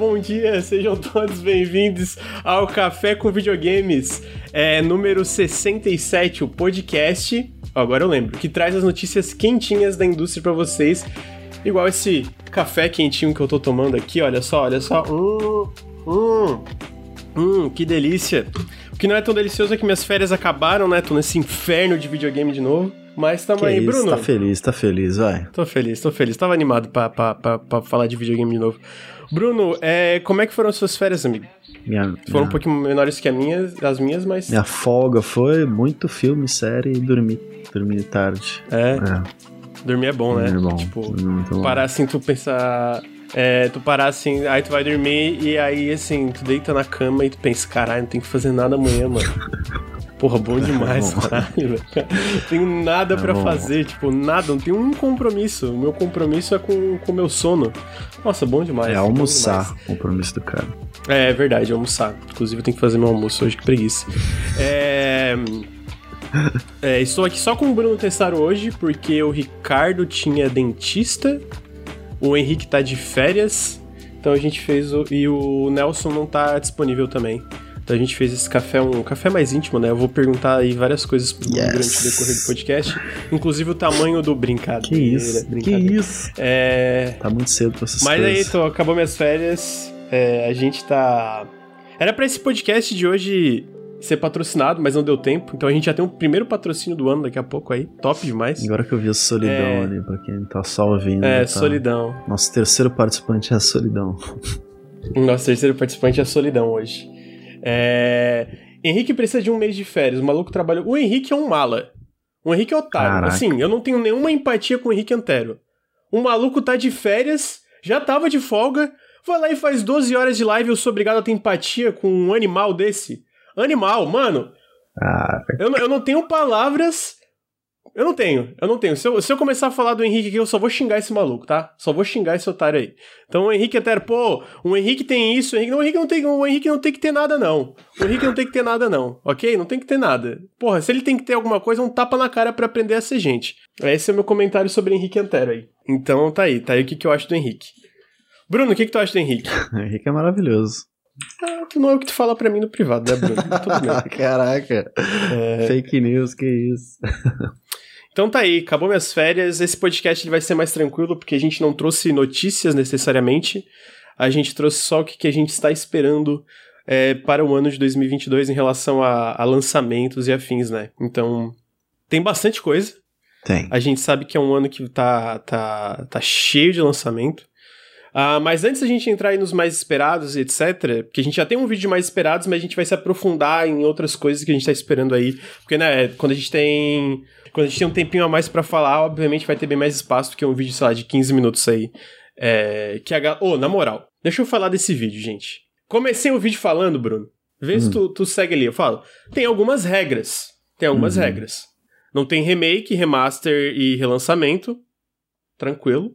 bom dia, sejam todos bem-vindos ao Café com Videogames, é, número 67, o podcast, agora eu lembro, que traz as notícias quentinhas da indústria para vocês, igual esse café quentinho que eu tô tomando aqui, olha só, olha só, hum, hum, hum, que delícia. O que não é tão delicioso é que minhas férias acabaram, né, tô nesse inferno de videogame de novo. Mas tamo Que aí, isso, Bruno. Tá feliz, tá feliz, vai. Tô feliz, tô feliz. Tava animado pra, pra, pra, pra falar de videogame de novo. Bruno, é, como é que foram as suas férias, amigo? Minha, Foram um minha, pouquinho menores que a minha, as minhas, mas. minha folga foi muito filme, série e dormir. Dormir tarde. É, É, dormir é bom, né? dormir é bom. Tipo, muito bom. parar assim, tu pensar. É, tu parar assim, aí tu vai dormir e aí assim, tu deita na cama e tu pensa, caralho, não tem que fazer nada amanhã, mano. Porra, bom demais, bom. caralho. velho. Não tenho nada É pra bom. fazer, tipo, nada, não tenho um compromisso. O meu compromisso é com o meu sono. Nossa, bom demais. É almoçar, demais. compromisso do cara. É, é verdade, almoçar. Inclusive, eu tenho que fazer meu almoço hoje, que preguiça. É. é, estou aqui só com o Bruno Tessaro hoje, porque o Ricardo tinha dentista, o Henrique tá de férias, então a gente fez o. E o Nelson não tá disponível também. Então a gente fez esse café, um café mais íntimo, né? Eu vou perguntar aí várias coisas pro Yes. durante o decorrer do podcast, inclusive o tamanho do brincadeira. Que isso, que brincadeira. isso. É. Tá muito cedo pra essas Mas aí, coisas. tô, acabou minhas férias. é, a gente tá. Era pra esse podcast de hoje ser patrocinado, mas não deu tempo. Então a gente já tem o primeiro patrocínio do ano daqui a pouco aí. Top demais. Agora que eu vi a solidão É. ali, pra quem tá só ouvindo. É, tá... solidão. Nosso terceiro participante é a solidão. Nosso terceiro participante é a solidão hoje. É... Henrique precisa de um mês de férias. O maluco trabalhou. O Henrique é um mala. O Henrique é otário. Caraca. Assim, eu não tenho nenhuma empatia com o Henrique Antero. O maluco tá de férias, já tava de folga, vai lá e faz 12 horas de live. Eu sou obrigado a ter empatia com um animal desse. Animal, mano. Ah, Eu, eu não tenho palavras. Eu não tenho, eu não tenho. Se eu, se eu começar a falar do Henrique aqui, eu só vou xingar esse maluco, tá? Só vou xingar esse otário aí. Então o Henrique até, pô, o Henrique tem isso, o Henrique, não, o Henrique não tem, o Henrique não tem que ter nada, não. O Henrique não tem que ter nada, não, ok? Não tem que ter nada. Porra, se ele tem que ter alguma coisa, um tapa na cara pra aprender a ser gente. Esse é o meu comentário sobre Henrique Antero aí. Então tá aí, tá aí o que, que eu acho do Henrique. Bruno, o que, que tu acha do Henrique? o Henrique é maravilhoso. Ah, tu não é o que tu fala pra mim no privado, né, Bruno? Tudo bem. Caraca. É. Fake news, que isso. Então tá aí, acabou minhas férias. Esse podcast ele vai ser mais tranquilo porque a gente não trouxe notícias necessariamente. A gente trouxe só o que, que a gente está esperando é, para o ano de 2022 em relação a, a lançamentos e afins, né? Então tem bastante coisa. Tem. A gente sabe que é um ano que tá, tá, tá cheio de lançamento. Ah, mas antes da gente entrar aí nos mais esperados e etc., porque a gente já tem um vídeo de mais esperados, mas a gente vai se aprofundar em outras coisas que a gente tá esperando aí. Porque, né, quando a gente tem. Quando a gente tem um tempinho a mais pra falar, obviamente vai ter bem mais espaço do que um vídeo, sei lá, de 15 minutos aí. É, que a gal... Ô, na moral, deixa eu falar desse vídeo, gente. Comecei o vídeo falando, Bruno. Vê se Hum. tu, tu segue ali. Eu falo. Tem algumas regras. Tem algumas Uhum. regras. Não tem remake, remaster e relançamento. Tranquilo.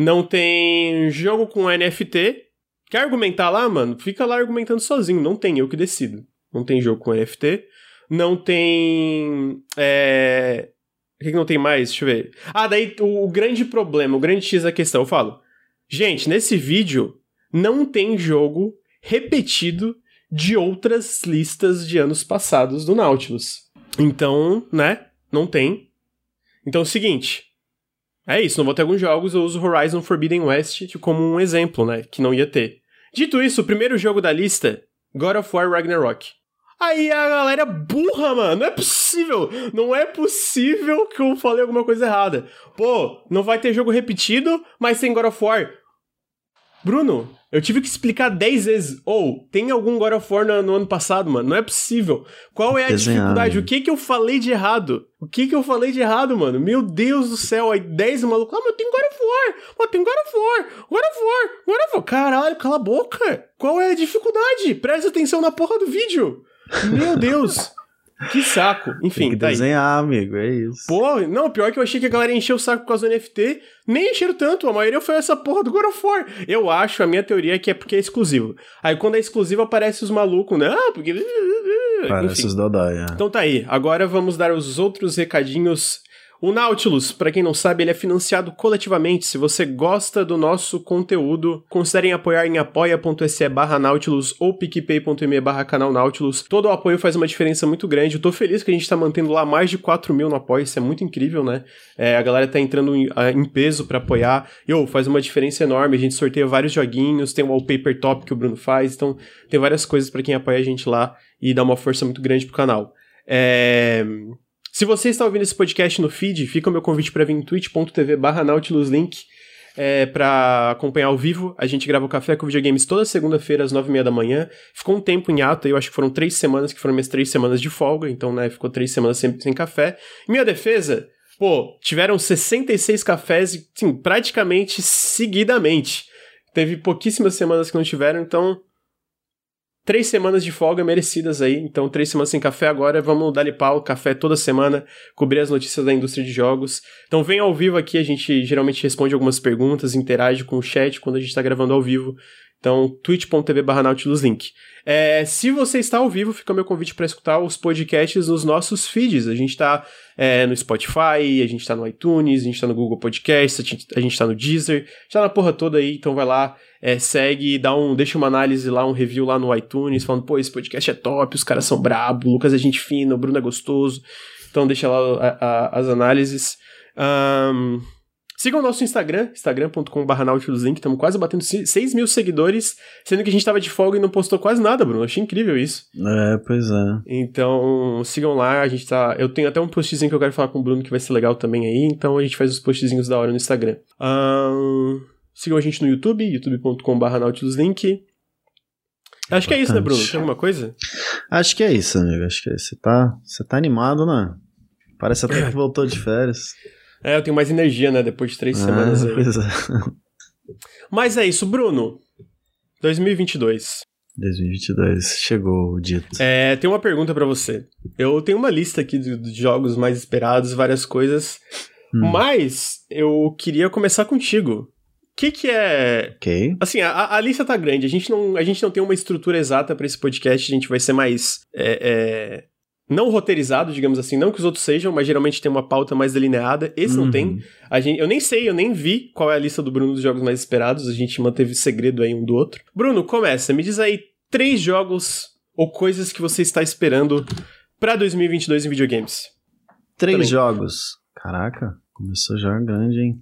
Não tem jogo com NFT. Quer argumentar lá, mano? Fica lá argumentando sozinho. Não tem, eu que decido. Não tem jogo com NFT. Não tem. É... O que, que não tem mais? Deixa eu ver. Ah, daí o, o grande problema, o grande X da questão. Eu falo. Gente, nesse vídeo não tem jogo repetido de outras listas de anos passados do Nautilus. Então, né? Não tem. Então é o seguinte. É isso, não vou ter alguns jogos, eu uso Horizon Forbidden West como um exemplo, né? Que não ia ter. Dito isso, o primeiro jogo da lista, God of War Ragnarok. Aí a galera burra, mano. Não é possível. Não é possível que eu falei alguma coisa errada. Pô, não vai ter jogo repetido, mas tem God of War. Bruno, eu tive que explicar 10 vezes. Ou, tem algum God of War no, no ano passado, mano? Não é possível. Qual é a Desenhado. dificuldade? O que que eu falei de errado? O que que eu falei de errado, mano? Meu Deus do céu, aí 10 malucos. Ah, mas tem God of War. Mas tem God of War. God of War. God of War. Caralho, cala a boca. Qual é a dificuldade? Presta atenção na porra do vídeo. Meu Deus. Que saco. Enfim, Tem que tá aí. desenhar, amigo, é isso. Pô, não, pior que eu achei que a galera encheu o saco por causa do NFT. Nem encheram tanto, a maioria foi essa porra do God of War. Eu acho, a minha teoria é que é porque é exclusivo. Aí quando é exclusivo aparece os malucos, né? Ah, porque. Parece Enfim. os Dodói, é. Então tá aí, agora vamos dar os outros recadinhos O Nautilus, para quem não sabe, ele é financiado coletivamente. Se você gosta do nosso conteúdo, considerem apoiar em apoia.se barra Nautilus ou picpay.me barra canal Nautilus. Todo o apoio faz uma diferença muito grande. Eu tô feliz que a gente tá mantendo lá mais de 4 mil no apoio, isso é muito incrível, né? É, a galera tá entrando em, em peso para apoiar. E, oh, faz uma diferença enorme. A gente sorteia vários joguinhos, tem o wallpaper top que o Bruno faz, então tem várias coisas para quem apoia a gente lá e dá uma força muito grande pro canal. É... Se você está ouvindo esse podcast no feed, fica o meu convite para vir em twitch.tv barra nautiluslink é, para acompanhar ao vivo. A gente grava o Café com Videogames toda segunda-feira às nove e meia da manhã. Ficou um tempo em ato, eu acho que foram três semanas, que foram minhas três semanas de folga, então, né, ficou três semanas sem, sem café. Em minha defesa, pô, tiveram 66 cafés, sim, praticamente seguidamente. Teve pouquíssimas semanas que não tiveram, então três semanas de folga merecidas aí. Então, três semanas sem café agora. Vamos dar-lhe pau, café toda semana, cobrir as notícias da indústria de jogos. Então, vem ao vivo aqui, a gente geralmente responde algumas perguntas, interage com o chat quando a gente está gravando ao vivo. Então, twitch.tv barra Link. É, se você está ao vivo, fica meu convite para escutar os podcasts nos nossos feeds. A gente está é, no Spotify, a gente está no iTunes, a gente está no Google Podcasts, a gente está no Deezer, está na porra toda aí, então vai lá, é, segue, dá um, deixa uma análise lá, um review lá no iTunes, falando, pô, esse podcast é top, os caras são brabo, o Lucas é gente fina, o Bruno é gostoso. Então deixa lá a, a, as análises. Um, Sigam o nosso Instagram, instagram.com.br nautiluslink, estamos quase batendo 6 mil seguidores, sendo que a gente estava de folga e não postou quase nada, Bruno. Achei incrível isso. É, pois é. Então, sigam lá, a gente tá... Eu tenho até um postzinho que eu quero falar com o Bruno que vai ser legal também aí, então a gente faz os postzinhos da hora no Instagram. Um... Sigam a gente no YouTube, youtube.com.br nautiluslink. Acho que é isso, né, Bruno? Tem alguma coisa? Acho que é isso, amigo. Acho que é isso. Você tá, você tá animado, né? Parece até que voltou de férias. É, eu tenho mais energia, né? Depois de três Ah, semanas aí. Pois é. Mas é isso, Bruno. 2022. 2022, chegou o dito. É, tem uma pergunta pra você. Eu tenho uma lista aqui de, de jogos mais esperados, várias coisas. Hum. Mas eu queria começar contigo. O que, que é. Ok. Assim, a, a lista tá grande. A gente não, a gente não tem uma estrutura exata pra esse podcast. A gente vai ser mais. é, é, não roteirizado, digamos assim. Não que os outros sejam, mas geralmente tem uma pauta mais delineada. Esse não Uhum. tem. A gente, eu nem sei, eu nem vi qual é a lista do Bruno dos jogos mais esperados. A gente manteve segredo aí um do outro. Bruno, começa. Me diz aí três jogos ou coisas que você está esperando pra 2022 em videogames. Três Também. jogos. Caraca, começou já grande, hein?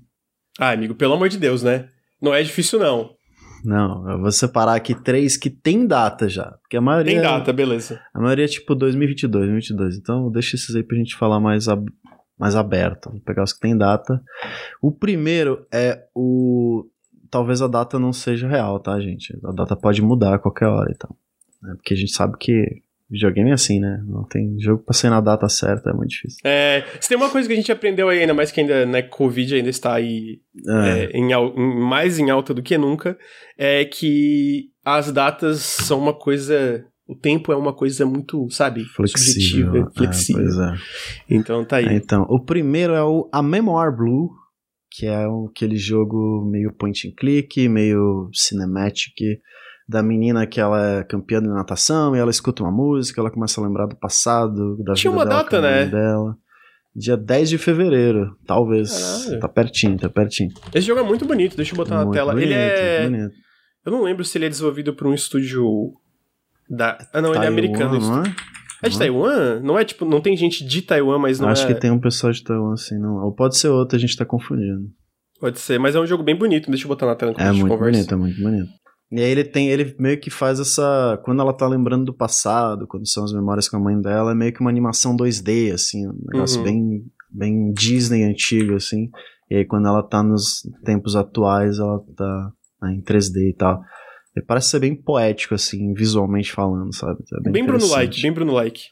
Ah, amigo, pelo amor de Deus, né? Não é difícil, não. Não, eu vou separar aqui três que tem data já. Porque a maioria. Tem data, beleza. A maioria é tipo 2022, 2022. Então deixa esses aí pra gente falar mais, ab- mais aberto. Vou pegar os que tem data. O primeiro é o. Talvez a data não seja real, tá, gente? A data pode mudar a qualquer hora e tal. né? Porque a gente sabe que videogame é assim, né? Não tem jogo pra ser na data certa, é muito difícil. É, se tem uma coisa que a gente aprendeu aí, ainda mais que ainda, né, Covid ainda está aí É, é, em, em- mais em alta do que nunca, é que as datas são uma coisa. O tempo é uma coisa muito, sabe, flexível. subjetiva, flexível. É, pois é. Então tá aí. É, Então, o primeiro é o A Memoir Blue, que é aquele jogo meio point and click, meio cinematic, da menina que ela é campeã de natação e ela escuta uma música, ela começa a lembrar do passado, da Tinha vida uma dela, data, né? Dela. Dia 10 de fevereiro, talvez. Caralho. Tá pertinho, tá pertinho. Esse jogo é muito bonito, deixa eu botar na Muito tela. bonito, ele é. bonito. Eu não lembro se ele é desenvolvido por um estúdio. Da... Ah, não, ele é Taiwan, americano. não é? É de Taiwan? Não é tipo. Não tem gente de Taiwan, mas não Acho é. que tem um pessoal de Taiwan assim, não. Ou pode ser outro, a gente tá confundindo. Pode ser, mas é um jogo bem bonito. Deixa eu botar na tela enquanto É a gente muito conversa. bonito, é muito bonito. E aí ele tem, ele meio que faz essa, quando ela tá lembrando do passado, quando são as memórias com a mãe dela, é meio que uma animação 2D, assim, um negócio Uhum. bem, bem Disney antigo, assim. E aí quando ela tá nos tempos atuais, ela tá né, em 3D e tal. E parece ser bem poético, assim, visualmente falando, sabe? É Bem, Bruno interessante. Like, bem Bruno Like.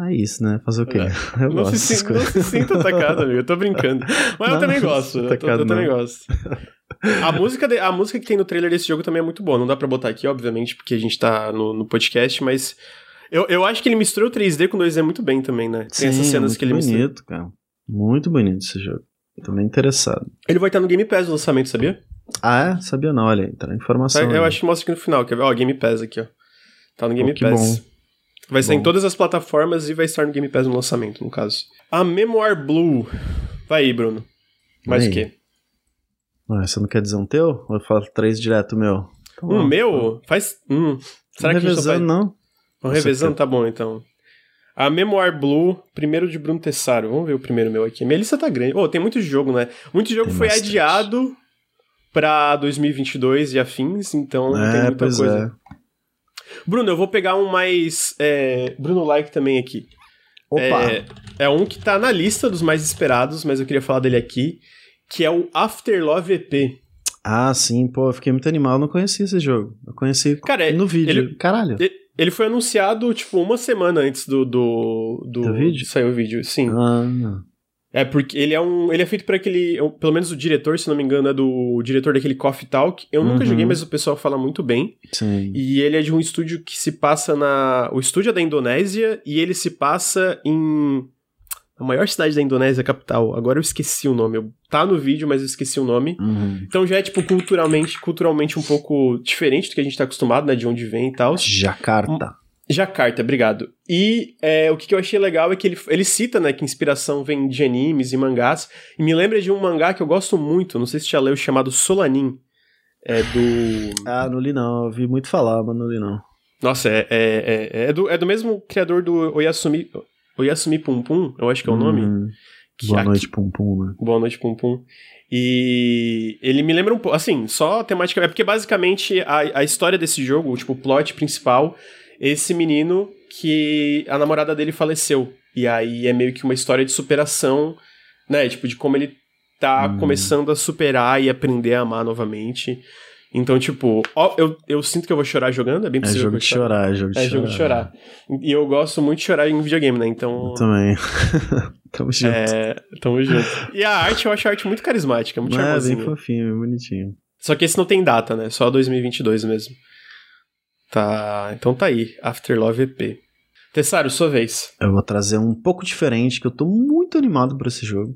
É isso, né? Fazer o quê? É. Eu Não gosto se, sin- não se sinta atacado, amigo. Eu tô brincando. Mas eu Não, também não gosto. sinto Eu, tô- eu atacado, também gosto. A música, de- a música que tem no trailer desse jogo também é muito boa. Não dá pra botar aqui, obviamente, porque a gente tá no, no podcast, mas. Eu, eu acho que ele misturou 3D com 2D muito bem também, né? Tem essas Sim, cenas muito que ele mistura. bonito, cara. Muito bonito esse jogo. Tô bem interessado. Ele vai estar no Game Pass no lançamento, sabia? Ah, é? Sabia não, olha aí, tá na informação. eu aí. acho que mostra aqui no final, quer ver? Ó, Game Pass aqui, ó. Tá no Game que Pass. Vai sair Bom. em todas as plataformas e vai estar no Game Pass no lançamento, no caso. A Memoir Blue. Vai aí, Bruno. Mais Vai o quê? Ué, você não quer dizer um teu? Ou eu falo três direto meu? Tá Um meu? Faz. Hum. Será não que só faz... revezando, não? Você revezando? Tá bom, então. A Memoir Blue, primeiro de Bruno Tessaro. Vamos ver o primeiro meu aqui. Minha lista tá grande. Oh, tem muito jogo, né? Muito jogo Tem foi bastante. adiado pra 2022 e afins, então tem É, muita pois coisa. é. Bruno, eu vou pegar um mais. é, Bruno Like também aqui. Opa! É, é um que tá na lista dos mais esperados, mas eu queria falar dele aqui, que é o Afterlove EP. Ah, sim, pô, eu fiquei muito animado, eu não conhecia esse jogo. Eu conheci Cara, no vídeo. ele- Caralho. Ele foi anunciado, tipo, uma semana antes do. Do, do, Do vídeo? de sair o vídeo, sim. Ah, É, porque ele é um. Ele é feito por aquele. Pelo menos o diretor, se não me engano, é do diretor daquele Coffee Talk. Eu nunca Uhum. joguei, mas o pessoal fala muito bem. sim. E ele é de um estúdio que se passa na. O estúdio é da Indonésia e ele se passa em. A maior cidade da Indonésia, a capital. Agora eu esqueci o nome. Eu- Tá no vídeo, mas eu esqueci o nome. Uhum. Então já é, tipo, culturalmente, culturalmente um pouco diferente do que a gente tá acostumado, né? De onde vem e tal. Jacarta. Jacarta, obrigado. E é, o que, que eu achei legal é que ele, ele cita, né, que inspiração vem de animes e mangás. E me lembra de um mangá que eu gosto muito, não sei se você já leu, chamado Solanin. É do. Ah, não li não, eu vi muito falar, mas não li não. Nossa, é, é, é, é do, é do mesmo criador do Oyasumi, Oyasumi Pum Pum, eu acho que é o nome. Uhum. Que Boa aqui- noite, Pum Pum, né? Boa noite, Pum Pum. E ele me lembra um pouco, assim, só a temática. É porque basicamente a, a história desse jogo, tipo, o plot principal, esse menino que a namorada dele faleceu. E aí é meio que uma história de superação, né? Tipo, de como ele tá Hum. começando a superar e aprender a amar novamente. Então, tipo, ó, eu, eu sinto que eu vou chorar jogando, é bem É possível jogo que de chorar, é jogo de É chorar. jogo de chorar. E eu gosto muito de chorar em videogame, né? Então. Eu também. Tamo junto. É, tamo junto. E a arte, eu acho a arte muito carismática, muito é, bem charmosinha. fofinho, bem bonitinho. Só que esse não tem data, né? Só 2022 mesmo. Tá, então tá aí, Afterlove EP. Tessário, sua vez. Eu vou trazer um pouco diferente, que eu tô muito animado por esse jogo.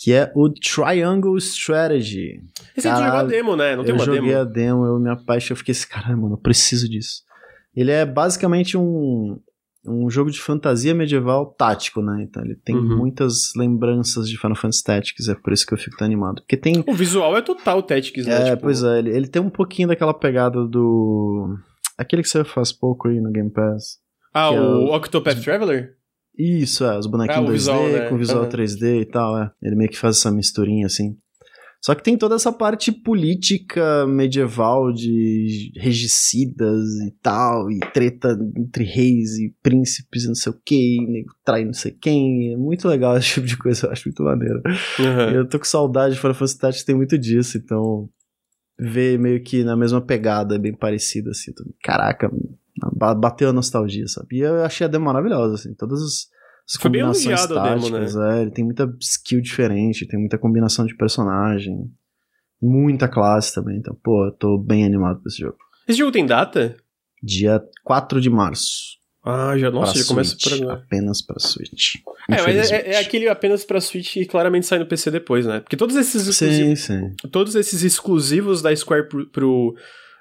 Que é o Triangle Strategy. Esse aí tu jogou a demo, né? Não tem eu uma joguei demo? a demo, eu me apaixonei, eu fiquei assim, caralho, mano, eu preciso disso. Ele é basicamente um, um jogo de fantasia medieval tático, né? Então ele tem Uhum. muitas lembranças de Final Fantasy Tactics, é por isso que eu fico tão animado. Porque tem... O visual é total Tactics, né? É, Tipo, pois é, ele, ele tem um pouquinho daquela pegada do... Aquele que você faz pouco aí no Game Pass. Ah, que é o o- Octopath Traveler? Isso, é, os Ah, bonequinhos o 2D visual, né? com visual Aham. 3D e tal, é. Ele meio que faz essa misturinha assim. Só que tem toda essa parte política medieval de regicidas e tal, e treta entre reis e príncipes e não sei o que, e trai não sei quem. É muito legal esse tipo de coisa, eu acho muito maneiro. Aham. Eu tô com saudade, Final Fantasy Tactics tem muito disso, então ver meio que na mesma pegada, bem parecida, assim. Caraca, bateu a nostalgia, sabe? E eu achei a demo maravilhosa, assim, todas as, as Foi bem combinações a demo, táticas, é, ele tem muita skill diferente, tem muita combinação de personagem, muita classe também, então, pô, eu tô bem animado pra esse jogo. Esse jogo tem data? Dia 4 de março. Ah, já, nossa, pra já começa agora. Apenas pra Switch. É, mas é, é- é aquele apenas pra Switch e claramente sai no PC depois, né? Porque todos esses exclusivos, Sim, sim. todos esses exclusivos da Square pro, pro,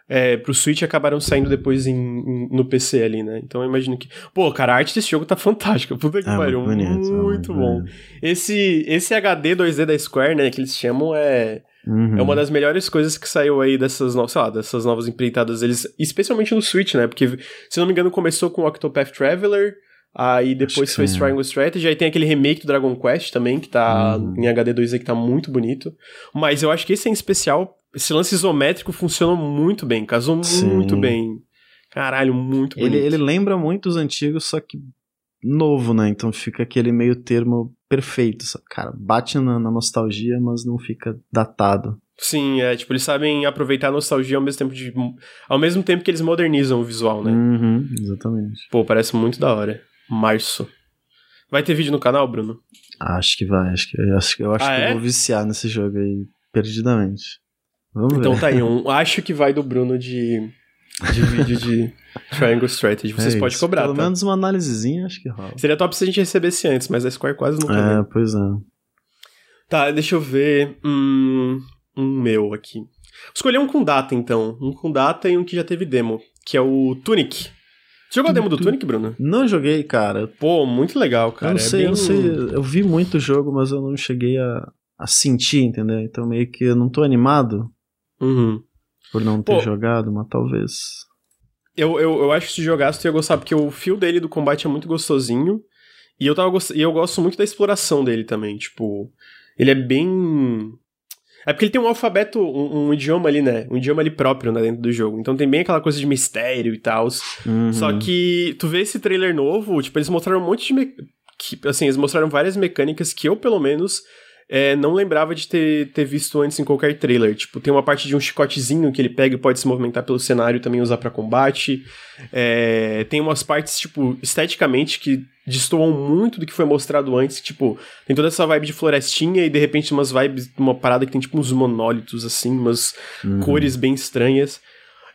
é, pro Switch acabaram saindo depois em, em- no PC ali, né? Então eu imagino que. Pô, cara, a arte desse jogo tá fantástica. Puta que É pariu. muito bonito. Muito é bom. bonito. Esse, esse HD 2D da Square, né, que eles chamam, é, Uhum. é uma das melhores coisas que saiu aí dessas novas, sei lá, dessas novas empreitadas eles, especialmente no Switch, né? Porque, se não me engano, começou com Octopath Traveler, aí depois foi é. Triangle Strategy, aí tem aquele remake do Dragon Quest também, que tá Uhum. em HD 2D, que tá muito bonito. Mas eu acho que esse em especial, esse lance isométrico funcionou muito bem, casou Sim. muito bem. Caralho, muito bonito. Ele, ele lembra muito os antigos, só que novo, né? Então fica aquele meio termo perfeito. Cara, bate na, na nostalgia, mas não fica datado. Sim, é, tipo, eles sabem aproveitar a nostalgia ao mesmo tempo de. Ao mesmo tempo que eles modernizam o visual, né? Uhum, exatamente. Pô, parece muito da hora. Março. Vai ter vídeo no canal, Bruno? Acho que vai. Acho que, eu acho, que- eu acho Ah, que é? eu vou viciar nesse jogo aí perdidamente. Vamos Então ver. tá aí, um acho que vai do Bruno de, de vídeo de Triangle Strategy. Vocês É podem cobrar, Pelo tá? menos uma análisezinha, acho que rola. Seria top se a gente recebesse antes, mas a Square quase nunca É, vem. pois é. Tá, deixa eu ver. Hum, um meu aqui. Vou escolher um com data, então. Um com data e um que já teve demo. Que é o Tunic. Você jogou a demo do Tunic, Bruno? Não joguei, cara. Pô, muito legal, cara. Eu não É sei, bem- eu não sei. Eu vi muito o jogo, mas eu não cheguei a, a sentir, entendeu? Então meio que eu não tô animado Uhum. por não ter Pô. jogado, mas talvez. Eu, eu, eu acho que se jogasse, tu ia gostar, porque o fio dele do combate é muito gostosinho. E eu, tava, gost- e eu gosto muito da exploração dele também. Tipo, ele é bem. É porque ele tem um alfabeto, um, um idioma ali, né? Um idioma ali próprio, né, dentro do jogo. Então tem bem aquela coisa de mistério e tal. Uhum. Só que tu vê esse trailer novo, tipo, eles mostraram um monte de. Me... que, assim, eles mostraram várias mecânicas que eu, pelo menos, é, não lembrava de ter, ter visto antes em qualquer trailer. Tipo, tem uma parte de um chicotezinho que ele pega e pode se movimentar pelo cenário e também usar pra combate. É, tem umas partes, tipo, esteticamente que destoam muito do que foi mostrado antes. Tipo, tem toda essa vibe de florestinha e de repente umas vibes, uma parada que tem tipo uns monólitos, assim, umas Uhum. cores bem estranhas.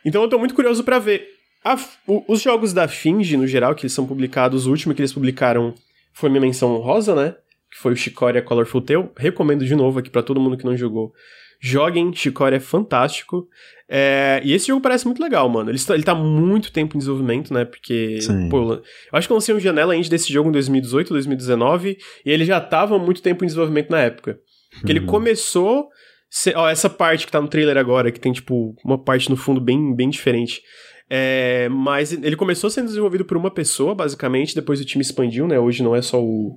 Então eu tô muito curioso pra ver. A- o- os jogos da Finge, no geral, que eles são publicados, o último que eles publicaram foi minha menção honrosa, né? Que foi o Chicoria Colorful Tale. Recomendo de novo aqui pra todo mundo que não jogou. Joguem, Chicoria é fantástico. É, e esse jogo parece muito legal, mano. Ele, está- ele tá muito tempo em desenvolvimento, né? Porque, Sim. pô, eu acho que eu lancei um janela indie desse jogo em 2018, 2019, e ele já tava muito tempo em desenvolvimento na época. Que ele Uhum. começou. se- Ó, essa parte que tá no trailer agora, que tem, tipo, uma parte no fundo bem, bem diferente. É, mas ele começou sendo desenvolvido por uma pessoa, basicamente, depois o time expandiu, né? Hoje não é só o.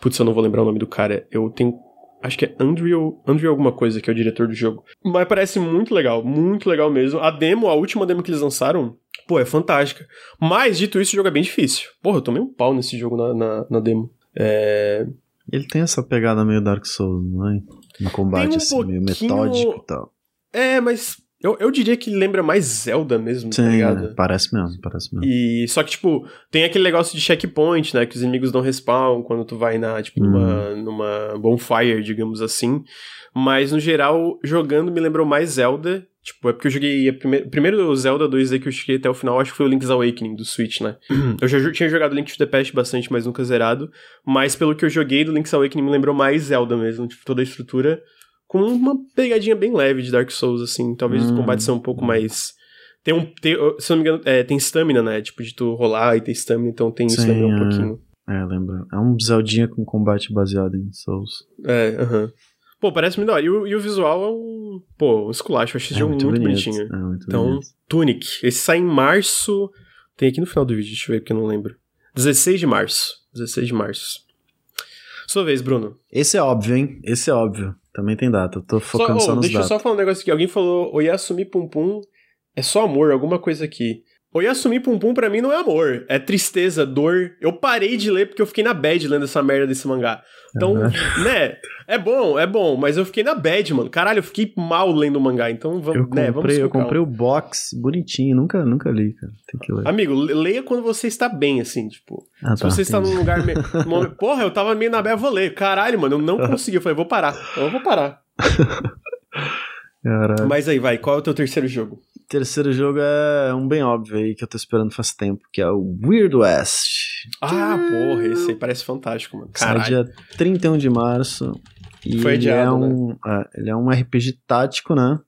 Putz, eu não vou lembrar o nome do cara. Eu tenho. Acho que é Andrew, Andrew alguma coisa, que é o diretor do jogo. Mas parece muito legal, muito legal mesmo. A demo, a última demo que eles lançaram, pô, é fantástica. Mas, dito isso, o jogo é bem difícil. Porra, eu tomei um pau nesse jogo na, na, na demo. É, Ele tem essa pegada meio Dark Souls, não é? No combate, um assim, meio pouquinho- metódico e tal. É, mas eu, eu diria que lembra mais Zelda mesmo, tá Sim, ligado? né? parece mesmo, parece mesmo. E só que, tipo, tem aquele negócio de checkpoint, né? Que os inimigos dão respawn quando tu vai na, tipo, numa, numa bonfire, digamos assim. Mas, no geral, jogando me lembrou mais Zelda. Tipo, é porque eu joguei a prime... o primeiro Zelda 2D que eu cheguei até o final, acho que foi o Link's Awakening do Switch, né? eu já tinha jogado Link to the Past bastante, mas nunca zerado. Mas pelo que eu joguei do Link's Awakening me lembrou mais Zelda mesmo, tipo, toda a estrutura. Com uma pegadinha bem leve de Dark Souls, assim. Talvez os Hum. combates são um pouco mais. Tem um. Tem, se eu não me engano, é, tem stamina, né? Tipo, de tu rolar e ter stamina, então tem Sim, stamina um é. pouquinho. É, lembra. É um Zeldinha com combate baseado em Souls. É, aham. Pô, parece muito da hora. E o, e o visual é um. Pô, um esculacho. Eu achei esse jogo muito, bonito, bonitinho. É muito Então, bonito. Tunic. Esse sai em março. Tem aqui no final do vídeo, deixa eu ver porque eu não lembro. 16 de março. 16 de março. Sua vez, Bruno. Esse é óbvio, hein? Esse é óbvio. Também tem data. Eu tô focando Só- só, oh, nos deixa eu datas. só falar um negócio aqui. Alguém falou Oyasumi Pum Pum é só amor, alguma coisa aqui. Oyasumi Pum Pum pra mim não é amor, é tristeza, dor. Eu parei de ler porque eu fiquei na bad lendo essa merda desse mangá. Então, né, é bom, é bom, mas eu fiquei na bad, mano. Caralho, eu fiquei mal lendo o mangá, então vamos, Eu né, vamos comprei, eu comprei o box bonitinho. Nunca, nunca li, cara. Tem que ler. Amigo, le- leia quando você está bem, assim, tipo. Ah, Se você está num lugar. Me... num momento- Porra, eu tava meio na bad, eu vou ler. Caralho, mano, eu não consegui. Eu falei, vou parar. Eu vou parar. Caralho. Mas aí, vai, qual é o teu terceiro jogo? Terceiro jogo é um bem óbvio aí que eu tô esperando faz tempo, que é o Weird West. Ah, porra, esse aí parece fantástico, mano. Sai Caralho. dia 31 de março. E Foi ele é adiado, né? um, é, ele é um RPG tático, né?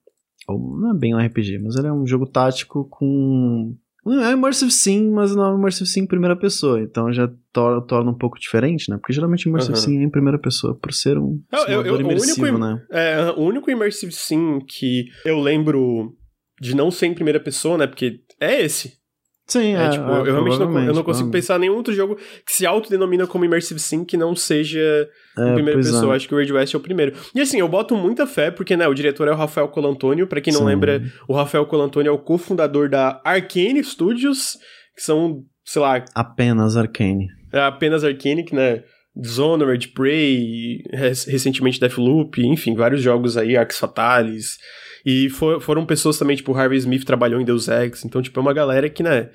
Ou não é bem um RPG, mas ele é um jogo tático com. É immersive sim, mas não é immersive sim em primeira pessoa. Então já tor- torna um pouco diferente, né? Porque geralmente immersive Aham. sim é em primeira pessoa, por ser um Eu- eu- eu- o imersivo, único im- né? É, o único Immersive Sim que eu lembro de não ser em primeira pessoa, né? Porque é esse. Sim, É, é. tipo, é, eu realmente não, eu não consigo provavelmente. pensar em nenhum outro jogo que se autodenomina como Immersive Sim que não seja em É, primeira pois é. pessoa. Acho que o Raid West é o primeiro. E assim, eu boto muita fé, porque, né, o diretor é o Rafael Colantônio. Pra quem não Sim. lembra, o Rafael Colantônio é o cofundador da Arcane Studios, que são, sei lá, Apenas Arcane. é apenas Arcane, que, né? Dishonored, Prey, rec- recentemente Deathloop, enfim, vários jogos aí, Arcs Fatalis. E for- foram pessoas também, tipo, Harvey Smith trabalhou em Deus Ex, então, tipo, é uma galera que, né,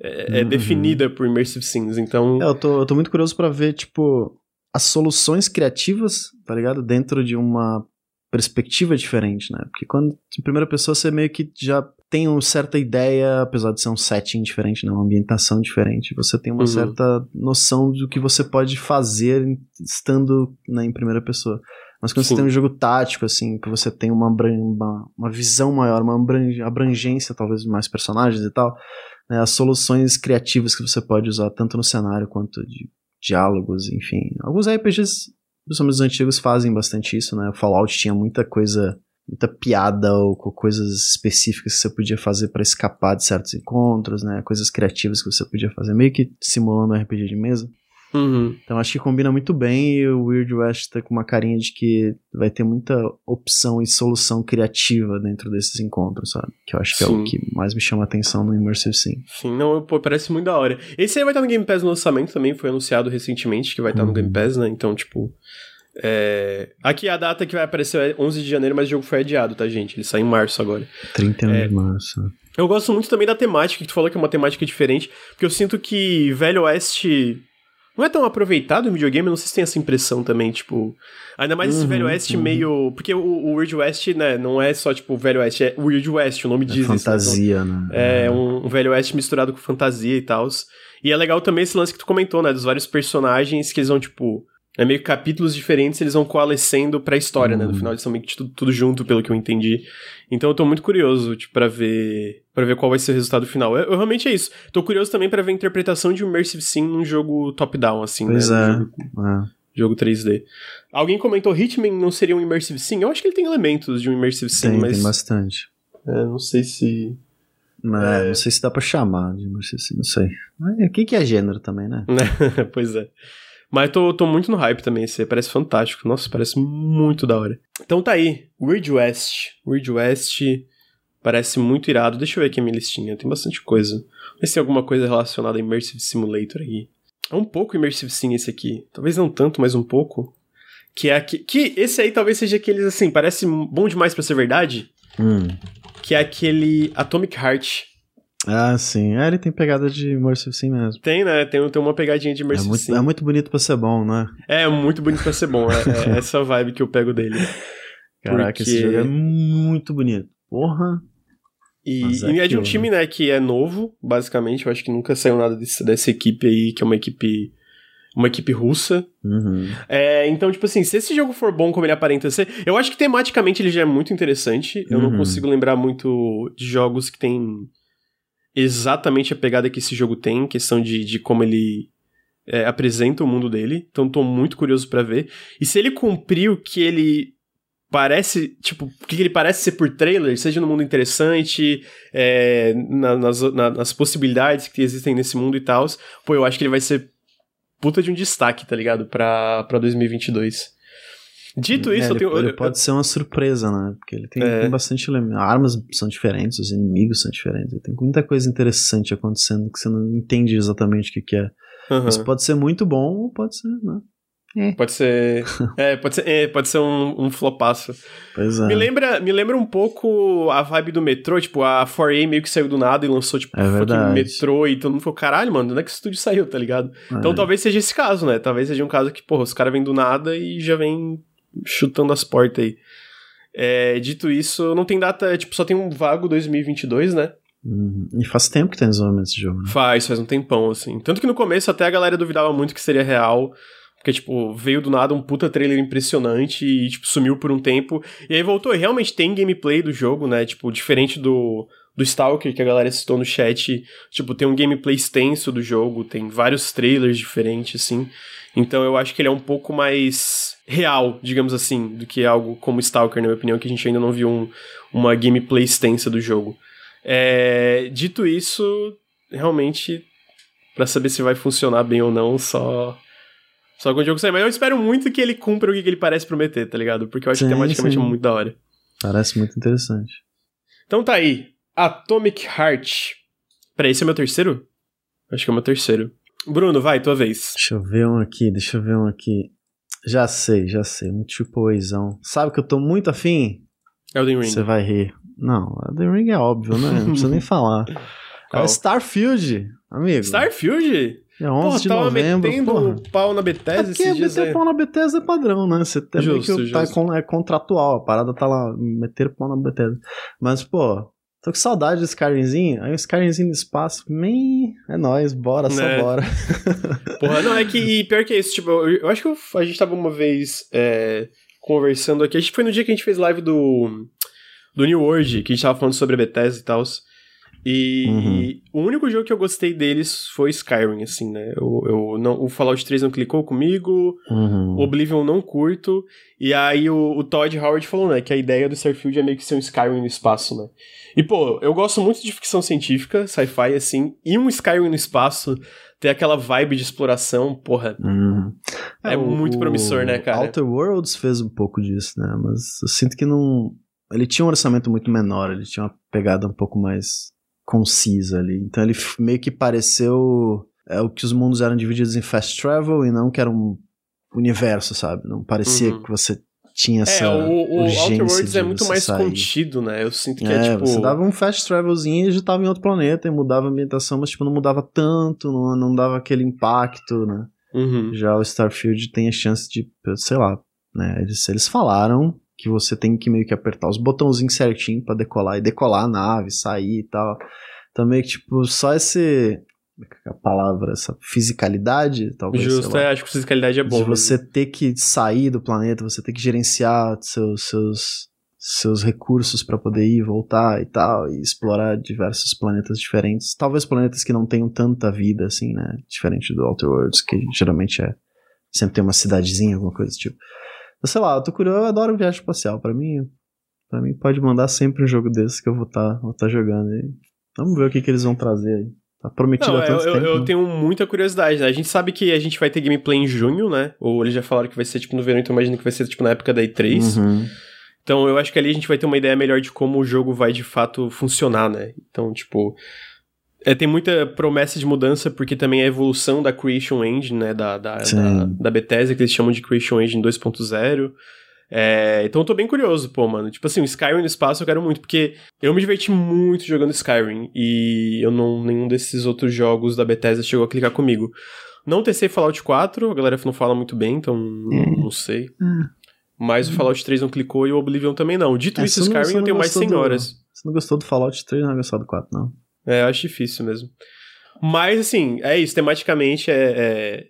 é, é Uhum. definida por Immersive Sims, então... É, eu tô, eu tô muito curioso pra ver, tipo, as soluções criativas, tá ligado? Dentro de uma perspectiva diferente, né? Porque quando, em primeira pessoa, você meio que já tem uma certa ideia, apesar de ser um setting diferente, né? Uma ambientação diferente, você tem uma Uhum. certa noção do que você pode fazer estando né, em primeira pessoa. Mas quando Sim. você tem um jogo tático, assim, que você tem uma, uma, uma visão maior, uma abran- abrangência, talvez, de mais personagens e tal, né, as soluções criativas que você pode usar tanto no cenário quanto de diálogos, enfim. Alguns RPGs, principalmente os antigos, fazem bastante isso, né? O Fallout tinha muita coisa, muita piada ou coisas específicas que você podia fazer para escapar de certos encontros, né? Coisas criativas que você podia fazer, meio que simulando um RPG de mesa. Uhum. Então acho que combina muito bem e o Weird West tá com uma carinha de que vai ter muita opção e solução criativa dentro desses encontros, sabe? Que eu acho que Sim. é o que mais me chama a atenção no Immersive Sim. Sim, não, pô, parece muito da hora. Esse aí vai estar no Game Pass no lançamento também, foi anunciado recentemente que vai estar no Uhum. Game Pass, né? Então, tipo. É... Aqui a data que vai aparecer é 11 de janeiro, mas o jogo foi adiado, tá, gente? Ele sai em março agora. 31 É. de março. Eu gosto muito também da temática, que tu falou que é uma temática diferente, porque eu sinto que Velho Oeste não é tão aproveitado em videogame, eu não sei se tem essa impressão também, tipo. Ainda mais esse Uhum, Velho Oeste uhum. meio. Porque o, o Weird West, né, não é só tipo Velho Oeste, é Weird West, o nome É diz isso. né? Então, fantasia, né? é um, um Velho Oeste misturado com fantasia e tal. E é legal também esse lance que tu comentou, né? Dos vários personagens que eles vão, tipo. É meio que capítulos diferentes, eles vão coalescendo pra história, né? No Uhum. final eles são meio que tudo, tudo junto, pelo que eu entendi. Então eu tô muito curioso, tipo, pra ver. para ver qual vai ser o resultado final. Eu, eu realmente é isso. Tô curioso também pra ver a interpretação de Immersive Sim num jogo top-down, assim, Pois né? é. Jogo, É. jogo 3D. Alguém comentou Hitman não seria um Immersive Sim? Eu acho que ele tem elementos de um Immersive Sim, Tem, mas. tem bastante. é, não sei se. É, Não sei se dá pra chamar de Immersive Sim, não sei. O que, que é gênero também, né? pois é. Mas eu tô, tô muito no hype também, esse aí parece fantástico. Nossa, parece muito da hora. Então tá aí, Weird West. Weird West parece muito irado. Deixa eu ver aqui a minha listinha, tem bastante coisa. Vê se tem alguma coisa relacionada a Immersive Simulator aí. É um pouco Immersive Sim esse aqui. Talvez não tanto, mas um pouco. Que é aqui, que esse aí talvez seja aqueles assim, parece bom demais pra ser verdade. Hum. Que é aquele Atomic Heart. Ah, sim. É, ele tem pegada de Immersive Sim mesmo. Tem, né? Tem, tem uma pegadinha de É Immersive muito, Sim. é muito bonito pra ser bom, né? É muito bonito pra ser bom. É, é essa vibe que eu pego dele. Caraca, Porque- esse jogo é muito bonito. Porra. E, é e é de um aquilo, time, né, que é novo, basicamente. Eu acho que nunca saiu nada desse- dessa equipe aí, que é uma equipe. Uma equipe russa. Uhum. É, então, tipo assim, se esse jogo for bom como ele aparenta ser, eu acho que tematicamente ele já é muito interessante. Eu não Uhum. consigo lembrar muito de jogos que tem exatamente a pegada que esse jogo tem, em questão de, de como ele é, apresenta o mundo dele. Então, tô muito curioso pra ver. E se ele cumprir o que ele parece, tipo, o que ele parece ser por trailer, seja no mundo interessante, é, na- nas, na- nas possibilidades que existem nesse mundo e tal, pô, eu acho que ele vai ser puta de um destaque, tá ligado? Pra, pra 2022. Dito isso, É, eu tenho. ele pode ser uma surpresa, né? Porque ele tem, É. tem bastante elemento. Armas são diferentes, os inimigos são diferentes. Tem muita coisa interessante acontecendo que você não entende exatamente o que, que é. Aham. Isso pode ser muito bom ou pode ser, né? Pode ser. é, pode ser, é, pode ser um, um flopaço. Pois é. Me lembra, me lembra um pouco a vibe do metrô, tipo, a 4A meio que saiu do nada e lançou, tipo, É fucking metrô e todo mundo falou, caralho, mano, onde é que esse estúdio saiu, tá ligado? Então É. talvez seja esse caso, né? Talvez seja um caso que, porra, os caras vêm do nada e já vêm chutando as portas aí. É, dito isso, não tem data, tipo, só tem um vago 2022, né? Uhum. E faz tempo que tem desenvolvimento esse jogo, né? Faz, faz um tempão, assim. Tanto que no começo até a galera duvidava muito que seria real. Porque, tipo, veio do nada um puta trailer impressionante e, tipo, sumiu por um tempo. E aí voltou. E realmente tem gameplay do jogo, né? Tipo, diferente do, do Stalker que a galera citou no chat. Tipo, tem um gameplay extenso do jogo, tem vários trailers diferentes, assim. Então eu acho que ele é um pouco mais real, digamos assim, do que algo como Stalker, na minha opinião, que a gente ainda não viu um- uma gameplay extensa do jogo. É, dito isso, realmente, pra saber se vai funcionar bem ou não, só. Só quando o jogo sair. Mas eu espero muito que ele cumpra o que ele parece prometer, tá ligado? Porque eu acho Sim, que tematicamente é muito da hora. Parece muito interessante. Então tá aí. Atomic Heart. Peraí, esse é meu terceiro? Acho que é o meu terceiro. Bruno, vai, tua vez. Deixa eu ver um aqui, deixa eu ver um aqui. Já sei, já sei. Um tipo oizão. Sabe que eu tô muito afim? Elden Ring. Você vai rir. Não, The Ring é óbvio, né? Não precisa nem falar. Qual? É Starfield, amigo. Starfield? É 11 Porra, de tava novembro, metendo porra. pau na É Bethesda porque esses dias meter aí. pau na Bethesda é padrão, né? Você tem Justo, que tá é contratual, a parada tá lá, meter pau na Bethesda. Mas, pô, tô com saudade do Skyrimzinho, aí o Skyrimzinho no espaço, man, é nóis, bora, só Né? bora. Porra, não, é que e pior que isso, tipo, eu, eu acho que eu- a gente tava uma vez é, conversando aqui, acho que foi no dia que a gente fez live do, do New World, que a gente tava falando sobre a Bethesda e tal. E uhum. o único jogo que eu gostei deles foi Skyrim, assim, né? Eu, eu não, o Fallout 3 não clicou comigo, uhum. o Oblivion não curto. E aí o, o, Todd Howard falou, né, que a ideia do Starfield é meio que ser um Skyrim no espaço, né? E, pô, eu gosto muito de ficção científica, sci-fi, assim, e um Skyrim no espaço ter aquela vibe de exploração, porra. Uhum. É, é o, muito promissor, né, cara? Outer Worlds fez um pouco disso, né? Mas eu sinto que não. Ele tinha um orçamento muito menor, ele tinha uma pegada um pouco mais concisa ali. Então ele meio que pareceu é, o que os mundos eram divididos em fast travel e não que era um universo, sabe? Não parecia uhum. que você tinha essa. É, o, o Outer Worlds é muito mais sair. contido, né? Eu sinto que é, é tipo. Você dava um fast travelzinho e já tava em outro planeta e mudava a ambientação, mas tipo, não mudava tanto, não, não dava aquele impacto, né? Uhum. Já o Starfield tem a chance de, sei lá, né? Eles, eles falaram que você tem que meio que apertar os botãozinhos certinho para decolar e decolar a nave, sair e tal. Então meio que tipo, só esse é a palavra, essa fisicalidade, talvez. Justo, é, acho que fisicalidade é bom. De você ter que sair do planeta, você ter que gerenciar seus, seus, seus recursos para poder ir, voltar e tal, e explorar diversos planetas diferentes. Talvez planetas que não tenham tanta vida, assim, né? Diferente do Outer Worlds, que geralmente é. Sempre tem uma cidadezinha, alguma coisa do tipo. Sei lá, eu tô curioso, eu adoro viagem espacial. Para mim, para mim pode mandar sempre um jogo desse que eu vou estar tá, vou tá jogando aí. Vamos ver o que, que eles vão trazer aí. Tá prometido Não, há tanto eu, tempo. Eu, né? tenho muita curiosidade, né? A gente sabe que a gente vai ter gameplay em junho, né? Ou eles já falaram que vai ser tipo no verão, então imagino que vai ser tipo na época da E3. Uhum. Então eu acho que ali a gente vai ter uma ideia melhor de como o jogo vai de fato funcionar, né? Então, tipo. É, tem muita promessa de mudança, porque também é a evolução da Creation Engine, né? Da, da, da, da Bethesda, que eles chamam de Creation Engine 2.0. É, então eu tô bem curioso, pô, mano. Tipo assim, o Skyrim no espaço eu quero muito, porque eu me diverti muito jogando Skyrim e eu não. nenhum desses outros jogos da Bethesda chegou a clicar comigo. Não testei Fallout 4, a galera não fala muito bem, então hum. não sei. Hum. Mas o Fallout 3 não clicou e o Oblivion também não. Dito é, isso, Skyrim eu tenho mais 100 horas. Você não gostou do Fallout 3, não gostou do 4, não? É, eu acho difícil mesmo. Mas, assim, é isso. Tematicamente, é, é,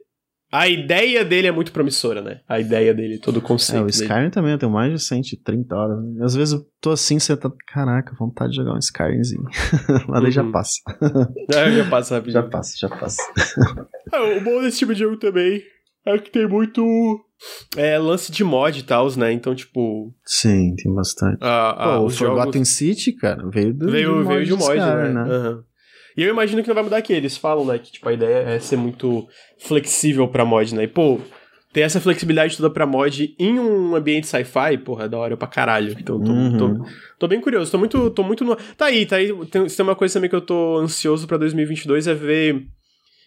a ideia dele é muito promissora, né? A ideia dele, todo o conceito. É, o Skyrim dele. também, eu tenho mais de 130 horas. Às vezes eu tô assim, sentado, caraca, vontade de jogar um Skyrimzinho. Mas uhum. aí já passa. É, já passa rapidinho. Já passa, já passa. é, o bom desse tipo de jogo também é que tem muito é, lance de mod e tal, né? Então, tipo. Sim, tem bastante. Ah, Pô, o Forgotten jogos... City, cara, veio do. Veio, de veio de mod, Skyrim, né? né? Uhum. E eu imagino que não vai mudar aqui. Eles falam, né, que tipo, a ideia é ser muito flexível pra mod, né? E, pô, ter essa flexibilidade toda pra mod em um ambiente sci-fi, porra, é da hora pra caralho. Então, tô, uhum. tô, tô, bem curioso. Tô muito, tô muito no... Tá aí, tá aí. Tem, tem uma coisa também que eu tô ansioso pra 2022 é ver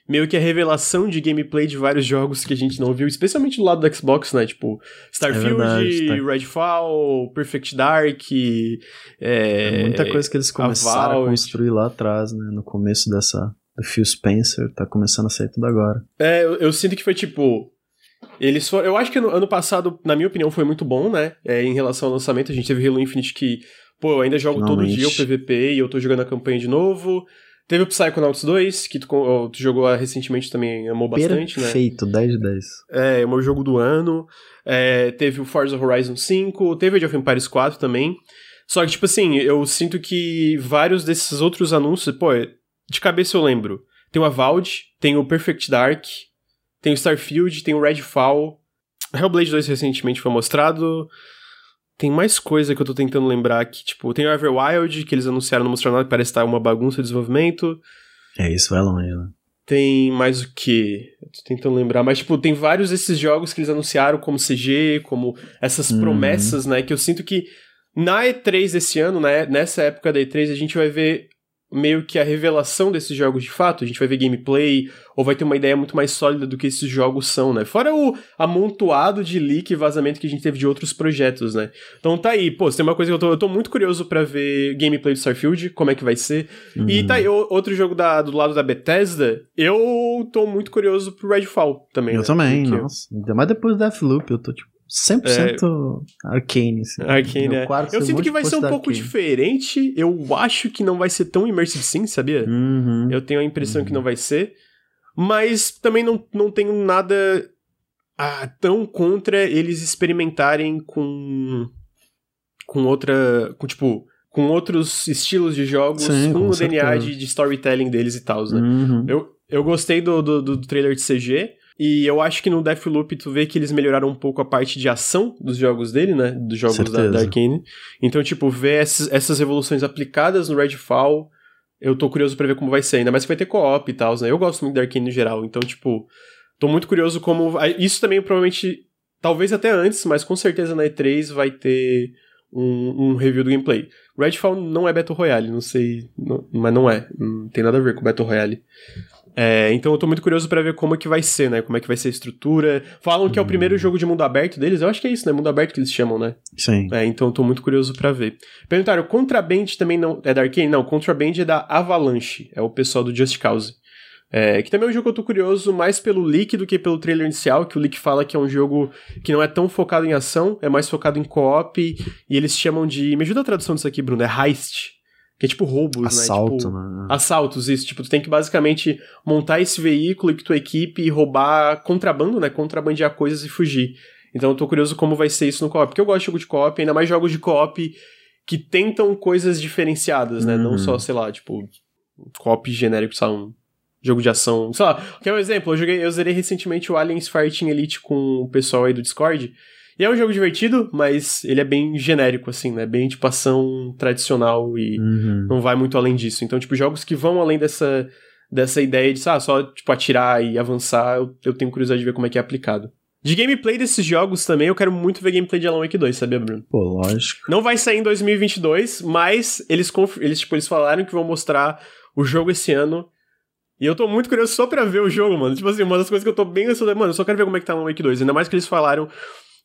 meio que a revelação de gameplay de vários jogos que a gente não viu, especialmente do lado do Xbox, né? Tipo, Starfield, é verdade, tá. Redfall, Perfect Dark. É, é muita coisa que eles começaram a, a construir lá atrás, né? No começo dessa. Do Phil Spencer, tá começando a sair tudo agora. É, eu, eu sinto que foi tipo. Eles foram. Eu acho que no ano passado, na minha opinião, foi muito bom, né? É, em relação ao lançamento, a gente teve Halo Infinite que. Pô, eu ainda jogo Finalmente. todo dia o PVP e eu tô jogando a campanha de novo. Teve o Psychonauts 2, que tu, tu jogou recentemente também, amou bastante, Perfeito, né? Perfeito, 10 de 10. É, é o meu jogo do ano. É, teve o Forza Horizon 5, teve o Age of Empires 4 também. Só que, tipo assim, eu sinto que vários desses outros anúncios, pô, de cabeça eu lembro. Tem o Avald, tem o Perfect Dark, tem o Starfield, tem o Redfall. Hellblade 2 recentemente foi mostrado. Tem mais coisa que eu tô tentando lembrar aqui. Tipo, tem o Everwild, que eles anunciaram, não mostraram nada, que parece estar uma bagunça de desenvolvimento. É, isso vai longe, né? Tem mais o que? Tô tentando lembrar. Mas, tipo, tem vários desses jogos que eles anunciaram como CG, como essas uhum. promessas, né? Que eu sinto que na E3 desse ano, né? Nessa época da E3, a gente vai ver meio que a revelação desses jogos de fato. A gente vai ver gameplay, ou vai ter uma ideia muito mais sólida do que esses jogos são, né? Fora o amontoado de leak e vazamento que a gente teve de outros projetos, né? Então tá aí, pô, tem uma coisa que eu tô, eu tô muito curioso para ver gameplay do Starfield, como é que vai ser. Uhum. E tá aí, outro jogo da, do lado da Bethesda, eu tô muito curioso pro Redfall também. Eu né? também, Porque nossa. Ainda mais depois do Deathloop, eu tô tipo 100% é... Arcane. Assim. Arcane, é. Eu sinto que vai ser um pouco Arcane. diferente. Eu acho que não vai ser tão immersive sim, sabia? Uhum. Eu tenho a impressão uhum. que não vai ser. Mas também não, não tenho nada ah, tão contra eles experimentarem com. com outra. com tipo com outros estilos de jogos, Sim, com, com o DNA certeza. de, de storytelling deles e tal, né? Uhum. Eu, eu gostei do, do, do trailer de CG. E eu acho que no Deathloop tu vê que eles melhoraram um pouco a parte de ação dos jogos dele, né? Dos jogos da, Certeza. da Arkane. Então, tipo, ver essas, essas evoluções aplicadas no Redfall, eu tô curioso pra ver como vai ser. Ainda mais que vai ter co-op e tal, né? Eu gosto muito da Arkane no geral. Então, tipo, tô muito curioso como. ah, Isso também provavelmente. Talvez até antes, mas com certeza na E3 vai ter um, um review do gameplay. Redfall não é Battle Royale, não sei. não- mas não é. Não tem nada a ver com Battle Royale. É, então eu tô muito curioso pra ver como é que vai ser, né? Como é que vai ser a estrutura. Falam que é o primeiro jogo de mundo aberto deles. Eu acho que é isso, né? Mundo aberto que eles chamam, né? Sim. É, então eu tô muito curioso pra ver. Perguntaram, Contraband também não. É da Arkane? Não, Contraband é da Avalanche. É o pessoal do Just Cause. É, que também é um jogo que eu tô curioso mais pelo leak do que pelo trailer inicial, que o leak fala que é um jogo que não é tão focado em ação, é mais focado em co-op, e eles chamam de. Me ajuda a tradução disso aqui, Bruno, é heist. Que é tipo roubos, Assalto, né? Tipo, né? assaltos, isso. Tipo, tu tem que basicamente montar esse veículo e que tua equipe e roubar contrabando, né? Contrabandear coisas e fugir. Então eu tô curioso como vai ser isso no co-op. Porque eu gosto de jogo de co-op, ainda mais jogos de co-op que tentam coisas diferenciadas, né? Não Uhum. só, sei lá, tipo, co-op genérico, sei lá, um jogo de ação. Sei lá, quer um exemplo? Eu joguei, eu zerei recentemente o Aliens Fireteam Elite com o pessoal aí do Discord. E é um jogo divertido, mas ele é bem genérico, assim, né? Bem tipo ação tradicional e Uhum. não vai muito além disso. Então, tipo, jogos que vão além dessa, dessa ideia de ah, só tipo, atirar e avançar, eu, eu tenho curiosidade de ver como é que é aplicado. De gameplay desses jogos também, eu quero muito ver gameplay de Alan Wake 2, sabia, Bruno? Pô, lógico. Não vai sair em 2022, mas eles, eles, tipo, eles falaram que vão mostrar o jogo esse ano. E eu tô muito curioso só pra ver o jogo, mano. Tipo assim, uma das coisas que eu tô bem ansioso, mano, eu só quero ver como é que tá Alan Wake 2. Ainda mais que eles falaram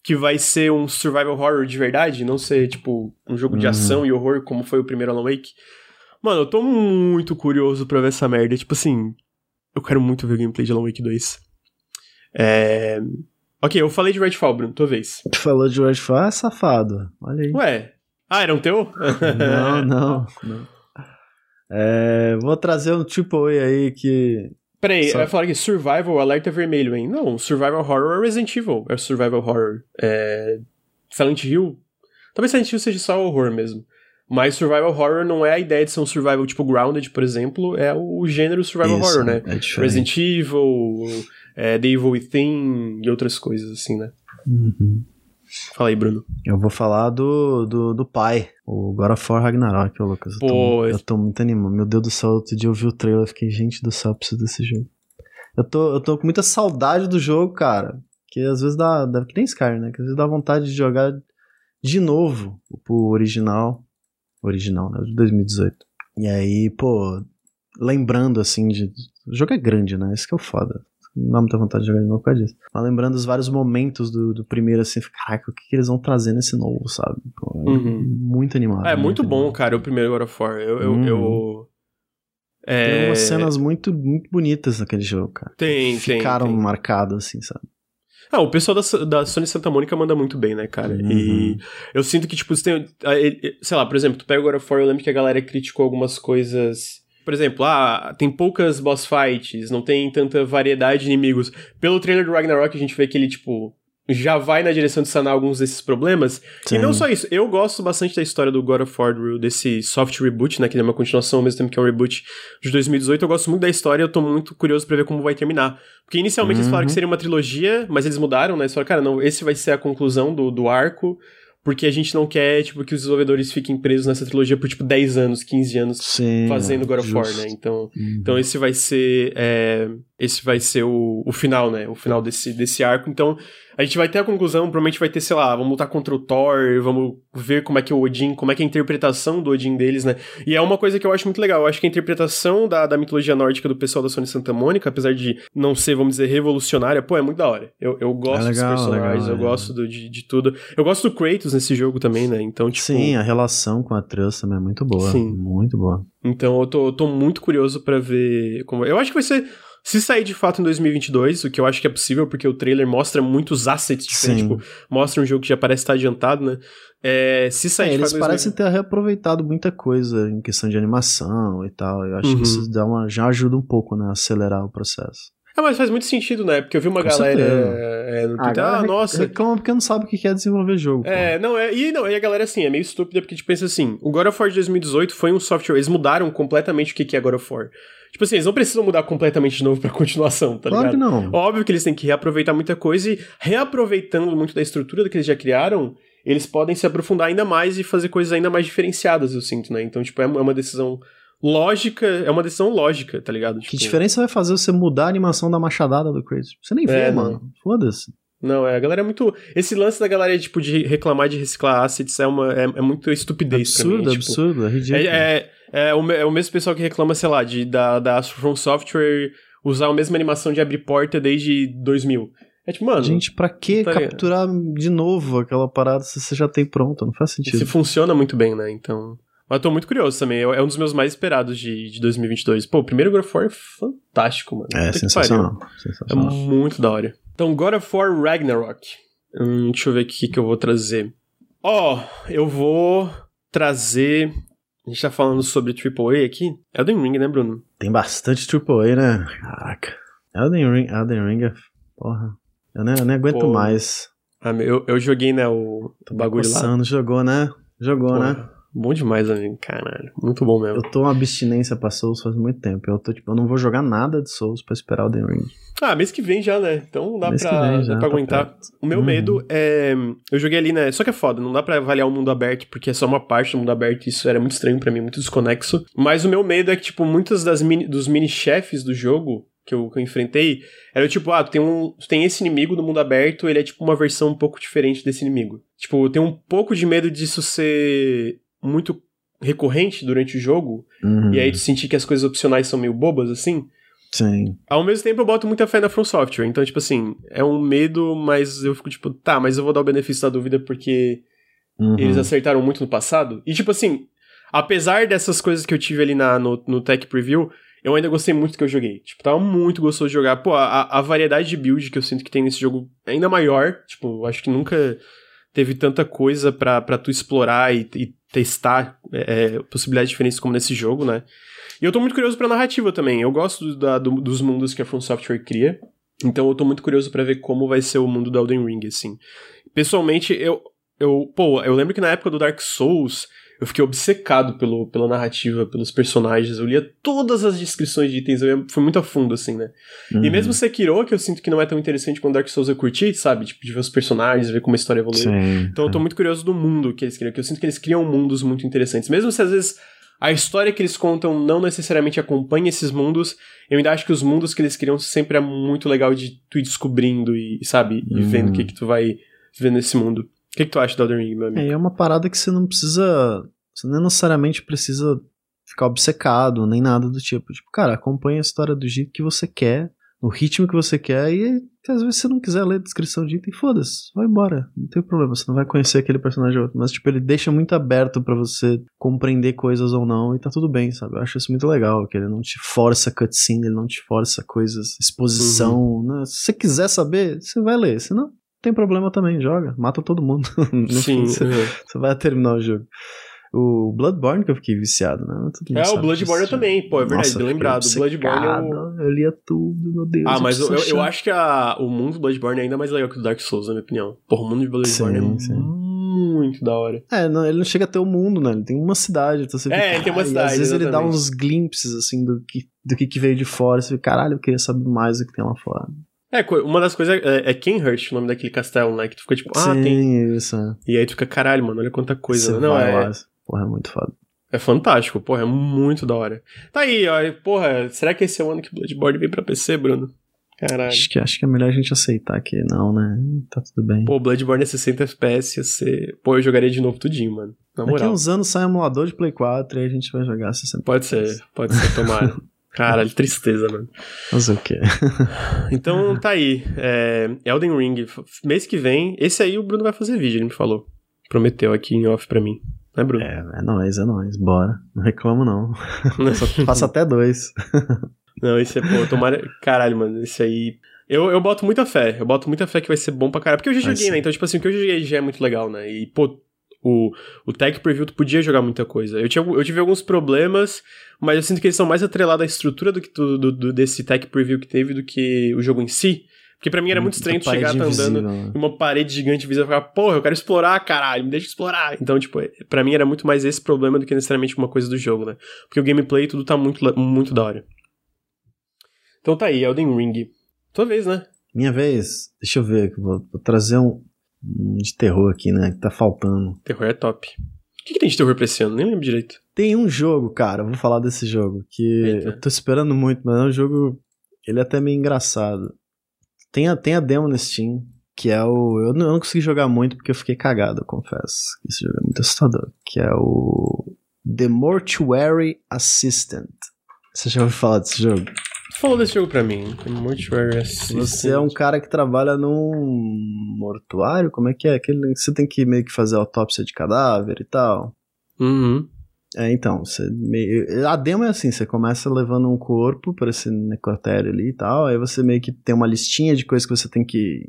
que vai ser um survival horror de verdade, não ser, tipo, um jogo de Uhum. ação e horror como foi o primeiro Alan Wake. Mano, eu tô muito curioso pra ver essa merda. Tipo assim, eu quero muito ver o gameplay de Alan Wake 2. É... Ok, eu falei de Redfall, Bruno, tua vez. Tu falou de Redfall, é safado. Olha aí. Ué, ah, era um teu? Não, não, não. É, vou trazer um triple A aí que. Peraí, vai falar aqui, Survival, alerta vermelho, hein? Não, Survival Horror é Resident Evil. É Survival Horror. É... Silent Hill. Talvez Silent Hill seja só horror mesmo. Mas Survival Horror não é a ideia de ser um survival tipo Grounded, por exemplo, é o gênero Survival Isso, Horror, né? É. Resident Evil, é, The Evil Within e outras coisas assim, né? Uhum. Fala aí, Bruno. Eu vou falar do, do, do pai, o God of War Ragnarok, ô Lucas. Eu tô, eu tô muito animado. Meu Deus do céu, outro dia eu vi o trailer fiquei, gente do céu, eu preciso desse jogo. Eu tô, eu tô com muita saudade do jogo, cara. Que às vezes dá, dá que nem Skyrim, né? Que às vezes dá vontade de jogar de novo o original. Original, né? De 2018. E aí, pô, lembrando assim de. O jogo é grande, né? Isso que é o foda. Não dá muita vontade de jogar de novo por causa disso. Mas lembrando os vários momentos do, do primeiro, assim, caraca, o que, que eles vão trazer nesse novo, sabe? Pô, é Uhum. Muito animado. É muito bom, animado. cara, o primeiro God of War. Eu. eu, Uhum. eu- é... Tem umas cenas muito, muito bonitas naquele jogo, cara. Tem, tem, Ficaram tem. marcadas, assim, sabe? Ah, o pessoal da, da Sony Santa Mônica manda muito bem, né, cara? Uhum. E eu sinto que, tipo, você tem. ah, Sei lá, por exemplo, tu pega o God of War, eu lembro que a galera criticou algumas coisas. Por exemplo, ah, tem poucas boss fights, não tem tanta variedade de inimigos. Pelo trailer do Ragnarok, a gente vê que ele, tipo, já vai na direção de sanar alguns desses problemas. E não só isso, eu gosto bastante da história do God of War, desse soft reboot, né, que ele é uma continuação ao mesmo tempo que é um reboot de 2018. Eu gosto muito da história, eu tô muito curioso pra ver como vai terminar. Porque inicialmente eles falaram que Uhum. seria uma trilogia, mas eles mudaram, né? Eles falaram, cara, não, esse vai ser a conclusão do, do arco, porque a gente não quer, tipo, que os desenvolvedores fiquem presos nessa trilogia por, tipo, 10 anos, 15 anos Sim, fazendo God of War, né? Então, Uhum. então esse vai ser é, esse vai ser o, o final, né? O final desse, desse arco. Então a gente vai ter a conclusão, provavelmente vai ter, sei lá, vamos lutar contra o Thor, vamos ver como é que o Odin, como é que é a interpretação do Odin deles, né? E é uma coisa que eu acho muito legal. Eu acho que a interpretação da, da mitologia nórdica do pessoal da Sony Santa Mônica, apesar de não ser, vamos dizer, revolucionária, pô, é muito da hora. Eu, eu gosto É legal, dos personagens, legal, eu é. gosto do- de, de tudo. Eu gosto do Kratos nesse jogo também, né? Então, tipo. Sim, a relação com a Trust também é muito boa. Sim. Muito boa. Então eu tô, eu tô muito curioso pra ver como. Eu acho que vai ser. Se sair de fato em 2022, o que eu acho que é possível, porque o trailer mostra muitos assets diferentes, tipo, mostra um jogo que já parece estar adiantado, né? É, se sair É, de eles fato em parecem ter reaproveitado muita coisa em questão de animação e tal. Eu acho Uhum. que isso dá uma, já ajuda um pouco, né? A acelerar o processo. Ah, mas faz muito sentido, né? Porque eu vi uma Com galera é, no Ah, a Twitter, ah, nossa. Reclama porque não sabe o que é desenvolver jogo. pô. É, não, é, e, não, e a galera, assim, é meio estúpida, porque, tipo, pensa assim, o God of War de 2018 foi um software, eles mudaram completamente o que é God of War. Tipo assim, eles não precisam mudar completamente de novo pra continuação, tá claro ligado? que não. Óbvio que eles têm que reaproveitar muita coisa e reaproveitando muito da estrutura que eles já criaram, eles podem se aprofundar ainda mais e fazer coisas ainda mais diferenciadas, eu sinto, né? Então, tipo, é uma decisão lógica, é uma decisão lógica, tá ligado? Que Tipo, diferença vai fazer você mudar a animação da machadada do Kratos? Você nem vê, É, mano. Foda-se. Não, é, a galera é muito. Esse lance da galera, tipo, de reclamar de reciclar assets é, uma, é, é muito estupidez pra mim. Absurdo, tipo, absurdo, é ridículo. É, é, é, o, é o mesmo pessoal que reclama, sei lá, de, da, da From Software usar a mesma animação de abrir porta desde 2000. É tipo, mano, Gente, pra que tá- capturar de novo aquela parada se você já tem pronta? Não faz sentido. se funciona muito bem, né? Então. Mas eu tô muito curioso também. É é um dos meus mais esperados de, de 2022. Pô, o primeiro God of War é fantástico, mano. É sensacional. pariu. É sensacional. muito da hora. Então, God of War Ragnarok. Hum, deixa eu ver o que, eu vou trazer. Ó, eu vou trazer. A gente tá falando sobre AAA aqui. Elden Ring, né, Bruno? Tem bastante AAA, né? Caraca. Elden Ring, Elden Ring é. Porra. Eu nem, eu aguento Pô, mais. Ah, meu, eu, eu joguei, né, o, bagulho lá. Jogou, né? Jogou, Pô, né? Bom demais, amigo. Caralho. Muito bom mesmo. Eu tô uma abstinência pra Souls faz muito tempo. Eu tô, tipo, eu não vou jogar nada de Souls pra esperar o Elden Ring. Ah, mês que vem já, né? Então dá Mês pra, já, dá pra tá aguentar. O meu Uhum. medo é. Eu joguei ali, né? Só que é foda, não dá pra avaliar o mundo aberto, porque é só uma parte do mundo aberto, e isso era muito estranho pra mim, muito desconexo. Mas o meu medo é que, tipo, muitas das mini, dos mini-chefes do jogo que eu, que eu enfrentei era tipo, ah, tu tem, um, tu tem esse inimigo no mundo aberto, ele é tipo uma versão um pouco diferente desse inimigo. Tipo, eu tenho um pouco de medo disso ser muito recorrente durante o jogo, Uhum. e aí tu sentir que as coisas opcionais são meio bobas, assim. Sim. Ao mesmo tempo, eu boto muita fé na From Software. Então, tipo assim, é um medo, mas eu fico tipo, tá, mas eu vou dar o benefício da dúvida porque Uhum. eles acertaram muito no passado. E, tipo assim, apesar dessas coisas que eu tive ali na, no, no Tech Preview, eu ainda gostei muito do que eu joguei. Tipo, tava muito gostoso de jogar. Pô, a, a variedade de build que eu sinto que tem nesse jogo é ainda maior. Tipo, acho que nunca teve tanta coisa pra tu explorar e, e testar é, é, possibilidades diferentes como nesse jogo, né? E eu tô muito curioso pra narrativa também. Eu gosto do- da- do- dos mundos que a From Software cria. Então eu tô muito curioso pra ver como vai ser o mundo do Elden Ring, assim. Pessoalmente, eu, eu. Pô, eu lembro que na época do Dark Souls, eu fiquei obcecado pelo, pela narrativa, pelos personagens. Eu lia todas as descrições de itens, eu ia, fui muito a fundo, assim, né? E Uhum. mesmo Sekiro, que eu sinto que não é tão interessante quanto Dark Souls eu curti, sabe? Tipo, de ver os personagens, ver como a história evolui. Sim. Então eu tô muito curioso do mundo que eles criam, que eu sinto que eles criam mundos muito interessantes. Mesmo se às vezes a história que eles contam não necessariamente acompanha esses mundos, eu ainda acho que os mundos que eles criam sempre é muito legal de tu ir descobrindo e, sabe, e Uhum. vendo o que que tu vai ver nesse mundo. O que que tu acha do Elden Ring, meu amigo? É, é uma parada que você não precisa. Você não necessariamente precisa ficar obcecado, nem nada do tipo. Tipo, cara, acompanha a história do jeito que você quer, no ritmo que você quer, e às vezes você não quiser ler a descrição de item, foda-se, vai embora. Não tem problema, você não vai conhecer aquele personagem ou outro. Mas, tipo, ele deixa muito aberto pra você compreender coisas ou não, e tá tudo bem, sabe? Eu acho isso muito legal, que ele não te força cutscene, ele não te força coisas, exposição. né? Se você quiser saber, você vai ler. Se não, não tem problema também, joga, mata todo mundo. Sim. você, você vai terminar o jogo. O Bloodborne que eu fiquei viciado, né? É, o Bloodborne disso. também, pô, é verdade, Nossa, bem eu lembrado. Bloodborne é o... obcecado, Eu lia tudo, meu Deus. Ah, mas eu, eu, eu acho que a, o mundo do Bloodborne é ainda mais legal que o Dark Souls, na minha opinião. Porra, o mundo de Bloodborne Sim, é sim. muito da hora. É, não, ele não chega a ter o mundo, né? Ele tem uma cidade. Então você É, fica, ele tem uma cidade, Às vezes ele dá exatamente. uns glimpses, assim, do que, do que, que veio de fora. Você fica, caralho, eu queria saber mais do que tem lá fora. É, uma das coisas é, é Kenhurst, o nome daquele castelo, né? Que tu fica tipo, ah, Sim, tem. isso. é. E aí tu fica, caralho, mano, olha quanta coisa. Você Não, vai é, lá, porra, é muito foda. é fantástico, porra, é muito da hora. Tá aí, ó, porra, será que esse é o ano que Bloodborne vem pra PC, Bruno? Caralho. Acho que, acho que é melhor a gente aceitar que não, né? Tá tudo bem. Pô, Bloodborne é 60 FPS, ia ser... Pô, eu jogaria de novo tudinho, mano. Na Daqui moral. uns anos sai emulador de Play 4 e a gente vai jogar 60 Pode ser, pode ser, tomara. Caralho, tristeza, mano. Fazer o quê? Então tá aí. É, Elden Ring, mês que vem. Esse aí o Bruno vai fazer vídeo, ele me falou. Prometeu aqui em off pra mim. Né, Bruno? É, é nóis, é nóis. Bora. Não reclamo, não. Só faço até dois. Não, esse é, pô, tomara. Caralho, mano, esse aí. Eu, eu boto muita fé, eu boto muita fé que vai ser bom pra caralho. Porque eu já joguei, né? Então, tipo assim, o que eu joguei já é muito legal, né? E, pô, o, o Tech Preview tu podia jogar muita coisa. Eu, tinha, eu tive alguns problemas, mas eu sinto que eles são mais atrelados à estrutura do que do, do, do, desse Tech Preview que teve do que o jogo em si. Porque pra mim era muito estranho tu chegar tá andando né? em uma parede gigante visível e ficar, porra, eu quero explorar, caralho, me deixa explorar. Então, tipo, pra mim era muito mais esse problema do que necessariamente uma coisa do jogo, né? Porque o gameplay tudo tá muito, muito da hora. Então tá aí, Elden Ring. Tua vez, né? Minha vez. Deixa eu ver, vou, vou trazer um, de terror aqui, né? Que tá faltando. Terror é top. O que, que tem de terror pra esse ano? Nem lembro direito. Tem um jogo, cara, vou falar desse jogo, que Eita. eu tô esperando muito, mas é um jogo. Ele é até meio engraçado. Tem a, tem a demo no Steam, que é o. Eu não, eu não consegui jogar muito porque eu fiquei cagado, eu confesso. Esse jogo é muito assustador. Que é o. The Mortuary Assistant. Você já ouviu falar desse jogo? Falou desse jogo pra mim. The Mortuary Assistant. Você é um cara que trabalha num mortuário? Como é que é? Aquele, você tem que meio que fazer autópsia de cadáver e tal. Uhum. É, então, você meio... a demo é assim, você começa levando um corpo para esse necrotério ali e tal, aí você meio que tem uma listinha de coisas que você tem que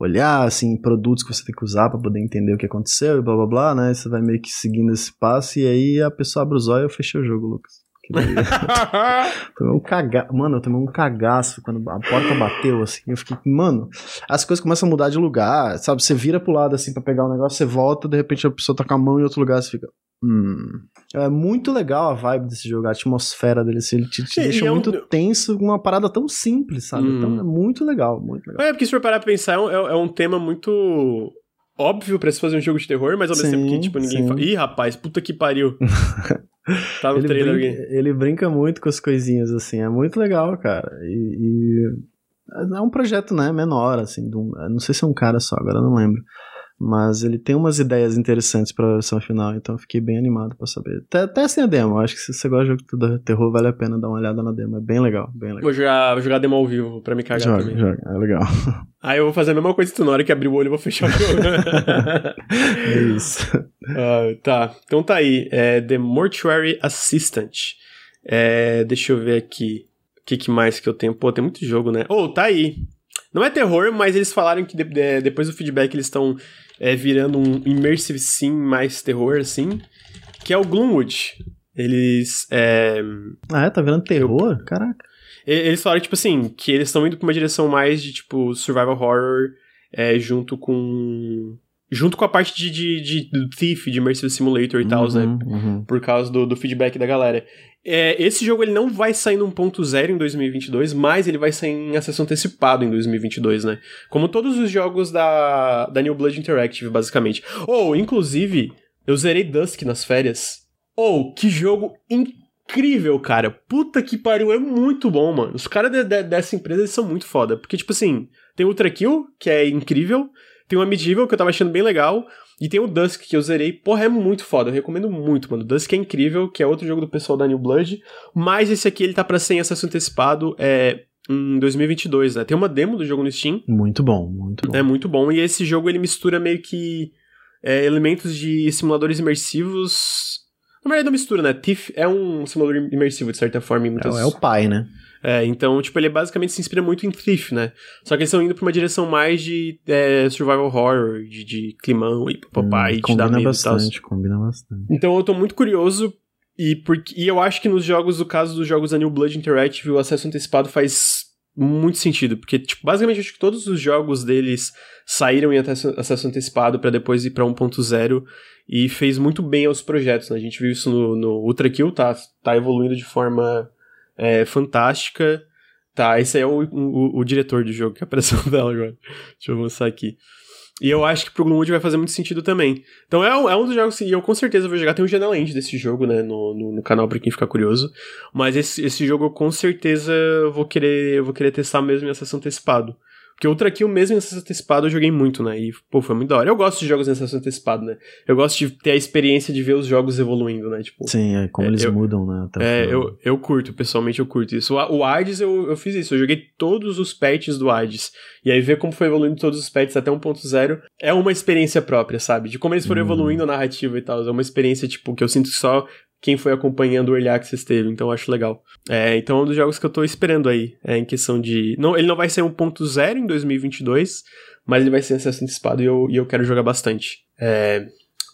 olhar, assim, produtos que você tem que usar para poder entender o que aconteceu e blá blá blá, né? Você vai meio que seguindo esse passo e aí a pessoa abre os olhos e eu fechei o jogo, Lucas. tomei um cagaço. Mano, eu tomei um cagaço quando a porta bateu, assim. Eu fiquei, mano, as coisas começam a mudar de lugar, sabe? Você vira pro lado, assim, para pegar o um negócio, você volta, de repente a pessoa tá com a mão em outro lugar, você fica. Hum. É muito legal a vibe desse jogo, a atmosfera dele, assim, ele te, te deixa é muito tenso com uma parada tão simples, sabe? Hum. Então é muito legal, muito legal. É, porque se for parar pra pensar, é, é um tema muito óbvio pra se fazer um jogo de terror, mas ao mesmo sim, tempo que, tipo, ninguém fala. Ih, rapaz, puta que pariu. tá no ele trailer brinca, alguém. Ele brinca muito com as coisinhas, assim, é muito legal, cara. E, e é um projeto, né, menor, assim, um, não sei se é um cara só, agora não lembro. Mas ele tem umas ideias interessantes pra versão final, então eu fiquei bem animado pra saber. Até, sem a demo, acho que se você gosta de jogo de terror, vale a pena dar uma olhada na demo. É bem legal, bem legal. Vou jogar, vou jogar demo ao vivo pra me cagar joga, também. Joga, é legal. Aí eu vou fazer a mesma coisa que tu, na hora que abrir o olho eu vou fechar o jogo. é isso. Uh, tá, então tá aí. É The Mortuary Assistant. É, deixa eu ver aqui. O que, que mais que eu tenho? Pô, tem muito jogo, né? Oh, tá aí. Não é terror, mas eles falaram que de, de, depois do feedback eles estão é, virando um immersive sim mais terror, assim, que é o Gloomwood. Eles. É... Ah, é? Tá virando terror? Eu... Caraca. Eles falaram, tipo assim, que eles estão indo pra uma direção mais de, tipo, survival horror é, junto com. Junto com a parte de, de, de, do Thief, de Immersive Simulator e tal, né? Uhum. Por causa do, do feedback da galera. É, esse jogo ele não vai sair no 1.0 em 2022, mas ele vai sair em acesso antecipado em 2022, né? Como todos os jogos da, da New Blood Interactive, basicamente. Ou, oh, inclusive, eu zerei Dusk nas férias. Ou, oh, que jogo incrível, cara. Puta que pariu, é muito bom, mano. Os caras de, de, dessa empresa eles são muito foda. Porque, tipo assim, tem Ultra Kill, que é incrível. Tem o Medieval, que eu tava achando bem legal. E tem o Dusk, que eu zerei. Porra, é muito foda. Eu recomendo muito, mano. Dusk é incrível, que é outro jogo do pessoal da New Blood. Mas esse aqui, ele tá pra ser em acesso antecipado é, em 2022, né? Tem uma demo do jogo no Steam. Muito bom, muito bom. É muito bom. E esse jogo, ele mistura meio que é, elementos de simuladores imersivos... Na verdade, não mistura, né? Thief é um simulador imersivo, de certa forma. Em muitas... é, é o pai, né? É, então, tipo, ele basicamente se inspira muito em Thief, né? Só que eles estão indo pra uma direção mais de é, survival horror, de, de climão e papai, hum, te dá medo bastante, e tal. Combina bastante, Então eu tô muito curioso e, porque, e eu acho que nos jogos, no caso dos jogos da New Blood Interactive, o acesso antecipado faz muito sentido, porque, tipo, basicamente acho que todos os jogos deles saíram em acesso antecipado para depois ir pra 1.0 e fez muito bem aos projetos, né? A gente viu isso no, no Ultra Kill, tá, tá evoluindo de forma é, fantástica. Tá, esse aí é o, o, o, diretor do jogo, que apareceu dela agora. Deixa eu mostrar aqui. E eu acho que pro Gloomwood vai fazer muito sentido também. Então é, é um dos jogos que eu com certeza vou jogar. Tem um Genaland desse jogo, né, no, no, no, canal pra quem ficar curioso. Mas esse, esse jogo eu com certeza vou querer, vou querer testar mesmo em acesso antecipado. Porque outra aqui, o mesmo em acesso antecipado, eu joguei muito, né? E, pô, foi muito da hora. Eu gosto de jogos em acesso antecipado, né? Eu gosto de ter a experiência de ver os jogos evoluindo, né? Tipo, Sim, é como é, eles eu, mudam, né? é, eu, eu curto, pessoalmente eu curto isso. O, o Hades eu, eu fiz isso, eu joguei todos os patches do Hades. E aí ver como foi evoluindo todos os patches até 1.0 é uma experiência própria, sabe? De como eles foram hum. evoluindo a narrativa e tal. É uma experiência, tipo, que eu sinto que só quem foi acompanhando o Early Access teve, então acho legal. É, então é um dos jogos que eu tô esperando aí, é, em questão de... Não, ele não vai ser 1.0 em 2022, mas ele vai ser acesso antecipado e eu, e eu quero jogar bastante. É,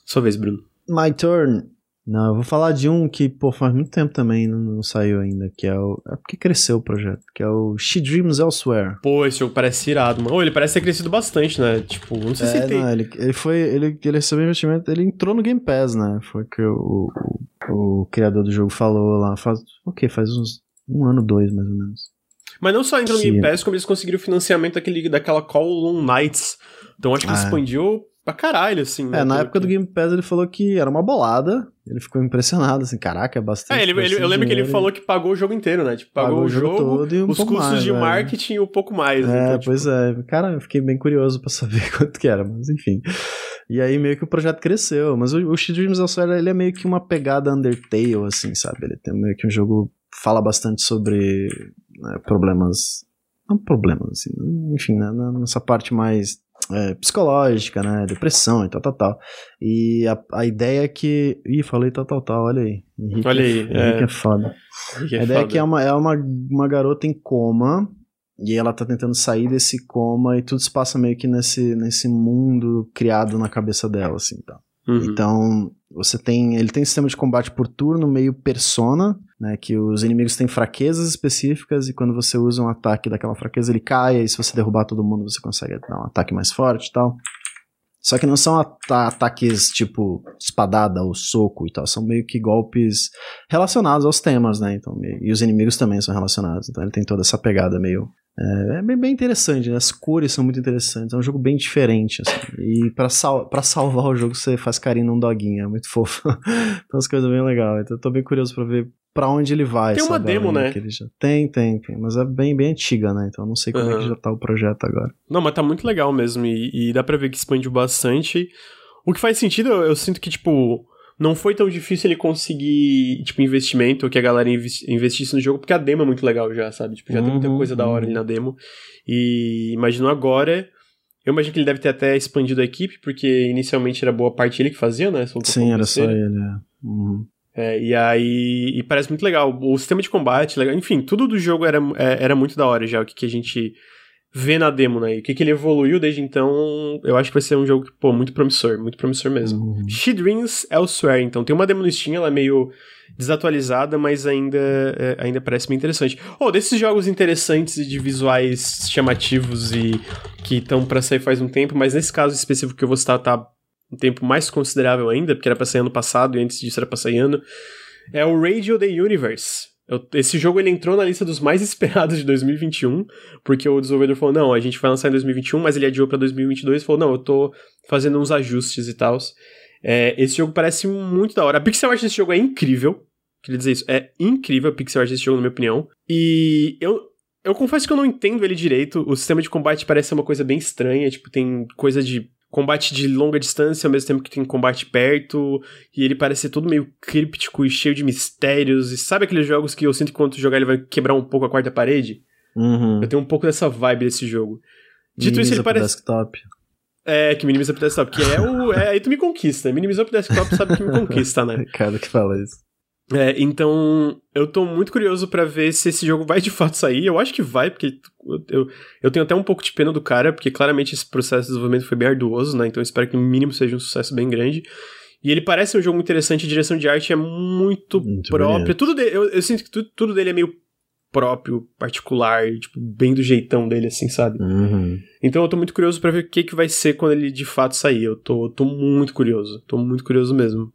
Sua vez, Bruno. My turn. Não, eu vou falar de um que, pô, faz muito tempo também, não, não saiu ainda, que é o... É porque cresceu o projeto, que é o She Dreams Elsewhere. Pô, esse jogo parece irado, mano. Ô, ele parece ter crescido bastante, né? Tipo, não sei é, se tem... Não, ele, ele foi... Ele, ele recebeu investimento, ele entrou no Game Pass, né? Foi o que o, o, o criador do jogo falou lá, faz... O okay, Faz uns... Um ano, dois, mais ou menos. Mas não só entrou no Game Pass, como eles conseguiram financiamento daquele, daquela Call on Nights. Então acho que ah, expandiu pra caralho, assim. Né? É, na época do Game Pass ele falou que era uma bolada. Ele ficou impressionado, assim, caraca, é bastante. É, ele, ele eu lembro que ele falou que pagou o jogo inteiro, né? Tipo, pagou, pagou o jogo, todo e um os custos mais, de velho. marketing e um pouco mais. É, então, pois tipo... é. Cara, eu fiquei bem curioso pra saber quanto que era, mas enfim. E aí meio que o projeto cresceu. Mas o, o She Dreams Elsewhere, ele é meio que uma pegada Undertale, assim, sabe? Ele tem meio que um jogo fala bastante sobre né, problemas não problemas, assim, enfim, né, nessa parte mais é, psicológica, né? Depressão e tal, tal, tal. E a, a ideia é que. Ih, falei tal, tal, tal, olha aí. Henrique, olha aí. Henrique é, é foda. Henrique é a ideia foda. é que é uma, é uma, uma garota em coma. E ela tá tentando sair desse coma e tudo se passa meio que nesse, nesse mundo criado na cabeça dela, assim, tá. Uhum. Então, você tem. Ele tem sistema de combate por turno, meio persona, né? Que os inimigos têm fraquezas específicas e quando você usa um ataque daquela fraqueza, ele cai, e se você derrubar todo mundo, você consegue dar um ataque mais forte e tal. Só que não são at ataques tipo espadada ou soco e tal, são meio que golpes relacionados aos temas, né? Então, e os inimigos também são relacionados, então ele tem toda essa pegada meio é, é bem, interessante, né? As cores são muito interessantes. É um jogo bem diferente, assim. E pra, sal salvar o jogo, você faz carinho num doguinho. É muito fofo. então, as coisas bem legais. Então, eu tô bem curioso pra ver pra onde ele vai. Tem uma demo, né? Já... Tem, tem, tem. Mas é bem, bem antiga, né? Então, eu não sei como uhum. é que já tá o projeto agora. Não, mas tá muito legal mesmo. E, e dá pra ver que expandiu bastante. O que faz sentido, eu, eu sinto que, tipo não foi tão difícil ele conseguir, tipo, investimento, que a galera investisse no jogo, porque a demo é muito legal já, sabe? Tipo, já uhum, tem muita coisa uhum. da hora ali na demo. E imagino agora. Eu imagino que ele deve ter até expandido a equipe, porque inicialmente era boa parte ele que fazia, né? Sim, era só ele, é. Uhum. É, e aí. E parece muito legal. O sistema de combate, legal. Enfim, tudo do jogo era, é, era muito da hora já, o que, que a gente vê na demo, né? E o que, que ele evoluiu desde então, eu acho que vai ser um jogo, pô, muito promissor, muito promissor mesmo. Uhum. She Dreams Elsewhere, então, tem uma demo no Steam, ela é meio desatualizada, mas ainda, é, ainda parece bem interessante. Oh, desses jogos interessantes e de visuais chamativos e que estão para sair faz um tempo, mas nesse caso específico que eu vou citar tá um tempo mais considerável ainda, porque era pra sair ano passado e antes disso era pra sair ano, é o Radio The Universe. Eu, esse jogo ele entrou na lista dos mais esperados de 2021, porque o desenvolvedor falou: não, a gente vai lançar em 2021, mas ele adiou pra 2022 e falou: não, eu tô fazendo uns ajustes e tal. É, esse jogo parece muito da hora. A pixel art desse jogo é incrível. Queria dizer isso, é incrível a pixel art desse jogo, na minha opinião. E eu, eu confesso que eu não entendo ele direito. O sistema de combate parece ser uma coisa bem estranha. Tipo, tem coisa de combate de longa distância ao mesmo tempo que tem combate perto, e ele parece ser todo meio críptico e cheio de mistérios. E sabe aqueles jogos que eu sinto que quando jogar ele vai quebrar um pouco a quarta parede? Uhum. Eu tenho um pouco dessa vibe desse jogo. Dito minimiza isso, ele parece. desktop. É, que minimiza pro desktop, que é o. É, aí tu me conquista. Minimizou pro desktop, sabe que me conquista, né? Cara que fala isso. É, então, eu tô muito curioso para ver se esse jogo vai de fato sair. Eu acho que vai, porque eu, eu tenho até um pouco de pena do cara, porque claramente esse processo de desenvolvimento foi bem arduoso, né? Então eu espero que no mínimo seja um sucesso bem grande. E ele parece um jogo muito interessante, a direção de arte é muito, muito própria. Tudo dele, eu, eu, sinto que tudo, tudo, dele é meio próprio, particular, tipo, bem do jeitão dele, assim, sabe? Uhum. Então eu tô muito curioso para ver o que, que vai ser quando ele de fato sair. Eu tô, tô muito curioso, tô muito curioso mesmo.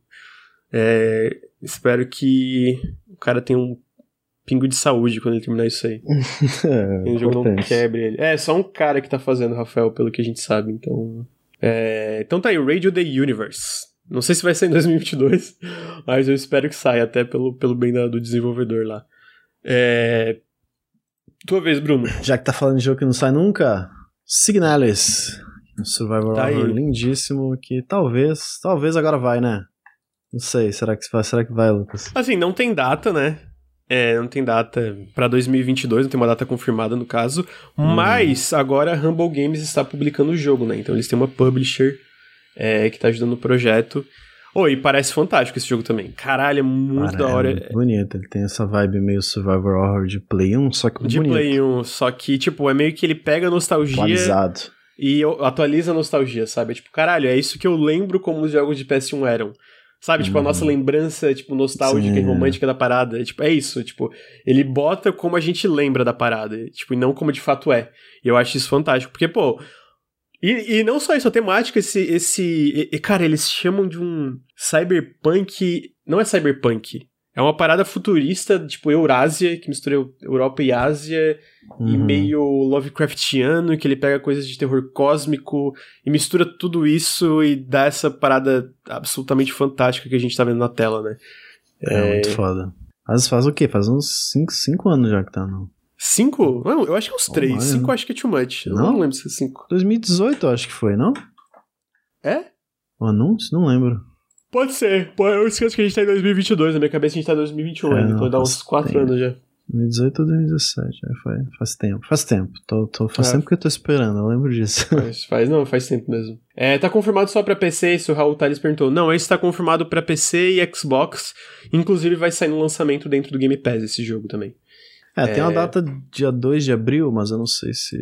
É, espero que o cara tenha um pingo de saúde quando ele terminar isso aí. é, o jogo não quebre ele. É, só um cara que tá fazendo, Rafael, pelo que a gente sabe, então... É, então tá aí, Radio The Universe. Não sei se vai sair em 2022, mas eu espero que saia, até pelo, pelo bem da, do desenvolvedor lá. É... Tua vez, Bruno. Já que tá falando de jogo que não sai nunca, Signalis. Um survival tá horror lindíssimo que talvez, talvez agora vai, né? Não sei, será que vai, será que vai, Lucas? Assim, não tem data, né? É, não tem data para 2022, não tem uma data confirmada no caso, hum. mas agora a Humble Games está publicando o jogo, né? Então eles têm uma publisher é, que tá ajudando o projeto. Oi, oh, parece fantástico esse jogo também. Caralho, é muito Cara, da hora. É muito bonito, ele tem essa vibe meio survival horror de Play 1, só que De bonito. Play 1, só que, tipo, é meio que ele pega a nostalgia... Atualizado e atualiza a nostalgia, sabe? É tipo, caralho, é isso que eu lembro como os jogos de PS1 eram. Sabe, tipo, a nossa uhum. lembrança, tipo, nostálgica Sim. e romântica da parada. É, tipo, é isso, tipo, ele bota como a gente lembra da parada, tipo, e não como de fato é. E eu acho isso fantástico, porque, pô. E, e não só isso, a temática, esse. esse e, cara, eles chamam de um cyberpunk. Não é cyberpunk. É uma parada futurista, tipo Eurásia, que mistura Europa e Ásia, uhum. e meio Lovecraftiano, que ele pega coisas de terror cósmico e mistura tudo isso e dá essa parada absolutamente fantástica que a gente tá vendo na tela, né? É, é muito foda. Faz, faz o quê? Faz uns 5 anos já que tá, não? Cinco? Não, eu acho que é uns oh, três. Cinco acho que é too much. Eu não? não lembro se é cinco. 2018 eu acho que foi, não? É? O anúncio? Não lembro. Pode ser. Eu esqueço que a gente tá em 2022. Na minha cabeça a gente tá em 2021 é, ainda. Então dá uns 4 anos já. 2018 ou 2017, é, foi, faz tempo. Faz tempo. Tô, tô, faz é. tempo que eu tô esperando, eu lembro disso. Faz, faz, não, faz tempo mesmo. É, tá confirmado só pra PC, isso o Raul Tales perguntou. Não, esse tá confirmado pra PC e Xbox. Inclusive vai sair no lançamento dentro do Game Pass esse jogo também. É, é... tem uma data dia 2 de abril, mas eu não sei se.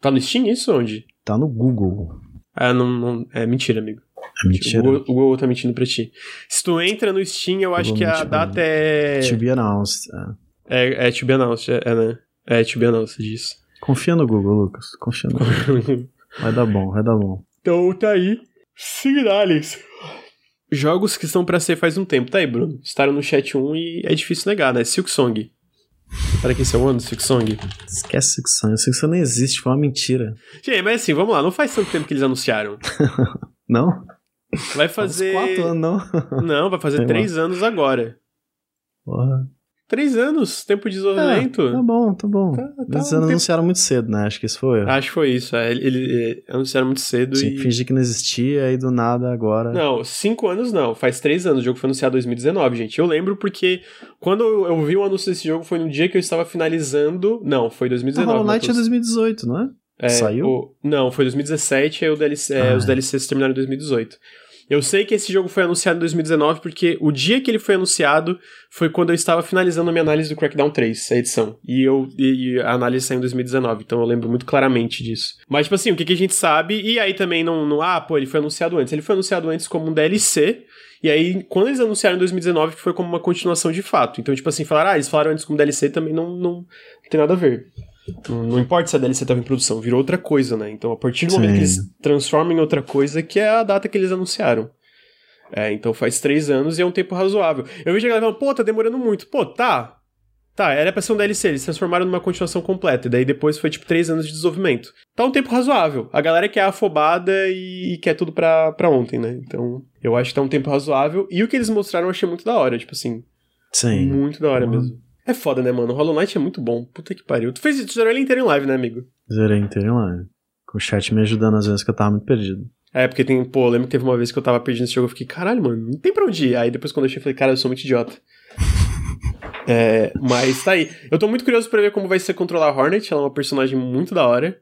Tá no Steam isso onde? Tá no Google. Ah, não, não. É mentira, amigo. É mentira. O Google, o Google tá mentindo pra ti. Se tu entra no Steam, eu acho que a data é. To be announced. É, é, é to be announced, é, é, né? É to be announced disso. Confia no Google, Lucas. Confia no Google. vai dar bom, vai dar bom. Então tá aí. Signales. Jogos que estão para ser faz um tempo. Tá aí, Bruno. Estaram no chat 1 e é difícil negar, né? Silk Song. Para quem é o ano, Silk Song? Esquece Silk Song. Silk Song nem existe, foi uma mentira. Gente, mas assim, vamos lá. Não faz tanto tempo que eles anunciaram. não? Vai fazer. Uns quatro anos, não? Não, vai fazer Sei três lá. anos agora. Porra. Três anos, tempo de desenvolvimento. É, tá bom, tá bom. Tá, tá Eles um anunciaram tempo... muito cedo, né? Acho que isso foi. Acho que foi isso. É, ele, anunciaram muito cedo Sim, e. fingir que não existia e do nada agora. Não, cinco anos não. Faz três anos. O jogo foi anunciado em 2019, gente. Eu lembro porque quando eu vi o anúncio desse jogo foi no dia que eu estava finalizando. Não, foi 2019. A Hollow Knight é 2018, não é? É Saiu? O... Não, foi 2017 e DLC... É, ah, os DLCs terminaram em 2018. Eu sei que esse jogo foi anunciado em 2019 porque o dia que ele foi anunciado foi quando eu estava finalizando a minha análise do Crackdown 3, a edição. E, eu, e, e a análise saiu em 2019, então eu lembro muito claramente disso. Mas, tipo assim, o que, que a gente sabe, e aí também não, não. Ah, pô, ele foi anunciado antes. Ele foi anunciado antes como um DLC. E aí, quando eles anunciaram em 2019, foi como uma continuação de fato. Então, tipo assim, falaram, ah, eles falaram antes como DLC também não, não, não tem nada a ver. Não, importa se a DLC estava em produção, virou outra coisa, né? Então, a partir do Sim. momento que eles transformam em outra coisa, que é a data que eles anunciaram. É, então faz três anos e é um tempo razoável. Eu vejo a galera falando, pô, tá demorando muito. Pô, tá. Tá, era pra ser um DLC, eles transformaram numa continuação completa, e daí depois foi tipo três anos de desenvolvimento. Tá um tempo razoável. A galera quer afobada e, e quer tudo pra, pra ontem, né? Então, eu acho que tá um tempo razoável. E o que eles mostraram eu achei muito da hora, tipo assim. Sim. Muito da hora uhum. mesmo. É foda, né, mano? Hollow Knight é muito bom. Puta que pariu. Tu fez tu zerou ele inteiro em live, né, amigo? Zerei inteiro em live. Com o chat me ajudando às vezes que eu tava muito perdido. É, porque tem, pô, eu lembro que teve uma vez que eu tava perdendo esse jogo, eu fiquei, caralho, mano, não tem pra onde ir. Aí depois quando eu achei, eu falei, cara, eu sou muito idiota. é, mas tá aí. Eu tô muito curioso pra ver como vai ser controlar a Hornet, ela é uma personagem muito da hora.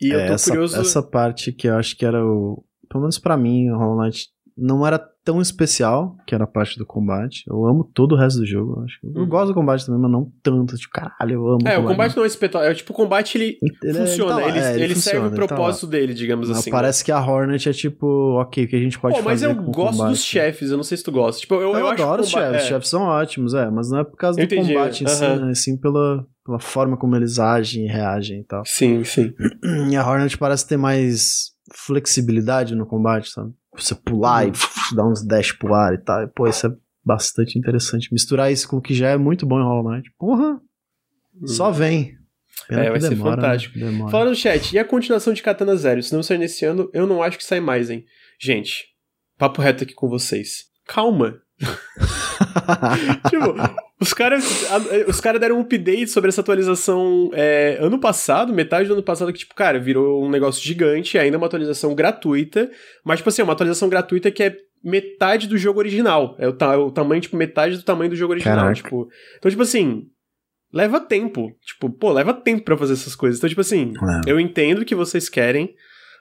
E é, eu tô essa, curioso. Essa parte que eu acho que era o. Pelo menos pra mim, o Hollow Knight não era tão especial, que era a parte do combate. Eu amo todo o resto do jogo, eu acho. Eu uhum. gosto do combate também, mas não tanto. Tipo, caralho, eu amo. É, o combate, não é espetáculo. É tipo, o combate ele, ele é- funciona. Ele, tá ele, é, ele, ele funciona, serve o tá propósito tá dele, digamos assim. Parece né? que a Hornet é tipo, ok, o que a gente pode Pô, fazer. Mas eu gosto combate. dos chefes, eu não sei se tu gosta. Tipo, eu, eu, eu adoro os chefes, os chefes são ótimos, é, mas não é por causa do Entendi. combate em si, né? Sim pela, pela forma como eles agem e reagem e tal. Sim, sim. E a Hornet parece ter mais flexibilidade no combate, sabe? Você pular e uhum. dar uns dash pro ar e tal. E, pô, isso é bastante interessante. Misturar isso com o que já é muito bom em Hollow Knight. Porra! Só uhum. vem. Pena é, vai demora, ser né? fantástico. Né? Fala no chat, e a continuação de Katana Zero? Se não sair nesse ano, eu não acho que sai mais, hein? Gente, papo reto aqui com vocês. Calma. tipo, os caras, os caras deram um update sobre essa atualização é, ano passado, metade do ano passado, que, tipo, cara, virou um negócio gigante, ainda uma atualização gratuita, mas, tipo assim, é uma atualização gratuita que é metade do jogo original. É o, ta o tamanho, tipo, metade do tamanho do jogo original. Tipo, então, tipo assim, leva tempo. Tipo, pô, leva tempo para fazer essas coisas. Então, tipo assim, é. eu entendo que vocês querem,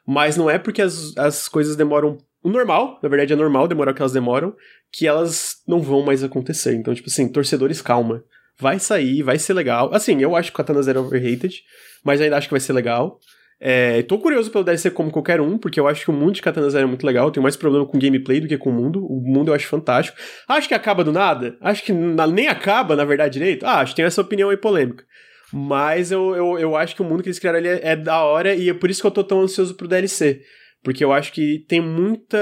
mas não é porque as, as coisas demoram normal, na verdade é normal demorar o que elas demoram, que elas não vão mais acontecer. Então, tipo assim, torcedores, calma. Vai sair, vai ser legal. Assim, eu acho que Katana Zero é overrated, mas ainda acho que vai ser legal. É, tô curioso pelo DLC como qualquer um, porque eu acho que o mundo de Katana Zero é muito legal. Eu tenho mais problema com gameplay do que com o mundo. O mundo eu acho fantástico. Acho que acaba do nada? Acho que na, nem acaba, na verdade, direito? Ah, acho que tem essa opinião aí polêmica. Mas eu, eu, eu acho que o mundo que eles criaram ali é, é da hora e é por isso que eu tô tão ansioso pro DLC. Porque eu acho que tem muita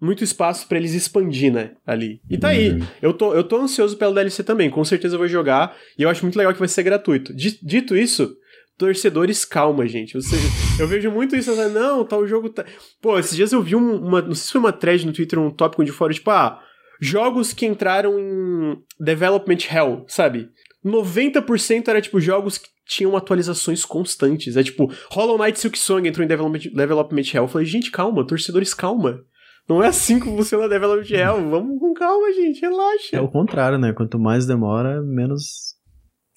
muito espaço para eles expandir, né, ali. E tá uhum. aí. Eu tô, eu tô ansioso pelo DLC também, com certeza eu vou jogar, e eu acho muito legal que vai ser gratuito. Dito isso, torcedores, calma, gente. Você, eu vejo muito isso, né? não, tal tá, jogo tá... Pô, esses dias eu vi uma, não sei se foi uma thread no Twitter, um tópico de fora, tipo, ah, jogos que entraram em development hell, sabe? 90% era, tipo, jogos que tinham atualizações constantes. É tipo, Hollow Knight Silk Song entrou em development, development hell. Eu falei, gente, calma, torcedores, calma. Não é assim que funciona Development Hell. Vamos com calma, gente. Relaxa. É o contrário, né? Quanto mais demora, menos.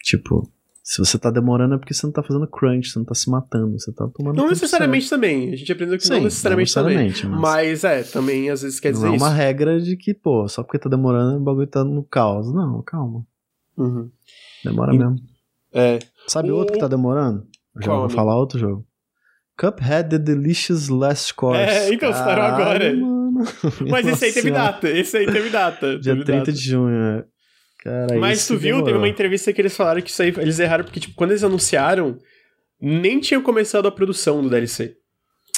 Tipo, se você tá demorando é porque você não tá fazendo crunch, você não tá se matando, você tá tomando. Não necessariamente certo. também. A gente aprendeu que Sim, não necessariamente, não necessariamente também. Mas... mas... é, também às vezes quer dizer. Não é uma isso. regra de que, pô, só porque tá demorando o bagulho tá no caos. Não, calma. Uhum. Demora e... mesmo. É. Sabe o... outro que tá demorando? Já vou falar outro jogo. Cuphead The Delicious Last Course. É, então, parou agora. Mano. Mas esse aí teve data. Esse aí teve data. Dia teve 30 data. de junho, é. Cara, Mas tu viu, demorou. teve uma entrevista que eles falaram que isso aí, eles erraram porque, tipo, quando eles anunciaram, nem tinha começado a produção do DLC.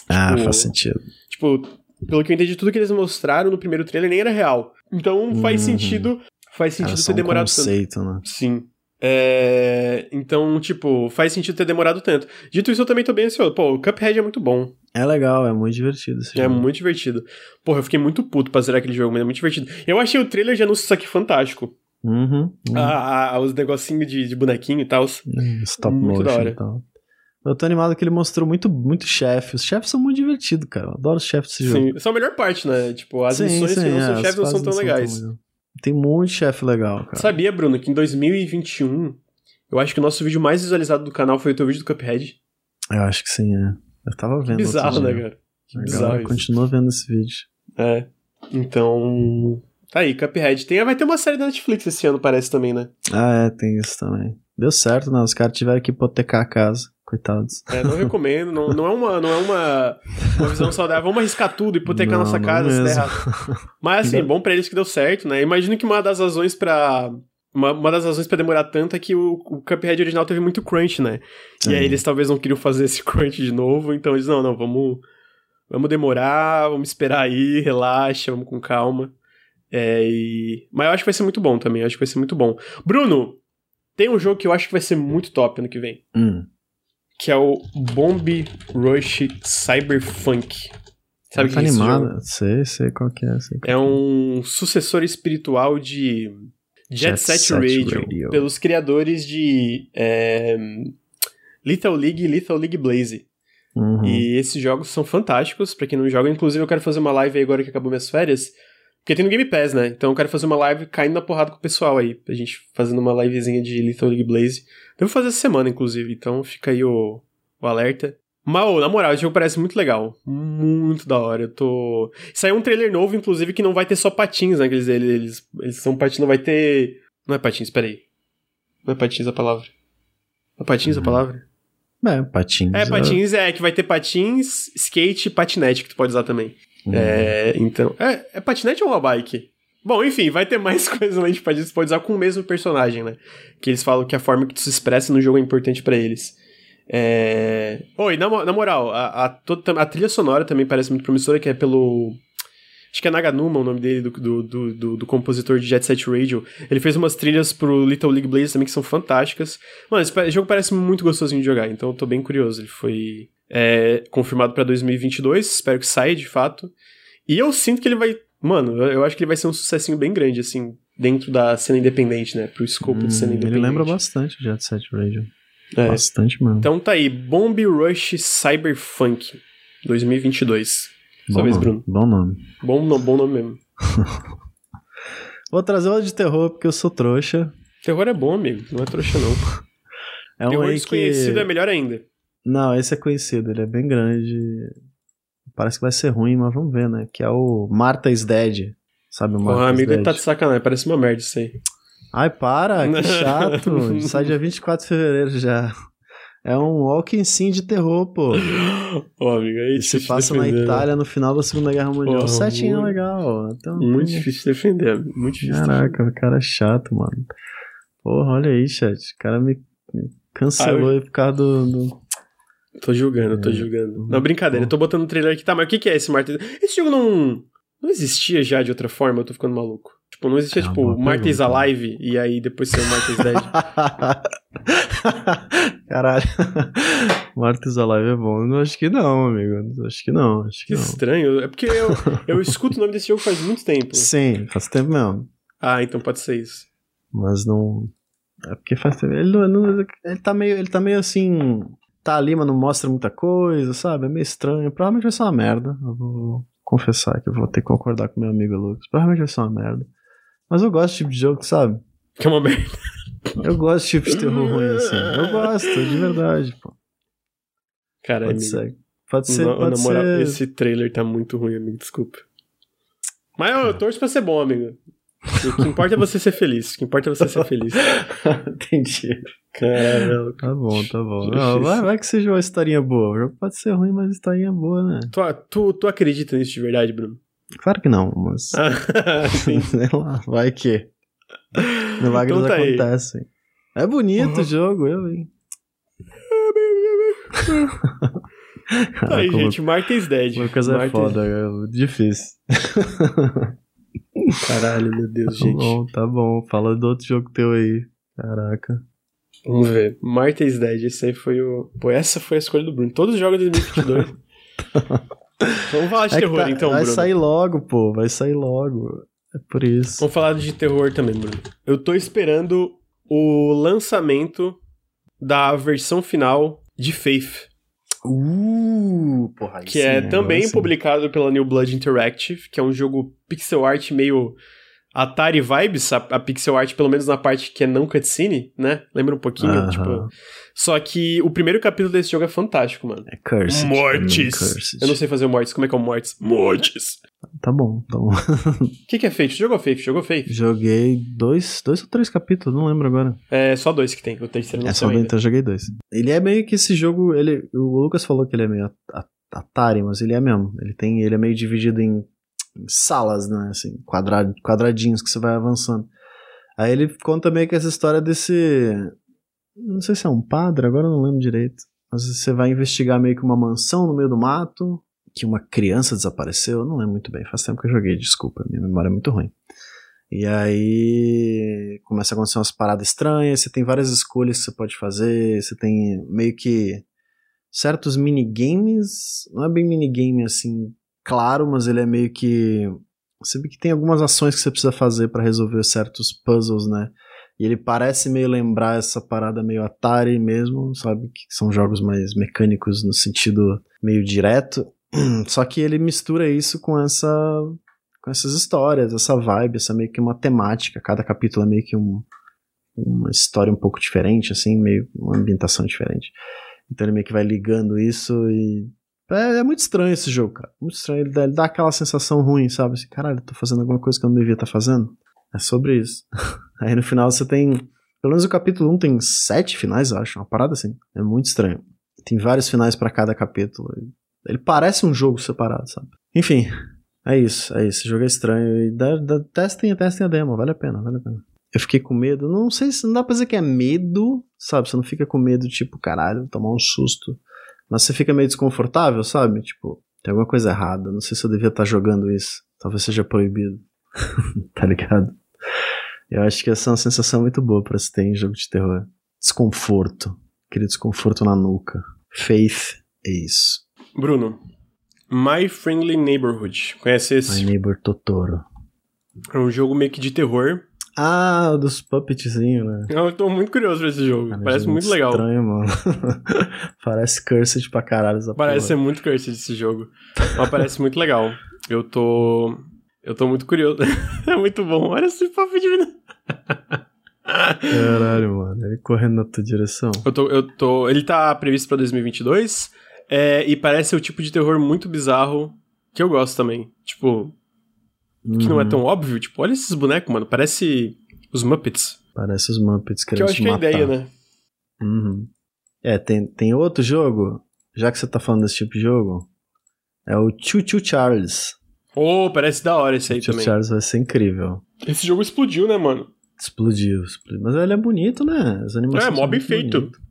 Ah, tipo, faz sentido. Tipo, pelo que eu entendi, tudo que eles mostraram no primeiro trailer nem era real. Então faz uhum. sentido. Faz sentido ter demorado um conceito, tanto. Né? Sim. É... Então, tipo, faz sentido ter demorado tanto. Dito isso, eu também tô bem ansioso. Pô, o Cuphead é muito bom. É legal, é muito divertido esse é jogo. É muito divertido. Porra, eu fiquei muito puto pra zerar aquele jogo, mas é muito divertido. Eu achei o trailer de anúncio aqui fantástico. Uhum, uhum. Ah, os negocinhos de, de bonequinho e tal. Stop muito motion e tal. Eu tô animado que ele mostrou muito, muito chefe. Os chefes são muito divertidos, cara. Eu adoro os chefes desse jogo. Sim, são a melhor parte, né? Tipo, as sim, missões sim, que não é, são chefes não são tão legais. Tão Tem um monte de chefe legal, cara. Sabia, Bruno, que em 2021, eu acho que o nosso vídeo mais visualizado do canal foi o teu vídeo do Cuphead. Eu acho que sim, é. Eu tava vendo. Que bizarro, né, cara? Que bizarro. Continua vendo esse vídeo. É. Então. Tá aí, Cuphead. Tem, vai ter uma série da Netflix esse ano, parece também, né? Ah, é, tem isso também. Deu certo, né? Os caras tiveram que hipotecar a casa. Coitados. É, não recomendo. não, não é, uma, não é uma, uma visão saudável. Vamos arriscar tudo, hipotecar não, nossa casa se der errado. Mas assim, bom pra eles que deu certo, né? Imagino que uma das razões pra. Uma, uma das razões para demorar tanto é que o, o Cuphead original teve muito crunch, né? E aí eles talvez não queriam fazer esse crunch de novo, então eles, não, não, vamos. Vamos demorar, vamos esperar aí, relaxa, vamos com calma. É, e... Mas eu acho que vai ser muito bom também, acho que vai ser muito bom. Bruno, tem um jogo que eu acho que vai ser muito top ano que vem. Hum. Que é o Bomb Rush Cyberpunk. Sabe tá que é animado? Sei, sei qual que é. Sei qual é, é um sucessor espiritual de Jet, Jet Set, Radio, Radio, pelos criadores de é, Little League e Little League Blaze. Uhum. E esses jogos são fantásticos, para quem não joga. Inclusive, eu quero fazer uma live aí agora que acabou minhas férias porque tem no Game Pass, né? Então eu quero fazer uma live caindo na porrada com o pessoal aí. A gente fazendo uma livezinha de Little League Blaze. Devo fazer essa semana, inclusive. Então fica aí o, o alerta. Mas, oh, na moral, o jogo parece muito legal. Muito da hora. Eu tô. Saiu um trailer novo, inclusive, que não vai ter só patins, né? Eles, eles, eles são patins, não vai ter. Não é patins, peraí. Não é patins a palavra. Não é patins a palavra? É, patins. É, patins é que vai ter patins, skate e patinete que tu pode usar também. Uhum. É, então. É, é patinete ou uma bike? Bom, enfim, vai ter mais coisas além de patins, pode usar com o mesmo personagem, né? Que eles falam que a forma que tu se expressa no jogo é importante para eles. É... Oi, na, na moral, a, a, a, trilha sonora também parece muito promissora, que é pelo. Acho que é Naganuma o nome dele, do, do, do, do, do compositor de Jet Set Radio. Ele fez umas trilhas pro Little League Blaze também que são fantásticas. Mano, esse jogo parece muito gostosinho de jogar, então eu tô bem curioso. Ele foi é, confirmado para 2022, espero que saia de fato. E eu sinto que ele vai. Mano, eu acho que ele vai ser um sucessinho bem grande, assim, dentro da cena independente, né? Pro escopo hum, de cena independente. Ele lembra bastante o Jet Set Radio. É. Bastante, mano. Então tá aí, Bomb Rush Cyberpunk 2022. Bom Sua vez, Bruno. Bom nome. Bom, bom nome mesmo. Vou trazer uma de terror porque eu sou trouxa. Terror é bom, amigo. Não é trouxa, não. É um terror desconhecido que... é melhor ainda. Não, esse é conhecido, ele é bem grande. Parece que vai ser ruim, mas vamos ver, né? Que é o Martha is Dead. Sabe o Martha O amigo ele tá de sacanagem, parece uma merda isso aí. Ai, para, que chato. Sai dia 24 de fevereiro já. É um walking sim de terror, pô. Ô, amigo, aí E se passa na Itália no final da Segunda Guerra Mundial. Porra, Setinho é muito- legal. Então, Muito difícil de defender, amigo. Muito difícil. Caraca, o cara é chato, mano. Porra, olha aí, chat. O cara me cancelou aí por causa do. do- defender. Tô julgando, tô É. julgando. Não, brincadeira, eu tô botando no trailer aqui. Tá, mas o que que é esse Martes? Esse jogo não. Não existia já de outra forma, eu tô ficando maluco. Tipo, não existia, É tipo, pergunta. Alive e aí depois saiu Martes Dead. Caralho. Martes Alive é bom. Não acho que não, amigo. Acho que não. Acho Que que não. estranho. É porque eu, eu escuto o nome desse jogo faz muito tempo. Sim, faz tempo mesmo. Ah, então pode ser isso. Mas não. É porque faz tempo. Ele, não- ele, tá meio, ele tá meio assim. Tá ali, mas não mostra muita coisa, sabe? É meio estranho. Provavelmente vai ser uma merda. Eu vou confessar que eu vou ter que concordar com meu amigo Lucas. Provavelmente vai ser uma merda. Mas eu gosto desse tipo de jogo, sabe? Que é uma merda. Eu gosto de tipo de terror ruim assim. Eu gosto, de verdade, pô. Cara, Pode amigo. ser. Pode ser, Na, pode na moral, ser. esse trailer tá muito ruim, amigo. Desculpa. Mas eu, eu torço pra ser bom, amigo. O que importa é você ser feliz. O que importa é você ser feliz. Entendi. Caralho. Tá bom, tá bom. Não, vai, vai que seja uma historinha boa. O jogo pode ser ruim, mas historinha boa, né? Tu, tu, tu acredita nisso de verdade, Bruno? Claro que não, mas. Sei lá, vai que. Milagres Então tá aí. acontecem. É bonito Uhum. o jogo, eu, hein? Tá aí, gente. Martes Dead. Lu- Lucas é Martes- foda, é difícil. Caralho, meu Deus, Tá gente. bom, tá bom. Fala do outro jogo teu aí. Caraca. Vamos ver. Martes Dead. Esse aí foi o. Pô, essa foi a escolha do Bruno. Todos os jogos de 2022. Vamos falar de É terror, tá- então, vai Bruno. sair logo, pô. Vai sair logo. É por isso. Vamos falar de terror também, Bruno. Eu tô esperando o lançamento da versão final de Faith, Uh, porra, que sim, é também sim. publicado pela New Blood Interactive, que é um jogo pixel art meio Atari vibes, a, a pixel art pelo menos na parte que é não cutscene, né? Lembra um pouquinho, Aham. tipo... Só que o primeiro capítulo desse jogo é fantástico, mano. É Cursed. Mortes! Cursed. Eu não sei fazer o Mortes. Como é que é o Mortes? Mortes! Tá bom, tá bom. O que, que é Faith? Jogou Faith? Jogou Faith? Joguei dois, dois ou três capítulos, não lembro agora. É só dois que tem, o terceiro não É só ainda. então eu joguei dois. Ele é meio que esse jogo, ele, o Lucas falou que ele é meio Atari, mas ele é mesmo. Ele tem, ele é meio dividido em salas, né, assim, quadrad, quadradinhos que você vai avançando. Aí ele conta meio que essa história desse, não sei se é um padre, agora eu não lembro direito. Mas você vai investigar meio que uma mansão no meio do mato, que uma criança desapareceu, eu não lembro muito bem, faz tempo que eu joguei, desculpa, minha memória é muito ruim. E aí começa a acontecer umas paradas estranhas, você tem várias escolhas que você pode fazer, você tem meio que certos minigames, não é bem minigame assim, claro, mas ele é meio que vê que tem algumas ações que você precisa fazer para resolver certos puzzles, né? E ele parece meio lembrar essa parada meio Atari mesmo, sabe? Que são jogos mais mecânicos no sentido meio direto. Só que ele mistura isso com essa com essas histórias, essa vibe, essa meio que uma temática. Cada capítulo é meio que um, uma história um pouco diferente, assim, meio uma ambientação diferente. Então ele meio que vai ligando isso e. É, é muito estranho esse jogo, cara. Muito estranho. Ele dá, ele dá aquela sensação ruim, sabe? Assim, caralho, tô fazendo alguma coisa que eu não devia estar fazendo. É sobre isso. Aí no final você tem. Pelo menos o capítulo 1 tem sete finais, acho. Uma parada assim. É muito estranho. Tem vários finais pra cada capítulo. Ele parece um jogo separado, sabe? Enfim, é isso, é isso. O jogo é estranho. E dá, dá, testem, testem a demo, vale a pena, vale a pena. Eu fiquei com medo. Não sei se não dá pra dizer que é medo, sabe? Você não fica com medo, tipo, caralho, tomar um susto. Mas você fica meio desconfortável, sabe? Tipo, tem alguma coisa errada. Não sei se eu devia estar jogando isso. Talvez seja proibido. tá ligado? Eu acho que essa é uma sensação muito boa pra se ter em jogo de terror. Desconforto. Aquele desconforto na nuca. Faith é isso. Bruno, My Friendly Neighborhood. Conhece My esse? Neighbor Totoro. É um jogo meio que de terror. Ah, dos puppetzinhos, né? Eu tô muito curioso pra esse jogo. Cara, Parece muito legal. Estranho, mano. parece cursed pra caralho essa Parece ser porra. muito cursed esse jogo. Mas parece muito legal. Eu tô. Eu tô muito curioso. é muito bom. Olha esse papo de vida. Caralho, mano. Ele correndo na tua direção. Eu tô, eu tô. Ele tá previsto pra 2022. É, e parece o tipo de terror muito bizarro que eu gosto também. Tipo, que não é Uhum. tão óbvio. Tipo, olha esses bonecos, mano. Parece os Muppets. Parece os Muppets Que eu querendo acho que é a ideia, né? Uhum. É, tem, tem outro jogo, já que você tá falando desse tipo de jogo, é o Choo Choo Charles. Ô, parece da hora esse aí Choo também. Charles vai ser incrível. Esse jogo explodiu, né, mano? Explodiu, explodiu. Mas ele é bonito, né? As animações É, mó bem feito. bonitas.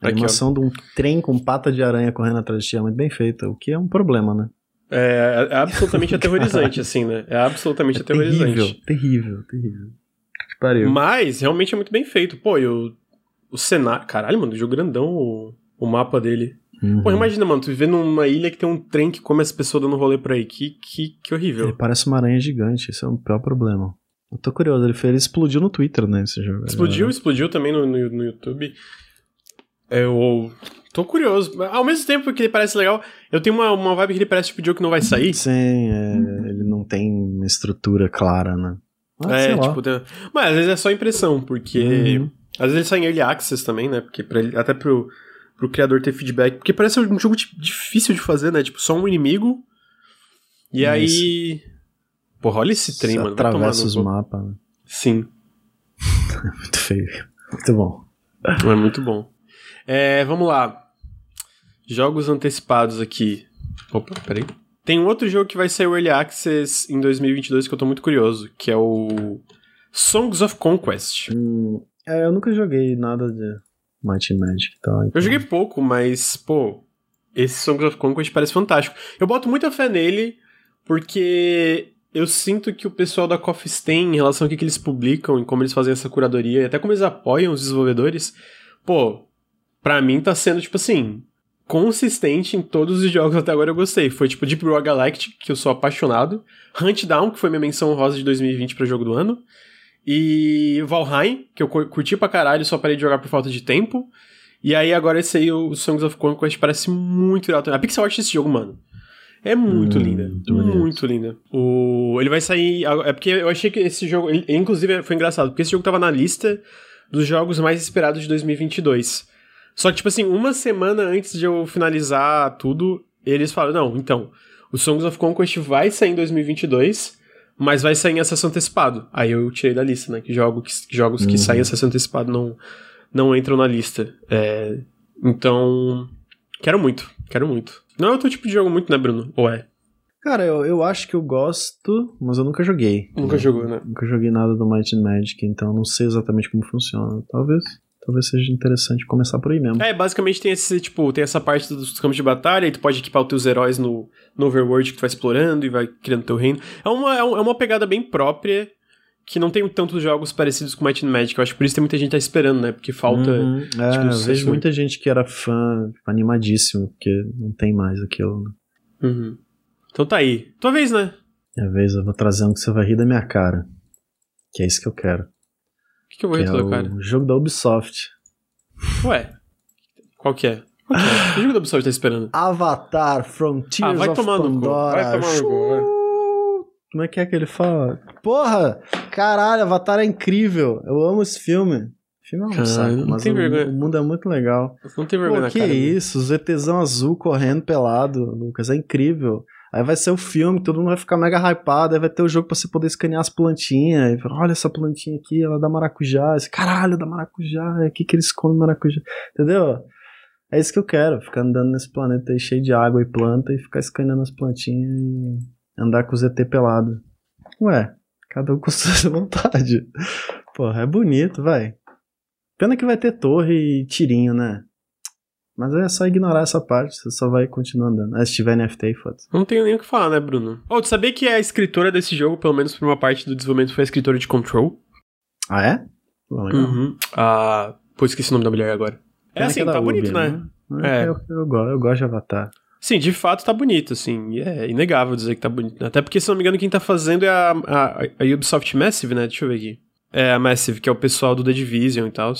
A Aqui, ó. animação de um trem com pata de aranha correndo atrás de ti é muito bem feita, o que é um problema, né? É, é absolutamente aterrorizante, assim, né? É absolutamente aterrorizante. terrível, terrível, terrível. Que pariu. Mas realmente é muito bem feito. Pô, e o, o cenário. Caralho, mano, o jogo grandão, o, o mapa dele. Uhum. Pô, imagina, mano, tu viver numa ilha que tem um trem que come as pessoas dando rolê por aí. Que, que, que Ele horrível. parece uma aranha gigante, esse é o pior problema. Eu tô curioso, ele, fez, ele explodiu no Twitter, né, esse jogo. Explodiu, explodiu também no, no, no YouTube. Eu tô curioso. Ao mesmo tempo que ele parece legal, eu tenho uma, uma vibe que ele parece tipo de jogo que não vai sair. Sim, é, ele não tem uma estrutura clara, né? Ah, é, tipo, tem- mas às vezes é só impressão, porque. Uhum. Às vezes ele sai em early access também, né? Porque pra ele, até pro, pro criador ter feedback. Porque parece um jogo di- difícil de fazer, né? Tipo, só um inimigo. E aí. Porra, olha esse trem, Você mano. atravessa os mapas, né? Sim, Muito feio. Muito bom. é muito bom. É, vamos lá. Jogos antecipados aqui. Opa, peraí. Tem um outro jogo que vai sair o Early Access em 2022 que eu tô muito curioso, que é o Songs of Conquest. Hum, é, eu nunca joguei nada de Might and Magic e tal. Eu então- joguei pouco, mas, pô, esse Songs of Conquest parece fantástico. Eu boto muita fé nele, porque eu sinto que o pessoal da Coffee Stain, em relação ao que, que eles publicam e como eles fazem essa curadoria, e até como eles apoiam os desenvolvedores, pô, pra mim tá sendo, tipo assim, consistente em todos os jogos até agora eu gostei. Foi tipo Deep Rock Galactic, que eu sou apaixonado, Hunt Down, que foi minha menção rosa de 2020 pra jogo do ano, e Valheim, que eu cur- curti pra caralho, só parei de jogar por falta de tempo. E aí agora esse aí, o Songs of Conquest, parece muito irado. A pixel art desse jogo, mano, é muito Hum, linda. muito. Muito linda. O... Ele vai sair... É porque eu achei que esse jogo... ele- inclusive, foi engraçado, porque esse jogo tava na lista dos jogos mais esperados de 2022. Só que, tipo assim, uma semana antes de eu finalizar tudo, eles falaram, não, então, o Songs of Conquest vai sair em 2022, mas vai sair em acesso antecipado. Aí eu tirei da lista, né, que, jogo, que jogos que Uhum. saem em acesso antecipado não, não entram na lista. É, então, quero muito, quero muito. Não é o teu tipo de jogo muito, né, Bruno? Ou é? Cara, eu, eu acho que eu gosto, mas eu nunca joguei. Nunca jogou, né? Nunca joguei nada do Might and Magic, então eu não sei exatamente como funciona. Talvez, talvez seja interessante começar por aí mesmo. É, basicamente tem esse, tipo, tem essa parte dos campos de batalha, e tu pode equipar os teus heróis no, no overworld que tu vai explorando e vai criando teu reino. É uma, é é uma pegada bem própria, que não tem tantos jogos parecidos com Might and Magic. Eu acho que por isso tem muita gente tá esperando, né? Porque falta... Uhum. É, tipo, eu sucesso. vejo muita gente que era fã, tipo, animadíssimo, porque não tem mais aquilo. Né? Uhum. Então tá aí. Tua vez, né? Minha vez eu vou trazer um que você vai rir da minha cara. Que é isso que eu quero. O que, que eu vou Que rir é o jogo da Ubisoft. Ué. Qual que é? Qual que é? Que jogo da Ubisoft tá esperando? Avatar Frontiers Ah, vai of tomar Pandora. vai tomar no cu, vai. Como é que é que ele fala? Porra! Caralho, Avatar é incrível. Eu amo esse filme. O filme é um Caralho, saco, não mas tem o, vergonha. o mundo é muito legal. Não tem vergonha Pô, que cara. isso? Os ETzão azul correndo pelado, Lucas. É incrível. Aí vai ser o filme, todo mundo vai ficar mega hypado, aí vai ter o jogo pra você poder escanear as plantinhas. Fala, olha essa plantinha aqui, ela dá maracujá. Esse, Caralho, dá maracujá. É aqui que eles comem maracujá. Entendeu? É isso que eu quero, ficar andando nesse planeta aí cheio de água e planta e ficar escaneando as plantinhas e andar com os ET pelado. Ué, cada um com sua vontade. Porra, é bonito, vai. Pena que vai ter torre e tirinho, né? Mas é só ignorar essa parte, você só vai continuar andando. Ah, se tiver NFT, foda-se. Não tenho nem o que falar, né, Bruno? Oh, tu sabia que a escritora desse jogo, pelo menos por uma parte do desenvolvimento, foi a escritora de Control? Ah, é? Legal. Uhum. Ah, pô, esqueci o nome da mulher agora. É assim, que da tá Ubi, bonito, né? É, É. Eu, eu, gosto, eu gosto de Avatar. Sim, de fato tá bonito, assim. É inegável dizer que tá bonito. né? Até porque, se não me engano, quem tá fazendo é a, a, a Ubisoft Massive, né? Deixa eu ver aqui. É a Massive, que é o pessoal do The Division e tal.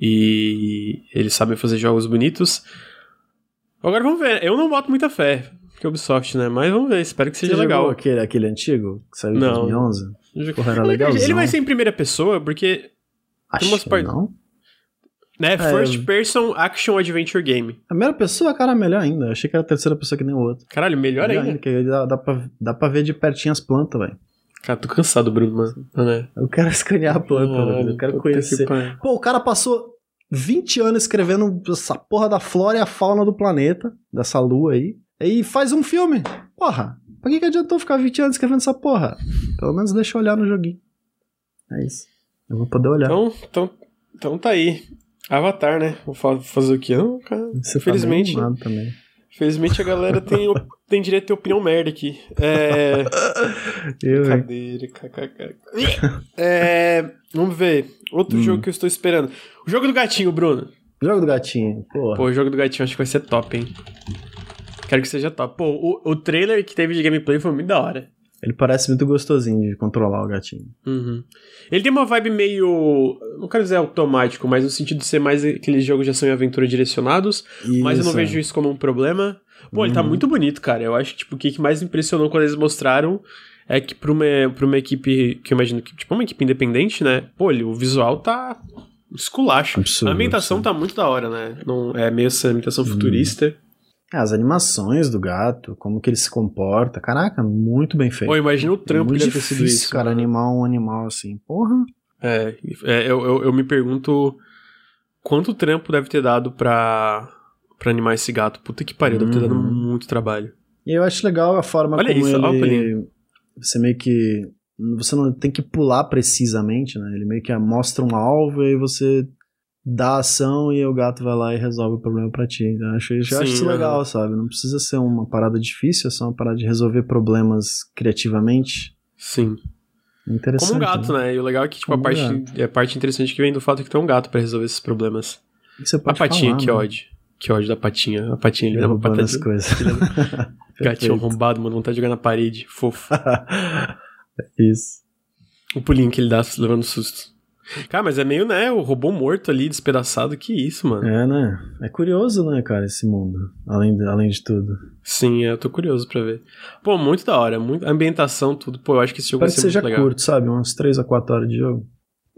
E eles sabem fazer jogos bonitos. Agora vamos ver. Eu não boto muita fé, que é Ubisoft, né? Mas vamos ver, espero que Você seja jogou legal. Aquele, aquele antigo que saiu em Não. 2011? Porra, era Ele- vai ser em primeira pessoa, porque, Acho que part- não. né, É, First Person Action Adventure Game. A primeira pessoa, cara, é melhor ainda. Eu achei que era a terceira pessoa que nem o outro. Caralho, melhor ainda. que aí dá, dá, pra, dá pra ver de pertinho as plantas, velho. Cara, tô cansado, Bruno, mano. Eu quero escanear a planta, velho. Eu quero conhecer. que. Pô, o cara passou 20 anos escrevendo essa porra da flora e a fauna do planeta, dessa lua aí, e faz um filme. Porra, pra que, que adiantou ficar 20 anos escrevendo essa porra? Pelo menos deixa eu olhar no joguinho. É isso. Eu vou poder olhar. Então, então, então tá aí. Avatar, né? Vou fazer o quê? Não, cara. Você Felizmente. Tá também. Felizmente a galera tem, tem direito a ter opinião merda aqui. É. Eu? Cadeira, kkk. É. Vamos ver. Outro Hum. jogo que eu estou esperando. O jogo do gatinho, Bruno. Jogo do gatinho, porra. Pô, o jogo do gatinho acho que vai ser top, hein? Quero que seja top. Pô, o, o trailer que teve de gameplay foi muito da hora. Ele parece muito gostosinho de controlar o gatinho. Uhum. Ele tem uma vibe meio. Não quero dizer automático, mas no sentido de ser mais aqueles jogos de ação e aventura direcionados. Mas eu não Isso, vejo isso como um problema. Pô, ele tá Uhum. muito bonito, cara. Eu acho que tipo, o que mais impressionou quando eles mostraram é que pra uma, pra uma equipe que eu imagino que, tipo, uma equipe independente, né? Pô, ele- o visual tá esculacho. Absurdo, a ambientação absurdo. tá muito da hora, né? Não, é meio essa ambientação Uhum. futurista. É, As animações do gato, como que ele se comporta. Caraca, muito bem feito. Pô, imagina o trampo muito que deve ter sido isso. cara, mano. animar um animal assim. Porra. É, é, eu, eu, eu me pergunto quanto trampo deve ter dado pra, pra animar esse gato. Puta que pariu, deve ter dado Uhum. muito trabalho. E eu acho legal a forma Olha como isso, ele... Você meio que... Você não tem que pular precisamente, né? Ele meio que mostra um alvo e aí você dá a ação e o gato vai lá e resolve o problema pra ti. Eu acho, eu acho Sim, isso aham. legal, sabe? Não precisa ser uma parada difícil, é só uma parada de resolver problemas criativamente. Sim. É interessante. Como um gato, né? E o legal é que, tipo, a Como parte, a parte interessante que vem do fato é que tem um gato pra resolver esses problemas. A patinha, falar, que né? ódio. Que ódio da patinha. A patinha dá uma Derrubando as coisas. Gatinho arrombado, mano. Vontade de jogar na parede. Fofo. Isso. O pulinho que ele dá levando susto. Cara, mas é meio, né? O robô morto ali, despedaçado. Que isso, mano. É, né? É curioso, né, cara, esse mundo. Além de, além de tudo. Sim, eu tô curioso pra ver. Pô, muito da hora. Muito, a ambientação, tudo. Pô, eu acho que esse jogo que vai ser seja muito legal. curto, sabe? Umas 3 a 4 horas de jogo.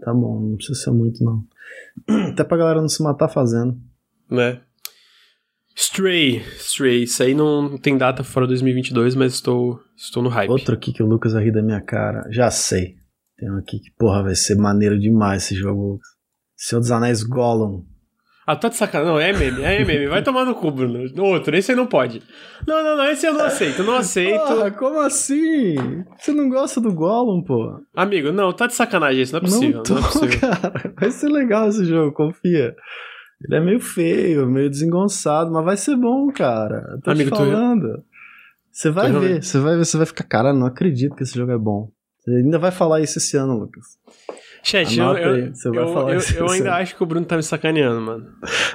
Tá bom, não precisa ser muito, não. Até pra galera não se matar fazendo. né? Stray, Stray, isso aí não tem data fora 2022, mas estou, estou no hype. Outro aqui que o Lucas rir da minha cara. Já sei. Tem um aqui que, porra, vai ser maneiro demais esse jogo, Lucas. Senhor dos Anéis Gollum. Ah, tá de sacanagem. Não, é meme, é meme. Vai tomar no cu, Bruno. Outro, esse aí não pode. Não, não, não, esse eu não aceito, eu não aceito. Porra, como assim? Você não gosta do Gollum, pô? Amigo, não, tá de sacanagem isso, não é possível, não tô, não, é possível. cara. Vai ser legal esse jogo, confia. Ele é meio feio, meio desengonçado, mas vai ser bom, cara. Eu tô Amigo, te falando. Você vai ver, você vai ver, você vai ficar, cara, não acredito que esse jogo é bom. Você ainda vai falar isso esse ano, Lucas. Chat, eu, eu, você vai eu, falar eu- isso, eu ainda acho que o Bruno tá me sacaneando, mano.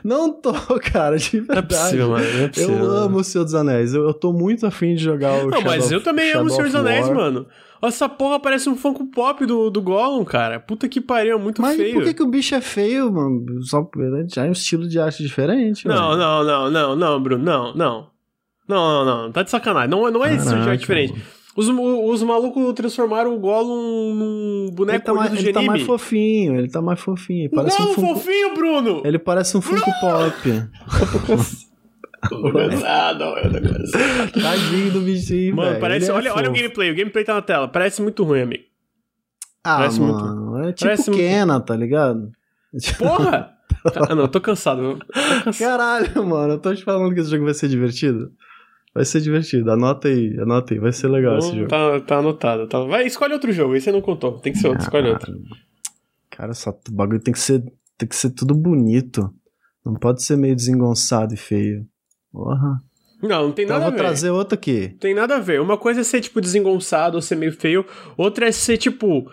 Não tô, cara, de Não é verdade. possível, mano. É possível. eu amo o Senhor dos Anéis. Eu, eu tô muito afim de jogar o Não, mas Shadow eu of- também amo o Shadow Senhor dos Anéis, mano. Essa porra parece um Funko Pop do, do Gollum, cara. Puta que pariu, é muito Mas feio. por que, que o bicho é feio, mano? Só já é um estilo de arte diferente, Não, velho. não, não, não, não, Bruno, não, não. Não, não, não, tá de sacanagem. Não, não é esse tipo de arte diferente. mano. Os, os malucos transformaram o Gollum num Ele boneco tá, mais, do ele tá mais fofinho, ele tá mais fofinho. Ele parece Não, um Funko... fofinho, Bruno! Ele parece um Funko Pop. Ah, não, eu não consigo. Tadinho do bichinho, Mano, velho. parece. É Olha, olha o gameplay. O gameplay tá na tela. Parece muito ruim, amigo. Ah, parece muito- mano, é tipo parece muito- Kena, tá ligado? Porra! ah, não, eu tô cansado. eu tô cansado. Caralho, mano, eu tô te falando que esse jogo vai ser divertido. Vai ser divertido, anota aí, anota aí, vai ser legal esse Então, jogo. tá, tá anotado. Tá. Vai, escolhe outro jogo. Esse você não contou. Tem que ser outro. Escolhe outro. Cara, só, o bagulho tem que, ser, tem que ser tudo bonito. Não pode ser meio desengonçado e feio. Porra. Não, não tem Então eu nada a vou ver. trazer outro aqui. Tem nada a ver. Uma coisa é ser, tipo, desengonçado ou ser meio feio. Outra é ser, tipo,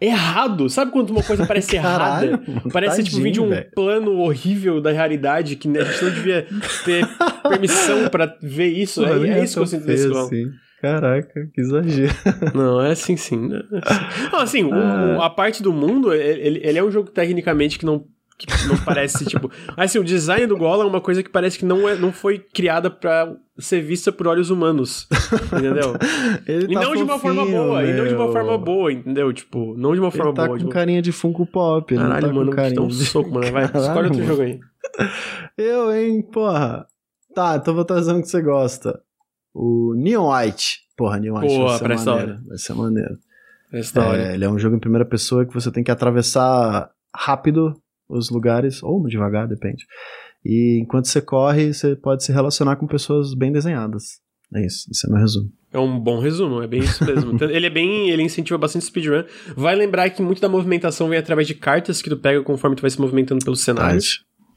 errado. Sabe quando uma coisa parece Caralho, errada? mano, Parece, tipo, vir de um tadinho, velho. plano horrível da realidade que a gente não devia ter permissão pra ver isso. Mano, É, é isso que eu sinto desse assim. Caraca, que exagero. Não, é assim sim. né? É assim. Não, assim, Ah. o- a parte do mundo, ele, ele é um jogo tecnicamente que não, que não parece, tipo... Assim, o design do Gollum é uma coisa que parece que não, é, não foi criada pra ser vista por olhos humanos, entendeu? Ele E tá não de uma forma fofinho, boa, e não de uma meu. forma boa, entendeu? Tipo, não de uma forma Ele tá boa. com tipo, carinha de Funko Pop. Não Caralho, tá mano, carinha dar um soco, mano. Vai, Caralho, escolhe outro mano. jogo aí. Eu, hein, porra. Tá, então vou trazer um que você gosta. O Neon White. Porra, Neon White Porra, vai ser maneiro. Vai ser maneiro. Hora. É, ele é um jogo em primeira pessoa que você tem que atravessar rápido os lugares, ou devagar, depende. E enquanto você corre, você pode se relacionar com pessoas bem desenhadas. É isso, esse é meu resumo. É um bom resumo, é bem isso mesmo. Ele é bem. Ele incentiva bastante speedrun. Vai lembrar que muito da movimentação vem através de cartas que tu pega conforme tu vai se movimentando pelo cenário.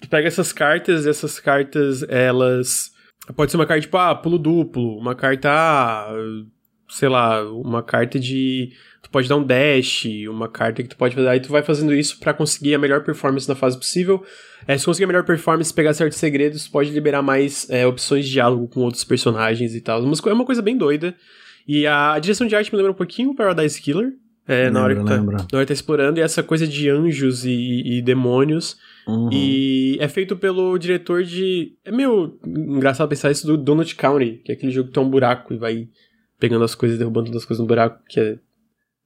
Tu pega essas cartas e essas cartas, elas. Pode ser uma carta tipo, ah, pulo duplo, uma carta, ah, sei lá, uma carta de. Tu pode dar um dash, uma carta que tu pode fazer. Aí tu vai fazendo isso para conseguir a melhor performance na fase possível. É, se conseguir a melhor performance, pegar certos segredos, pode liberar mais é, opções de diálogo com outros personagens e tal. É uma coisa bem doida. E a direção de arte me lembra um pouquinho o Paradise Killer. É, na, hora que tá, na hora que tá explorando, e essa coisa de anjos e, e demônios. Uhum. E é feito pelo diretor de. É meio engraçado pensar isso do Donut County, que é aquele jogo que tem um buraco e vai pegando as coisas, derrubando todas as coisas no buraco, que é.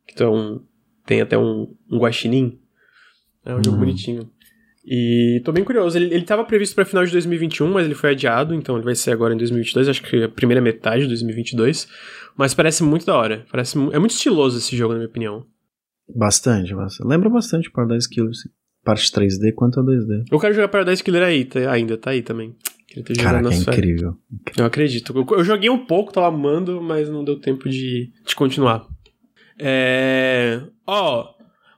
Que tem, um, tem até um, um guaxinim. É um uhum. jogo bonitinho. E tô bem curioso. Ele, ele tava previsto para final de 2021, mas ele foi adiado, então ele vai ser agora em 2022, acho que a primeira metade de 2022. Mas parece muito da hora. Parece, é muito estiloso esse jogo, na minha opinião. Bastante, bastante. Lembra bastante Paradise Killer, parte 3D quanto a 2D. Eu quero jogar Paradise Killer aí, tá, ainda, tá aí também. Caraca, é incrível. Eu acredito. Eu, eu, joguei um pouco, tava amando, mas não deu tempo de, de continuar. É... Ó,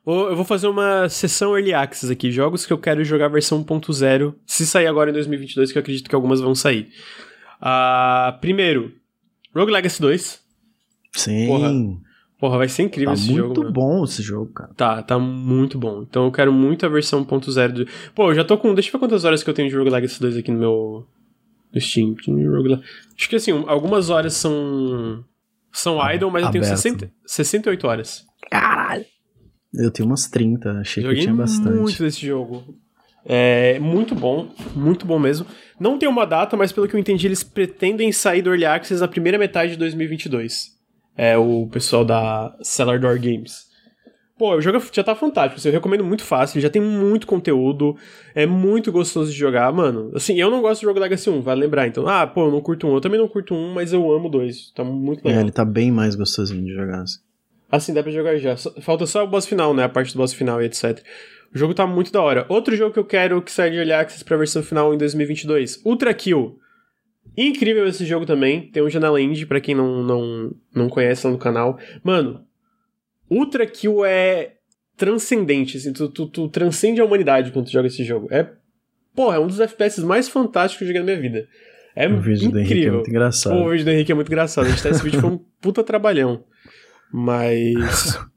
eu vou fazer uma sessão Early Access aqui. Jogos que eu quero jogar versão 1.0. Se sair agora em 2022, que eu acredito que algumas vão sair. Uh, primeiro, Rogue Legacy 2. Sim. Porra, porra vai ser incrível tá esse jogo. Tá muito bom esse jogo, cara. Tá, tá muito bom. Então eu quero muito a versão 1.0 do. Pô, eu já tô com. Deixa eu ver quantas horas que eu tenho de Rogue Legacy 2 aqui no meu. No Steam. Acho que assim, algumas horas são. São ah, idle, mas aberto. eu tenho 60, 68 horas. Caralho! Eu tenho umas 30, achei Joguei que eu tinha bastante. muito desse jogo. É muito bom, muito bom mesmo. Não tem uma data, mas pelo que eu entendi, eles pretendem sair do Early Access na primeira metade de 2022. É o pessoal da Cellar Door Games. Pô, o jogo já tá fantástico, assim, eu recomendo muito fácil, já tem muito conteúdo, é muito gostoso de jogar, mano. Assim, eu não gosto de jogo Legacy 1, vale lembrar, então, ah, pô, eu não curto um, eu também não curto um, mas eu amo dois, tá muito é, legal. É, ele tá bem mais gostosinho de jogar, assim. Assim, dá pra jogar já. Falta só o boss final, né? A parte do boss final e etc. O jogo tá muito da hora. Outro jogo que eu quero que saia de Early Access pra versão final em 2022. Ultra Kill. Incrível esse jogo também. Tem um janela indie, pra quem não, não, não conhece lá no canal. Mano, Ultra Kill é transcendente, assim. Tu, tu, tu transcende a humanidade quando tu joga esse jogo. É, porra, é um dos FPS mais fantásticos que eu joguei na minha vida. É o vídeo incrível. do Henrique é muito engraçado. Pô, o vídeo do Henrique é muito engraçado. A gente tá esse vídeo foi um puta trabalhão. Mas.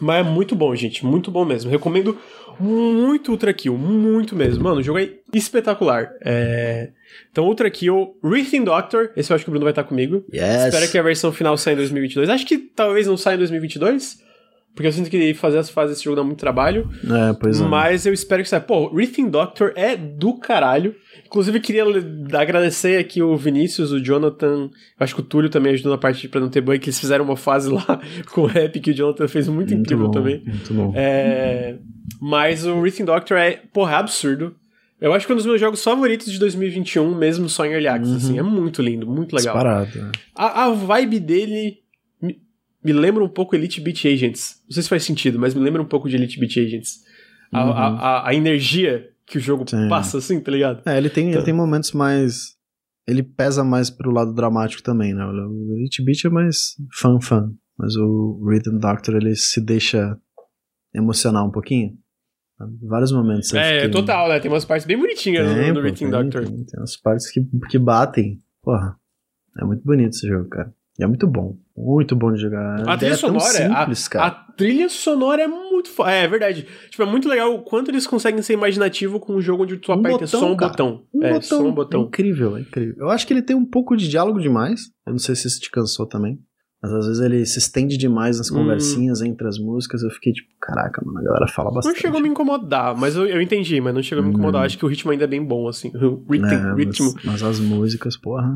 Mas é muito bom, gente. Muito bom mesmo. Recomendo muito Ultra Kill. Muito mesmo. Mano, o jogo é espetacular. É... Então, Ultra Kill, Rhythm Doctor. Esse eu acho que o Bruno vai estar comigo. Yes. Espero que a versão final saia em 2022. Acho que talvez não saia em 2022. Porque eu sinto que fazer as fases desse jogo dá muito trabalho. É, pois é. Mas eu espero que saia. Pô, Rhythm Doctor é do caralho. Inclusive, queria agradecer aqui o Vinícius, o Jonathan, acho que o Túlio também ajudou na parte pra não ter bug, que eles fizeram uma fase lá com o rap que o Jonathan fez muito, muito incrível bom, também. Muito bom. É, mas o Rhythm Doctor é, porra, é absurdo. Eu acho que é um dos meus jogos favoritos de 2021, mesmo só em Early Access, uhum. assim. É muito lindo, muito legal. Disparado. Né? A, a vibe dele me, lembra um pouco Elite Beat Agents. Não sei se faz sentido, mas me lembra um pouco de Elite Beat Agents. A, uhum. a, a, a energia que o jogo Sim. passa, assim, tá ligado? É, ele tem, então... ele tem momentos mais. Ele pesa mais pro lado dramático também, né? O Elite Beat é mais fan-fan. Mas o Rhythm Doctor, ele se deixa emocionar um pouquinho. Vários momentos. É, fiquei... total, né? Tem umas partes bem bonitinhas tem, no, no Rhythm Doctor. Tem, tem umas partes que, que batem. Porra, é muito bonito esse jogo, cara. E é muito bom. Muito bom de jogar. A, a trilha sonora, simples, a, a, trilha sonora é muito. É, é verdade. Tipo, é muito legal o quanto eles conseguem ser imaginativo com um jogo onde tu um aperta botão, só um cara. botão. Um é, botão. só um botão. É incrível, é incrível. Eu acho que ele tem um pouco de diálogo demais. Eu não sei se isso te cansou também. Mas às vezes ele se estende demais nas hum. conversinhas hum. entre as músicas. Eu fiquei tipo, caraca, mano, a galera fala bastante. Não chegou a me incomodar, mas eu, eu entendi, mas não chegou a me incomodar. Hum. Acho que o ritmo ainda é bem bom, assim. O ritmo. É, ritmo. Mas, mas as músicas, porra.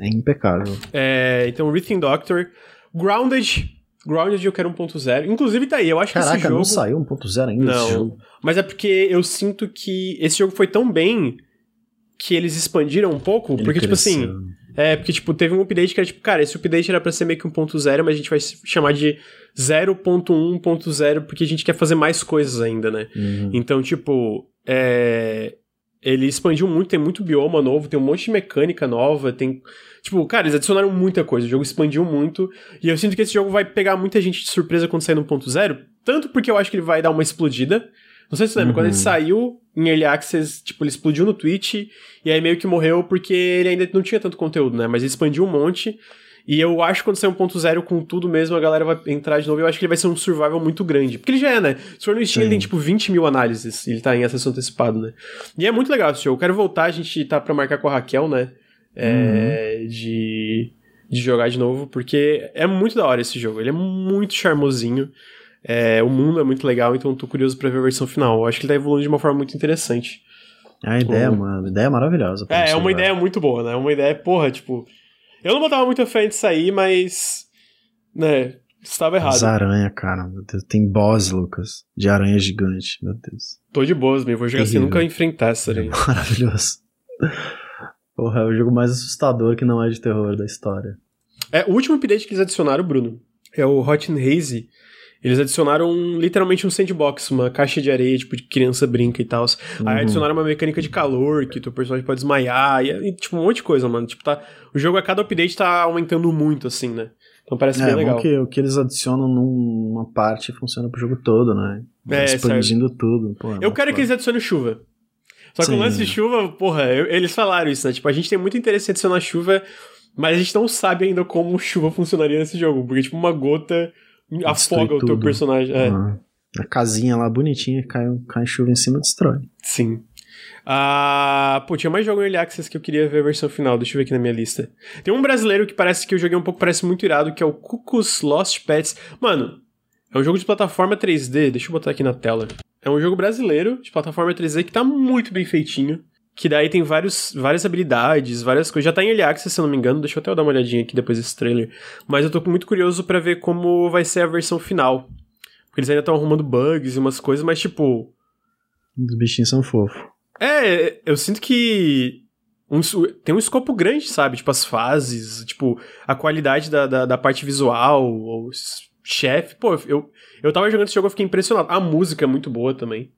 É impecável. É, então, Rhythm Doctor. Grounded. Grounded eu quero 1.0. Inclusive tá aí, eu acho Caraca, que esse jogo... não saiu 1.0 ainda não, esse jogo. Mas é porque eu sinto que esse jogo foi tão bem que eles expandiram um pouco. Ele porque, cresceu. tipo assim, É, porque, tipo, teve um update que era tipo, cara, esse update era pra ser meio que 1.0, mas a gente vai chamar de 0.1.0 porque a gente quer fazer mais coisas ainda, né? Uhum. Então, tipo, é... ele expandiu muito, tem muito bioma novo, tem um monte de mecânica nova, tem. Tipo, cara, eles adicionaram muita coisa, o jogo expandiu muito, e eu sinto que esse jogo vai pegar muita gente de surpresa quando sair no 1.0, tanto porque eu acho que ele vai dar uma explodida. Não sei se você lembra, Uhum. quando ele saiu em Early Access, tipo, ele explodiu no Twitch, e aí meio que morreu porque ele ainda não tinha tanto conteúdo, né? Mas ele expandiu um monte. E eu acho que quando sair 1.0 com tudo mesmo, a galera vai entrar de novo. e Eu acho que ele vai ser um survival muito grande. Porque ele já é, né? Se for no Steam, ele tem tipo 20 mil análises. Ele tá em acesso antecipado, né? E é muito legal esse jogo. Eu quero voltar, a gente tá pra marcar com a Raquel, né? É, de, de jogar de novo, porque é muito da hora esse jogo. Ele é muito charmosinho. É, o mundo é muito legal, então eu tô curioso pra ver a versão final. Eu acho que ele tá evoluindo de uma forma muito interessante. A ideia, Uhum. mano, a ideia é maravilhosa. É, é uma jogar. ideia muito boa, né? É uma ideia, porra, tipo. Eu não botava muita fé de sair, mas. Né, estava errado. As aranha, cara, meu Deus. Tem boss, Lucas, de aranha gigante, meu Deus. Tô de boas, meu. Vou jogar assim nunca enfrentar essa É aranha. maravilhoso. Porra, é o jogo mais assustador que não é de terror da história. É, o último update que eles adicionaram, Bruno, é o Hot and Hazy. Eles adicionaram um- literalmente um sandbox, uma caixa de areia, tipo, de criança brinca e tal. Aí Uhum. adicionaram uma mecânica de calor, que teu personagem pode desmaiar, e, tipo, um monte de coisa, mano. Tipo, tá. O jogo a cada update tá aumentando muito, assim, né? Então parece É, bem legal. que o que eles adicionam numa parte funciona pro jogo todo, né? É, Expandindo tudo. Pô, é Eu quero que foda. eles adicionem chuva. Só que o lance de chuva, porra, eu- eles falaram isso, né? Tipo, a gente tem muito interesse em adicionar chuva, mas a gente não sabe ainda como chuva funcionaria nesse jogo. Porque, tipo, uma gota afoga o teu tudo. personagem. É, Ah, a casinha lá bonitinha, cai, cai chuva em cima destrói. sim. Ah, pô, tinha mais jogo em Early Access que eu queria ver a versão final. Deixa eu ver aqui na minha lista. Tem um brasileiro que parece que eu joguei um pouco, parece muito irado, que é o Cuckoo's Lost Pets. Mano, é um jogo de plataforma 3D. Deixa eu botar aqui na tela. É um jogo brasileiro de plataforma 3D que tá muito bem feitinho. Que daí tem vários, várias habilidades, várias coisas. Já tá em Early Access, se eu não me engano. Deixa eu até dar uma olhadinha aqui depois desse trailer. Mas eu tô muito curioso pra ver como vai ser a versão final. Porque eles ainda estão arrumando bugs e umas coisas, mas tipo. Os bichinhos são fofos. É, eu sinto que. um tem um escopo grande, sabe? Tipo, as fases, tipo, a qualidade da, da, da parte visual, o chefe. Pô, eu, eu tava jogando esse jogo e fiquei impressionado. A música é muito boa também.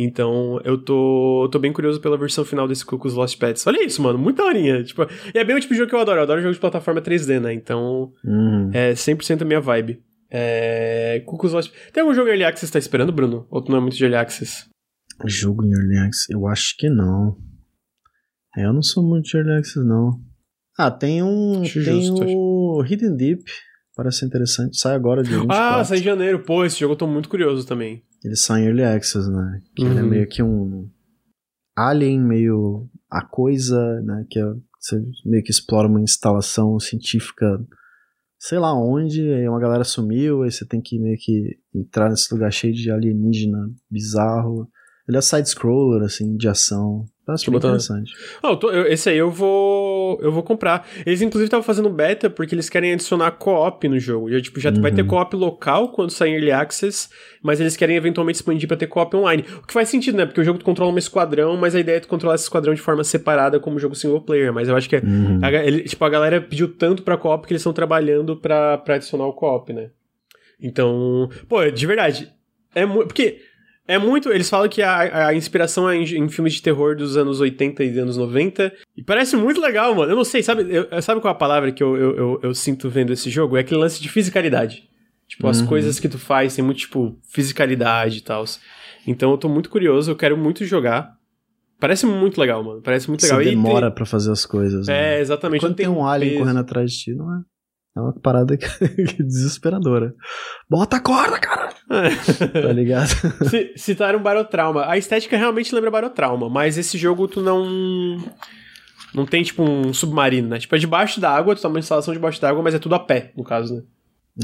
Então, eu tô, eu tô bem curioso pela versão final desse Cuckoo's Lost Pets. Olha isso, mano, muita horinha. Tipo, e é bem o tipo de jogo que eu adoro. Eu adoro jogo de plataforma 3D, né? Então, Uhum. é 100% a minha vibe. É. Cuckoo's Lost Tem algum jogo Early Access que você tá esperando, Bruno? Ou tu não é muito de Early Access? Jogo em Early Access? Eu acho que não. É, eu não sou muito de Early Access, não. Ah, tem um. Acho tem justo, o Hidden Deep. Parece interessante. Sai agora de 24. Ah, sai em janeiro. Pô, esse jogo eu tô muito curioso também. Ele sai em Early Access, né? Que ele é Uhum. meio que um alien, meio a coisa, né? Que é, você meio que explora uma instalação científica, sei lá onde, aí uma galera sumiu, aí você tem que meio que entrar nesse lugar cheio de alienígena bizarro. Ele é side-scroller, assim, de ação. Bem botar- interessante. Ah, eu tô- eu- esse aí eu vou eu vou comprar. Eles inclusive estavam fazendo beta porque eles querem adicionar co-op no jogo. Já, tipo, já vai Uhum. ter co-op local quando sair Early Access, mas eles querem eventualmente expandir pra ter co-op online. O que faz sentido, né? Porque o jogo tu controla um esquadrão, mas a ideia é tu controlar esse esquadrão de forma separada como jogo single player. Mas eu acho que Uhum. a, ele- tipo, a galera pediu tanto pra co-op que eles estão trabalhando pra, pra adicionar o co-op, né? Então, pô, de verdade, é muito. Porque é muito. Eles falam que a, a inspiração é em, em filmes de terror dos anos 80 e anos 90. E parece muito legal, mano. Eu não sei, sabe, eu- sabe qual é a palavra que eu, eu, eu, eu sinto vendo esse jogo? É aquele lance de fisicalidade. Tipo, as Uhum. coisas que tu faz tem muito, tipo, fisicalidade e tal. Então eu tô muito curioso, eu quero muito jogar. Parece muito legal, mano. Parece muito Você legal. E tem- demora pra fazer as coisas. né? É, exatamente. Quando não tem um alien peso. correndo atrás de ti, não é? É uma parada que, que desesperadora. Bota a corda, cara! Tá ligado? Citaram Barotrauma. A estética realmente lembra Barotrauma, mas esse jogo tu não. Não tem, tipo, um submarino, né? Tipo, é debaixo da água, tu tá uma instalação debaixo da água, mas é tudo a pé, no caso, né?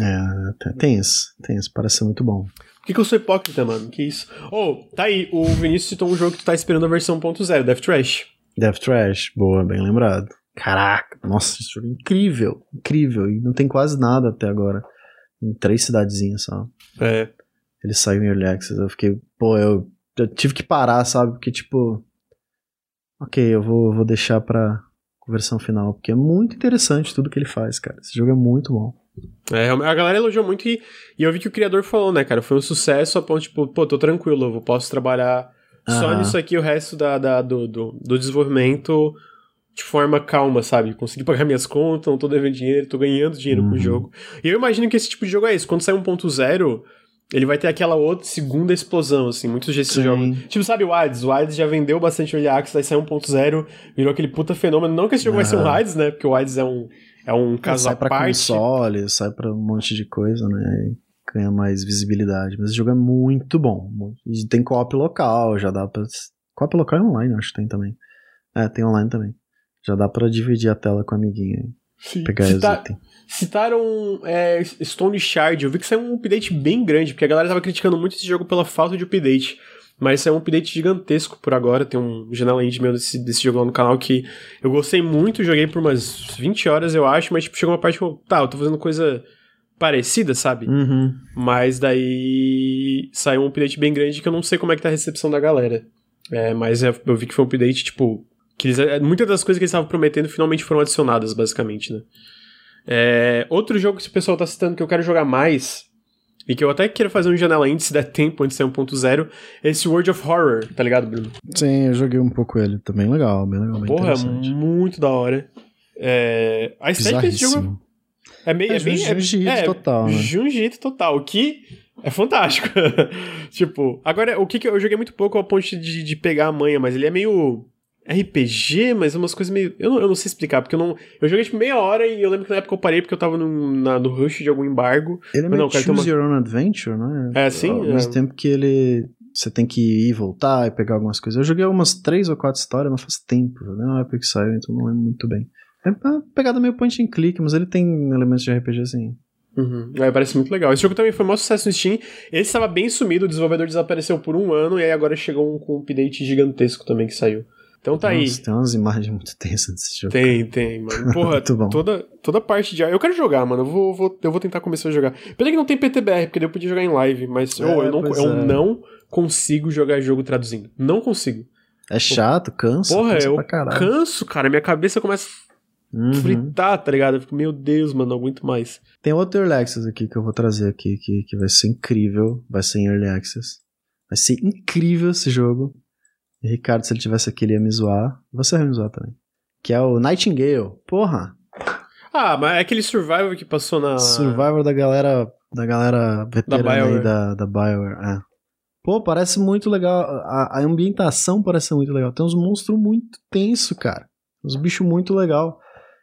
É, tem- isso. Tem isso. Parece ser muito bom. Por que, que eu sou hipócrita, mano? Que isso? Oh, tá aí. O Vinícius citou um jogo que tu tá esperando a versão 1.0, Death Trash. Death Trash, boa, bem lembrado. Caraca, nossa, esse jogo é incrível, incrível. E não tem quase nada até agora. Em três cidadezinhas só. É. Ele saiu em Early Access. Eu fiquei, pô, eu, eu tive que parar, sabe? Porque, tipo. Ok, eu vou, vou deixar pra. versão final, porque é muito interessante tudo que ele faz, cara. Esse jogo é muito bom. É, a galera elogiou muito e, e eu vi que o criador falou, né, cara, foi um sucesso a ponto, tipo, pô, tô tranquilo, eu posso trabalhar só nisso aqui o resto da, da- do, do, do desenvolvimento de forma calma, sabe? Consegui pagar minhas contas, não tô devendo dinheiro, tô ganhando dinheiro com o Uhum. jogo. E eu imagino que esse tipo de jogo é isso. Quando sai 1.0, ele vai ter aquela outra segunda explosão, assim. Muitos desses jogos. Tipo, sabe o Hades? O Hades já vendeu bastante early access, aí sai 1.0 virou aquele puta fenômeno. Não que esse jogo vai ser um. Hades, né? Porque o Hades é um, é um caso sai à pra parte. console, sai pra um monte de coisa, né? Ganha mais visibilidade. Mas esse jogo é muito bom. E tem co-op local, já dá pra. Co-op local e online, acho que tem também. É, tem online também. Já dá pra dividir a tela com o amiguinho aí. Sim. Pegar Cita- itens. Citaram é, Stone Shard. Eu vi que saiu um update bem grande, porque a galera tava criticando muito esse jogo pela falta de update. Mas saiu um update gigantesco por agora. Tem um janela indie meu desse, desse jogo lá no canal que eu gostei muito. Joguei por umas 20 horas, eu acho. Mas tipo, chegou uma parte que eu, tá, eu tô fazendo coisa parecida, sabe? Uhum. Mas daí saiu um update bem grande que eu não sei como é que tá a recepção da galera. É, mas é, eu vi que foi um update, tipo. Que eles, é, muitas das coisas que eles estavam prometendo finalmente foram adicionadas, basicamente, né? É, outro jogo que o pessoal tá citando que eu quero jogar mais, e que eu até quero fazer um janela indie se der tempo antes de ser 1.0, é esse World of Horror, tá ligado, Bruno? Sim, eu joguei um pouco ele. Tá bem legal, bem legal, bem Porra, é muito da hora. É, a estética desse jogo é meio. É É, bem, Junji é, total, né? Total, que é fantástico. tipo, agora, o que, que eu eu joguei muito pouco ao ponto de, de pegar a manha, mas ele é meio RPG, mas é umas coisas meio. Eu não, eu não sei explicar, porque eu não. Eu joguei tipo meia hora e eu lembro que na época eu parei porque eu tava num, na- no rush de algum embargo. Ele é meio não, Choose uma- Your Own Adventure, né? É assim? Ao mesmo É. tempo que ele... Você tem que ir e voltar e pegar algumas coisas. Eu joguei umas três ou quatro histórias, mas faz tempo. Joguei na época que saiu, então não lembro muito bem. É uma pegada meio point and click, mas ele tem elementos de RPG assim. Uhum. É, parece muito legal. Esse jogo também foi um maior sucesso no Steam. Esse estava bem sumido, o desenvolvedor desapareceu por um ano e aí agora chegou um, com um update gigantesco também que saiu. Então tá aí. Nossa, tem umas imagens muito tensas desse jogo. Tem, tem, mano. Porra, toda, toda parte de. Eu quero jogar, mano. Eu vou, vou, eu vou tentar começar a jogar. Pena que não tem PTBR, porque daí eu podia jogar em live, mas É, ô, eu, não, eu é. não consigo jogar jogo traduzindo. Não consigo. É chato, cansa. Porra, cansa eu canso, cara. Minha cabeça começa a Uhum. fritar, tá ligado? Eu fico, meu Deus, mano, não aguento mais. Tem outro Early Access aqui que eu vou trazer aqui, que, que vai ser incrível. Vai ser em Early Access. Vai ser incrível esse jogo. Ricardo, se ele tivesse aqui, ele ia me zoar. Você vai me zoar também. Que é o Nightingale. Porra! Ah, mas é aquele Survivor que passou na. Survivor da galera da galera veterana BioWare. aí da, da BioWare. É. Pô, parece muito legal. A, a ambientação parece muito legal. Tem uns monstros muito tenso, cara. Uns bichos muito legal.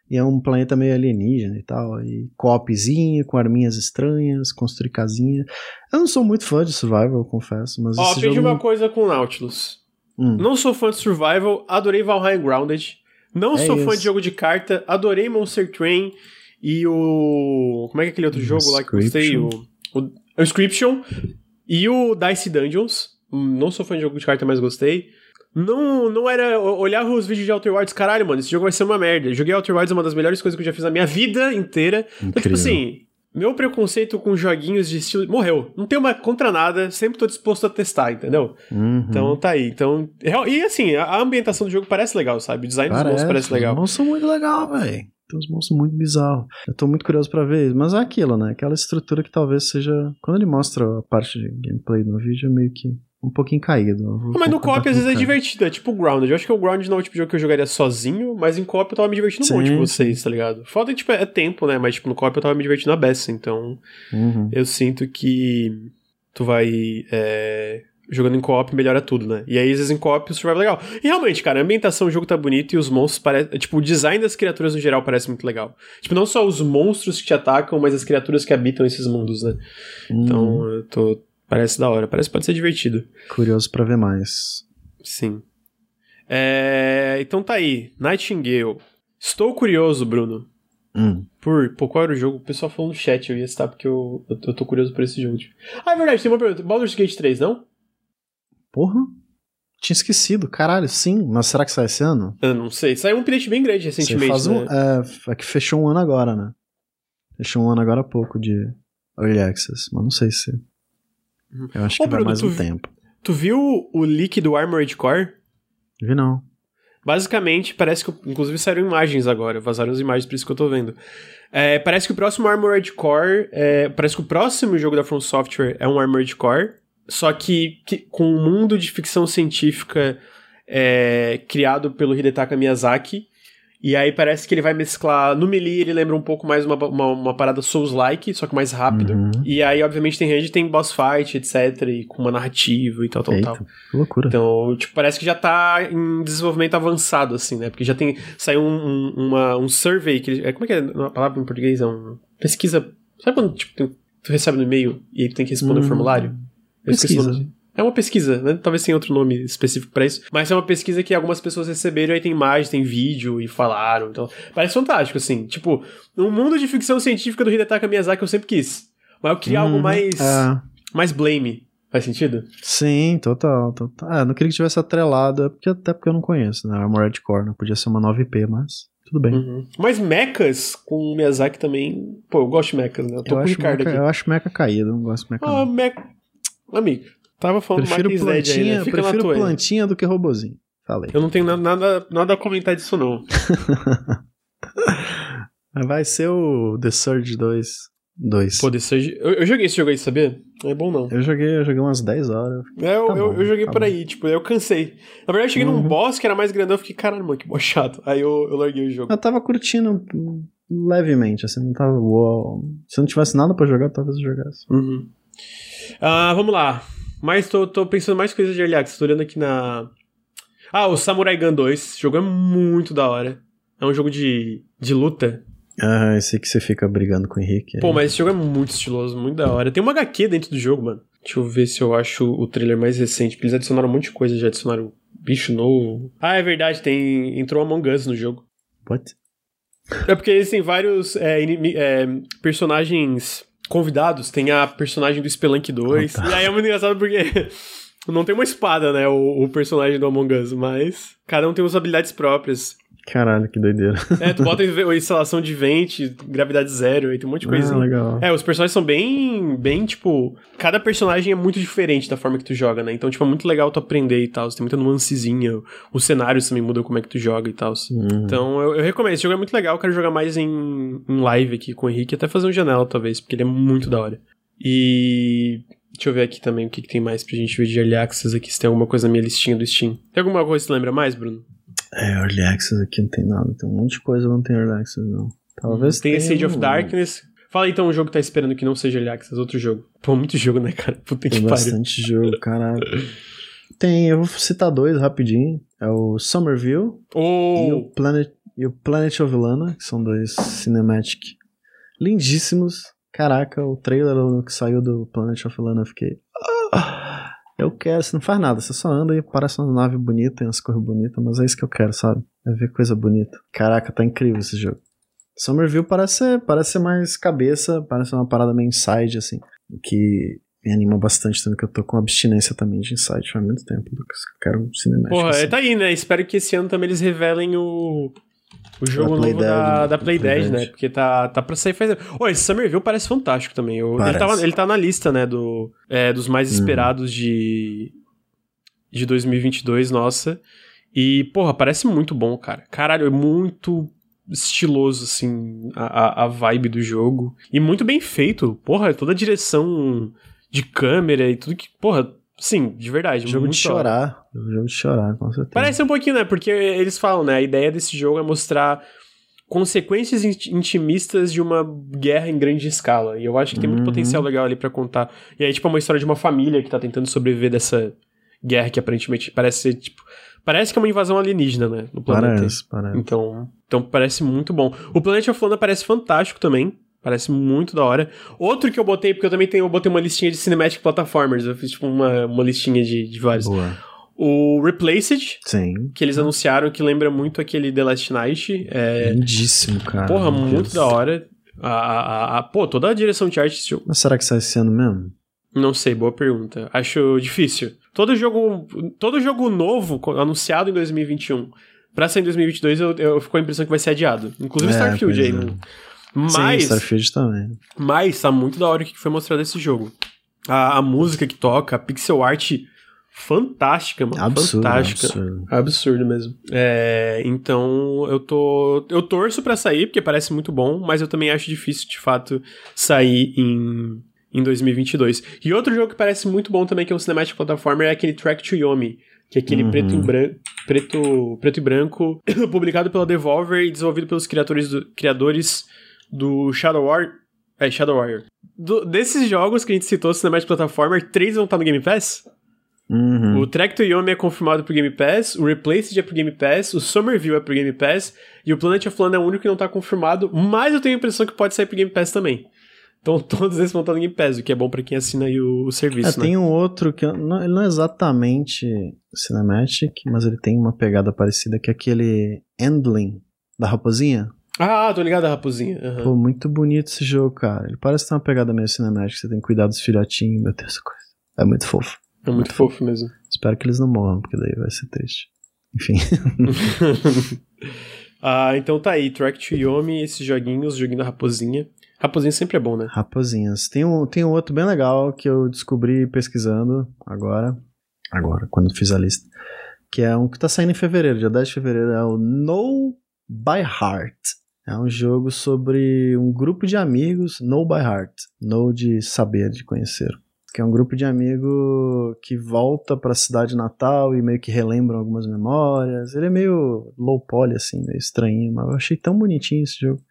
E é um planeta meio alienígena e tal. E coopzinho, com arminhas estranhas, construir casinha. Eu não sou muito fã de Survival, eu confesso, mas Ó, esse aprendi jogo... uma coisa com o Nautilus. Hum. Não sou fã de Survival, adorei Valheim Grounded. Não É sou fã isso. de jogo de carta, adorei Monster Train e o. Como é que é aquele outro jogo lá que eu gostei? O, o, o Inscription e o Dice Dungeons. Não sou fã de jogo de carta, mas gostei. Não, não era. Olhava os vídeos de Outer Wilds, caralho, mano, esse jogo vai ser uma merda. Joguei Outer Wilds, é uma das melhores coisas que eu já fiz na minha vida inteira. Então, tipo Incrível. assim, meu preconceito com joguinhos de estilo. Morreu. Não tenho uma contra nada, sempre tô disposto a testar, entendeu? Uhum. Então tá aí. Então, e assim, a ambientação do jogo parece legal, sabe? O design dos monstros parece legal. Os monstros são muito legal, velho. Tem uns monstros muito bizarros. Eu tô muito curioso pra ver. Mas é aquilo, né? Aquela estrutura que talvez seja. Quando ele mostra a parte de gameplay no vídeo, é meio que um pouquinho caído. Vou Mas no co-op às vezes é divertido, é tipo o Grounded. Eu acho que o Grounded não é o tipo de jogo que eu jogaria sozinho, mas em co-op eu tava me divertindo Sim, muito com vocês, tá ligado? Falta, tipo, é tempo, né? Mas, tipo, no co-op eu tava me divertindo a beça, então Uhum. eu sinto que tu vai é, jogando em co-op melhora tudo, né? E aí, às vezes, em co-op o survival é legal. E realmente, cara, a ambientação do jogo tá bonita e os monstros parecem. Tipo, o design das criaturas no geral parece muito legal. Tipo, não só os monstros que te atacam, mas as criaturas que habitam esses mundos, né? Uhum. Então, eu tô. Parece da hora, parece que pode ser divertido. Curioso pra ver mais. Sim. É, então tá aí, Nightingale. Estou curioso, Bruno. Hum. Por, pô, qual era o jogo? O pessoal falou no chat, eu ia citar porque eu, eu, eu tô curioso por esse jogo. Ah, é verdade, tem uma pergunta. Baldur's Gate 3, não? Porra. Tinha esquecido. Caralho, sim. Mas será que sai esse ano? Eu não sei. Saiu um update bem grande recentemente, faz um, né? é, é que fechou um ano agora, né? Fechou um ano agora há pouco de Early Access. Mas não sei se. Eu acho Ô, que vai Bruno, mais um vi- tempo. Tu viu o leak do Armored Core? Vi não. Basicamente, parece que. Inclusive saíram imagens agora, vazaram as imagens, por isso que eu tô vendo. É, parece que o próximo Armored Core. É, parece que o próximo jogo da From Software é um Armored Core. Só que, que com um mundo de ficção científica é, criado pelo Hidetaka Miyazaki. E aí parece que ele vai mesclar. No Melee ele lembra um pouco mais uma, uma, uma parada Souls-like, só que mais rápido. Uhum. E aí, obviamente, tem range, tem boss fight, etc. E com uma narrativa e tal, tal, Eita, tal. que loucura. Então, tipo, parece que já tá em desenvolvimento avançado, assim, né? Porque já tem. Saiu um, um, uma, um survey que. ele- é, Como é que é a palavra em português? É um. Pesquisa. Sabe quando tipo, tu- recebe no e-mail e aí tu tem que responder o Hum, formulário? Eu pesquisa. É uma pesquisa, né? Talvez tenha outro nome específico pra isso. Mas é uma pesquisa que algumas pessoas receberam e aí tem imagem, tem vídeo e falaram. Então, parece fantástico, assim. Tipo, no mundo de ficção científica do Hidetaka Miyazaki eu sempre quis. Mas eu queria algo Uhum. mais. É, mais blame. Faz sentido? sim, total, total. É, não queria que tivesse atrelado, é porque, até porque eu não conheço, né? Armored Core, não podia ser uma 9IP, mas tudo bem. Uhum. Mas mechas com o Miyazaki também. Pô, eu gosto de mechas, né? Eu tô eu, com o Ricardo mecha, aqui. eu acho mecha caída, não gosto de mecha. Ah, mecha. Amigo, tava falando prefiro Marquis Dead aí, plantinha, né? Prefiro plantinha do que robozinho. Falei. Eu não tenho na- nada, nada a comentar disso, não. Vai ser o The Surge 2. 2. Pô, The Surge... Eu, eu joguei esse jogo aí, sabia? Não é bom, não. Eu joguei, eu joguei umas 10 horas. É, eu, Tá eu, bom, eu joguei tá por aí, tipo, eu cansei. Na verdade, eu cheguei num Uhum. boss que era mais grandão, eu fiquei, caralho, mano, que boss chato. Aí eu, eu larguei o jogo. Eu tava curtindo levemente, assim, não tava uau. Se não tivesse nada pra jogar, talvez eu jogasse. Uhum. Ah, vamos lá. Mas tô, tô pensando mais coisas de Early Access. Tô olhando aqui na... Ah, o Samurai Gun 2. Esse jogo é muito da hora. É um jogo de, de luta. Ah, esse que você fica brigando com o Henrique. Pô, mas esse jogo é muito estiloso, muito da hora. Tem uma HQ dentro do jogo, mano. Deixa eu ver se eu acho o trailer mais recente, porque eles adicionaram um monte de coisa, já adicionaram bicho novo. Ah, é verdade, tem entrou Among Us no jogo. What? É porque eles têm vários é, é, personagens convidados. Tem a personagem do Spelunk 2. Ah, tá. E aí é muito engraçado porque não tem uma espada, né, o, o personagem do Among Us, mas cada um tem suas habilidades próprias. Caralho, que doideira. É, tu bota a instalação de vente, gravidade zero, aí tem um monte de coisa. Ah, legal. É, os personagens são bem, bem, tipo... Cada personagem é muito diferente da forma que tu joga, né? Então, tipo, é muito legal tu aprender e tal. Tem muita nuancezinha. Os cenários também mudam como é que tu joga e tal. Hum. Então, eu, eu recomendo. Esse jogo é muito legal. Eu quero jogar mais em, em live aqui com o Henrique. Até fazer um janela, talvez. Porque ele é muito da hora. E... Deixa eu ver aqui também o que, que tem mais pra gente ver de Early Access aqui. Se tem alguma coisa na minha listinha do Steam. Tem alguma coisa que você lembra mais, Bruno? É, Early Access aqui não tem nada. Tem um monte de coisa que não tem Early Access, não. Talvez Tem tenha Age of Darkness. Fala então um jogo que tá esperando que não seja Early Access. Outro jogo. Pô, muito jogo, né, cara? Puta que Tem pariu. bastante jogo, caralho. Tem, eu vou citar dois rapidinho. É o Somerville e, o Oh! Planet, e o Planet of Lana, que são dois cinematic lindíssimos. Caraca, o trailer que saiu do Planet of Lana, eu fiquei. "Ah, eu quero, você não faz nada, você só anda e parece uma nave bonita, tem umas cores bonitas, mas é isso que eu quero, sabe? É ver coisa bonita. Caraca, tá incrível esse jogo. Somerville parece ser, parece ser mais cabeça, parece uma parada meio inside, assim. o Que me anima bastante também, que eu tô com abstinência também de inside faz muito tempo, Lucas. Eu quero um cinemático. Porra, assim. tá aí, né? Espero que esse ano também eles revelem o. O jogo novo da, né? da Play Play 10, né? Porque tá, tá pra sair faz. Ô, esse Somerville parece fantástico também. Eu- ele, Parece. tava, ele tá na lista, né? Do, é, dos mais Uhum. esperados de. De 2022, nossa. E, porra, parece muito bom, cara. Caralho, é muito estiloso, assim, a, a, a vibe do jogo. E muito bem feito. Porra, toda a direção de câmera e tudo que. Porra, sim, de verdade. Jogo de da hora. chorar. Jogo de chorar, com certeza. Parece um pouquinho, né? Porque eles falam, né? A ideia desse jogo é mostrar consequências inti- intimistas de uma guerra em grande escala. E eu acho que tem muito Uhum. potencial legal ali pra contar. E aí, tipo, é uma história de uma família que tá tentando sobreviver dessa guerra que aparentemente parece ser, tipo. Parece que é uma invasão alienígena, né? No planeta. Parece, parece. Então, então parece muito bom. O Planet of Lana parece fantástico também. Parece muito da hora. Outro que eu botei, porque eu também tenho, eu botei uma listinha de Cinematic Platformers. Eu fiz tipo uma, uma listinha de, de vários. Boa. O Replaced, Sim. que eles anunciaram que lembra muito aquele The Last Night. É, Lindíssimo, cara. porra, muito Deus. da hora. A, a, a- a- pô, toda a direção de arte jogo. Mas será que sai esse ano mesmo? Não sei, boa pergunta. Acho difícil. Todo jogo, todo jogo novo anunciado em 2021 pra sair em 2022, eu, eu fico com a impressão que vai ser adiado. Inclusive É, Starfield aí. é. Né? Sim, Mas, Starfield também. mas tá muito da hora o que foi mostrado desse jogo. A, a música que toca, a pixel art fantástica, mano. Absurdo, fantástica. absurdo. Absurdo mesmo. É, então eu tô. Eu torço pra sair, porque parece muito bom, mas eu também acho difícil, de fato, sair em, em 2022. E outro jogo que parece muito bom também, que é um cinematic platformer, é aquele Track to Yomi. Que é aquele Uhum. preto, e branco, preto, preto e branco, publicado pela Devolver e desenvolvido pelos criadores do, criadores do Shadow War. É, Shadow Warrior. Do- desses jogos que a gente citou, Cinematic Platformer, três vão estar no Game Pass? Uhum. O Track to Yomi é confirmado pro Game Pass, o Replaced é pro Game Pass, o Somerville é pro Game Pass, e o Planet of Lana é o único que não tá confirmado, mas eu tenho a impressão que pode sair pro Game Pass também. Então todos esses vão estar no Game Pass, o que é bom pra quem assina aí o, o É, serviço, né? tem um outro que não, ele não é exatamente cinematic, mas ele tem uma pegada parecida que é aquele Endling da raposinha. Ah, tô ligado a raposinha. aham. Pô, muito bonito esse jogo, cara. Ele parece ter uma pegada meio cinematic, você tem que cuidar dos filhotinhos, meu Deus, coisa. É muito fofo. É muito fofo mesmo. Espero que eles não morram, porque daí vai ser triste. Enfim. ah, então tá aí, Track to Yomi, esses joguinhos, joguinho da raposinha. Raposinha sempre é bom, né? Raposinhas. Tem um, tem um outro bem legal que eu descobri pesquisando agora. Agora, quando fiz a lista. Que é um que tá saindo em fevereiro, dia 10 de fevereiro. É o No by Heart. É um jogo sobre um grupo de amigos, No by Heart. No de saber, de conhecer. Que é um grupo de amigos que volta pra cidade natal e meio que relembram algumas memórias. Ele é meio low poly, assim, meio estranhinho, mas eu achei tão bonitinho esse jogo.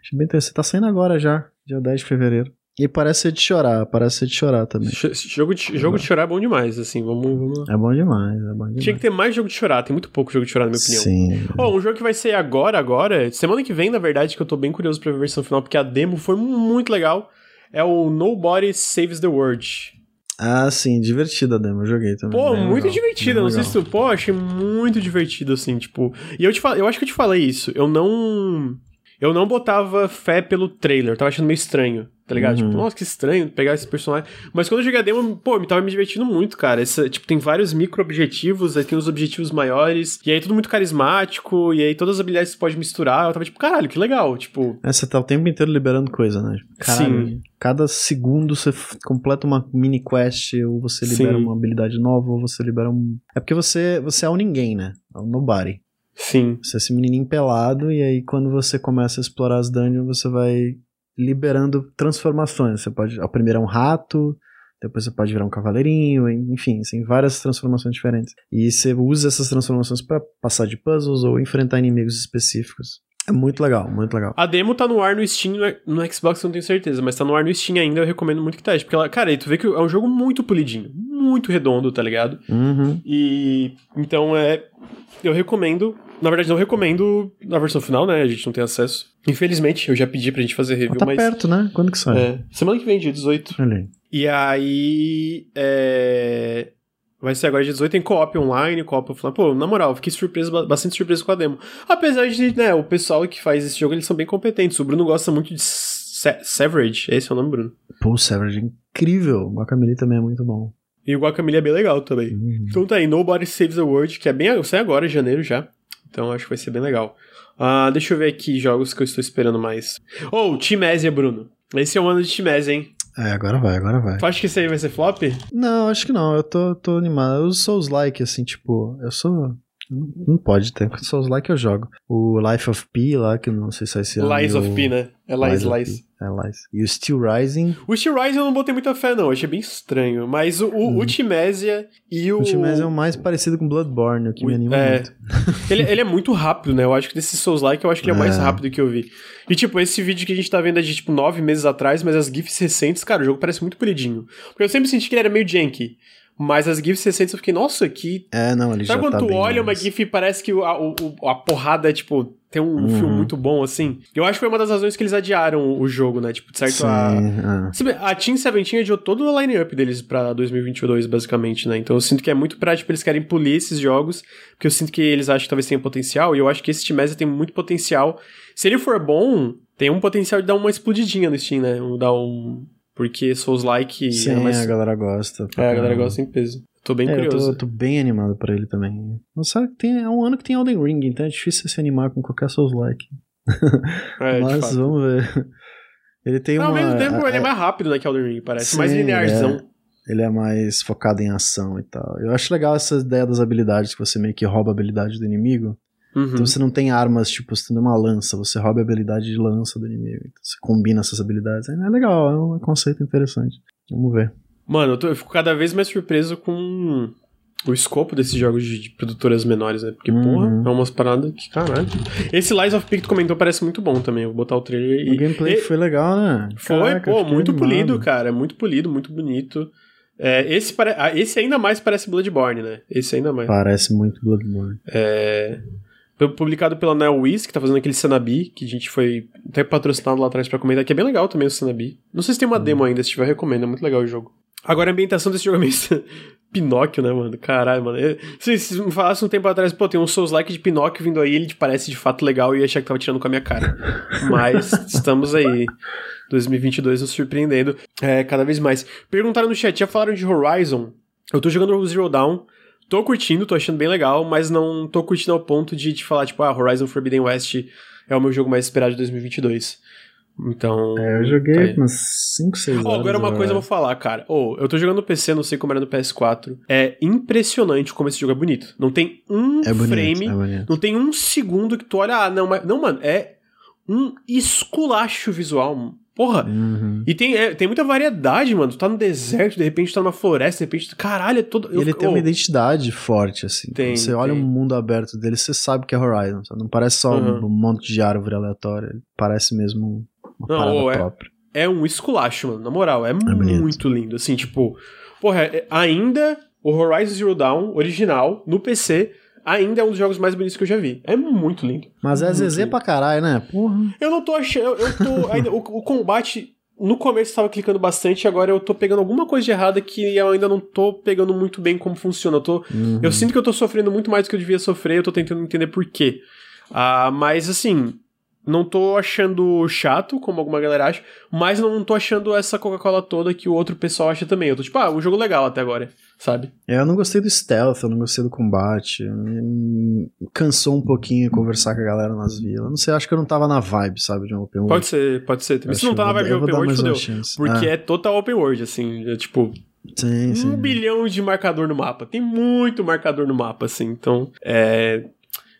Achei bem interessante. Tá saindo agora já, dia 10 de fevereiro. E parece ser de chorar, parece ser de chorar também. Ch- Jogo de, jogo de chorar é bom demais, assim, vamos... vamos... É bom demais, é bom demais. Tinha que ter mais jogo de chorar, tem muito pouco jogo de chorar, na minha opinião. Sim. Ó, um jogo que vai ser agora, agora, semana que vem, na verdade, que eu tô bem curioso pra ver a versão final, porque a demo foi muito legal, é o Nobody Saves the World. Ah, sim, divertida a demo, eu joguei também. Pô, Bem muito legal, divertida, não sei legal. se tu... Pô, achei muito divertido, assim, tipo... E eu te fal... eu acho que eu te falei isso, eu não... Eu não botava fé pelo trailer, tava achando meio estranho, tá ligado? Uhum. Tipo, nossa, que estranho pegar esse personagem. Mas quando eu joguei a demo, pô, me tava me divertindo muito, cara. Essa, tipo, tem vários micro-objetivos, aí tem os objetivos maiores, e aí tudo muito carismático, e aí todas as habilidades você pode misturar. Eu tava tipo, caralho, que legal, tipo... É, você tá o tempo inteiro liberando coisa, né? Caralho, Sim. Cada segundo você completa uma mini quest, ou você libera Sim. uma habilidade nova, ou você libera um. É porque você, você é o ninguém, né? É o nobody. Sim. Você é esse menininho pelado, e aí quando você começa a explorar as dungeons, você vai liberando transformações. Você pode. A primeira é um rato, depois você pode virar um cavaleirinho, enfim, tem várias transformações diferentes. E você usa essas transformações pra passar de puzzles ou enfrentar inimigos específicos. É muito legal, muito legal. A demo tá no ar no Steam, no- no Xbox eu não tenho certeza, mas tá no ar no Steam ainda, eu recomendo muito que teste. Porque, ela, cara, aí tu vê que é um jogo muito polidinho, muito redondo, tá ligado? Uhum. E então é. Eu recomendo. Na verdade, não recomendo na versão final, né? A gente não tem acesso. Infelizmente, eu já pedi pra gente fazer review, Mas tá mas. perto, né? Quando que sai? É, semana que vem, dia 18. Olha aí. E aí. É... Vai ser agora dia 18 tem co-op online, co-op offline. Pô, na moral, eu fiquei surpreso, ba- bastante surpreso com a demo. Apesar de, né, o pessoal que faz esse jogo, eles são bem competentes. O Bruno gosta muito de Se Severage, esse é o nome, Bruno. Pô, o Savage é incrível. O Guacamole também é muito bom. E o Guacamole é bem legal também. Uhum. Então tá aí, Nobody Saves the World, que é bem. Sai agora, em janeiro já. Então acho que vai ser bem legal. Ah, deixa eu ver aqui jogos que eu estou esperando mais. Oh, Timésia, Bruno. Esse é o ano de Timésia, hein? É, agora vai, agora vai. Tu acha que esse aí vai ser flop? Não, acho que não. Eu tô, tô animado. Eu sou os like, assim, tipo, eu sou. Não pode ter, porque Souls like eu jogo. O Life of P lá, que eu não sei se é esse. Lies of P, né? É Lies, Lies. P. É Lies. E o Steel Rising. O Steel Rise eu não botei muita fé, não. Achei bem estranho. Mas o, o, o Timésia e o. O é o mais parecido com Bloodborne, o que me o- anima é. muito. ele, ele é muito rápido, né? Eu acho que desse Souls-like, eu acho que ele é o mais É. rápido que eu vi. E, tipo, esse vídeo que a gente tá vendo é de, tipo, nove meses atrás, mas as GIFs recentes, cara, o jogo parece muito polidinho. Porque eu sempre senti que ele era meio janky. Mas as GIFs recentes eu fiquei, nossa, que. É, não, ele Sabe já quando tá tu olha uma mais. GIF e parece que a, o- a porrada, tipo, tem um Uhum. filme muito bom, assim? Eu acho que foi uma das razões que eles adiaram o jogo, né? Tipo, de certo, Sim, a. é. A Team Seventeen adiou todo o line-up deles pra 2022, basicamente, né? Então eu sinto que é muito pra, tipo, eles querem polir esses jogos, porque eu sinto que eles acham que talvez tenham potencial, e eu acho que esse Timésia tem muito potencial. Se ele for bom, tem um potencial de dar uma explodidinha no Steam, né? Dar um... Porque Souls-like... Sim, é, mais... a galera gosta. é, a galera gosta em peso. Tô bem É, eu curioso. tô, tô bem animado pra ele também. Que tem, é um ano que tem Elden Ring, então é difícil se animar com qualquer Souls-like. É, de Mas vamos ver. Ele tem Não, ao uma... mesmo tempo a- ele é a- mais rápido, né, que Elden Ring, parece. Sim, mais linearzão. Ele é mais focado em ação e tal. Eu acho legal essa ideia das habilidades, que você meio que rouba a habilidade do inimigo. Uhum. Então você não tem armas, tipo, você tem uma lança, você rouba a habilidade de lança do inimigo. Então, você combina essas habilidades. É legal, é um conceito interessante. Vamos ver. Mano, eu, tô, eu fico cada vez mais surpreso com o escopo desses jogos de, de produtoras menores, né? Porque, Uhum. porra, é umas paradas que, caralho. Esse Lies of P que tu comentou parece muito bom também. Eu vou botar o trailer e. O gameplay e- foi legal, né? Foi, Caraca, pô, muito animado. polido, cara. Muito polido, muito bonito. É, esse, pare... ah, esse ainda mais parece Bloodborne, né? Esse ainda mais. Parece muito Bloodborne. É. pu- Publicado pela NeoWiz, que tá fazendo aquele Sanabi, que a gente foi até patrocinado lá atrás pra comentar, que é bem legal também o Sanabi. Não sei se tem uma demo ainda, se tiver, eu recomendo, é muito legal o jogo. Agora a ambientação desse jogo é meio Pinóquio, né, mano? Caralho, mano. Eu- Se, se me falasse um tempo atrás, pô, tem um Souls-like de Pinóquio vindo aí, ele te parece de fato legal e eu ia achar que tava tirando com a minha cara. Mas estamos aí. 2022 nos surpreendendo é, cada vez mais. Perguntaram no chat, já falaram de Horizon? Eu tô jogando o Zero Dawn, tô curtindo, tô achando bem legal, mas não tô curtindo ao ponto de te falar, tipo, ah, Horizon Forbidden West é o meu jogo mais esperado de 2022. Então. É, eu joguei tá umas 5, 6 horas. Ó, agora uma coisa eu vou falar, cara. Ô, eu tô jogando no PC, não sei como era no PS4. É impressionante como esse jogo é bonito. Não tem um É bonito, frame, é bonito. não tem um segundo que tu olha, ah, não, mas. Não, mano, é um esculacho visual. Porra. Uhum. E tem, é, tem muita variedade, mano. Tu tá no deserto, de repente tu tá numa floresta, de repente. Caralho, é todo. eu Ele tem uma ô, identidade forte, assim. Tem, Quando você olha o mundo aberto dele, você sabe que é Horizon. sabe? Não parece só Uhum. um monte de árvore aleatória. Ele parece mesmo uma Não, parada é- própria. é um esculacho, mano. Na moral, é, bonito. muito lindo. Assim, tipo, porra, é- ainda o Horizon Zero Dawn original no PC ainda é um dos jogos mais bonitos que eu já vi. É muito lindo. Mas é ZZ lindo. pra caralho, né? Porra. Eu não tô achando. Eu, eu tô. ainda, o, o combate. No começo eu tava clicando bastante, agora eu tô pegando alguma coisa de errada que eu ainda não tô pegando muito bem como funciona. Eu, tô, Uhum. eu sinto que eu tô sofrendo muito mais do que eu devia sofrer, eu tô tentando entender por quê. Ah, mas assim, não tô achando chato, como alguma galera acha, mas não tô achando essa Coca-Cola toda que o outro pessoal acha também. Eu tô tipo, ah, um jogo legal até agora, sabe? É, eu não gostei do stealth, eu não gostei do combate. Me cansou um pouquinho conversar com a galera nas vilas. Não sei, acho que eu não tava na vibe, sabe, de um open world. Pode ser, pode ser. Se não tá na vibe de Open World, fodeu. Porque Ah, é total Open World, assim, é tipo, Sim, sim. um bilhão de marcador no mapa. Tem muito marcador no mapa, assim. Então, é.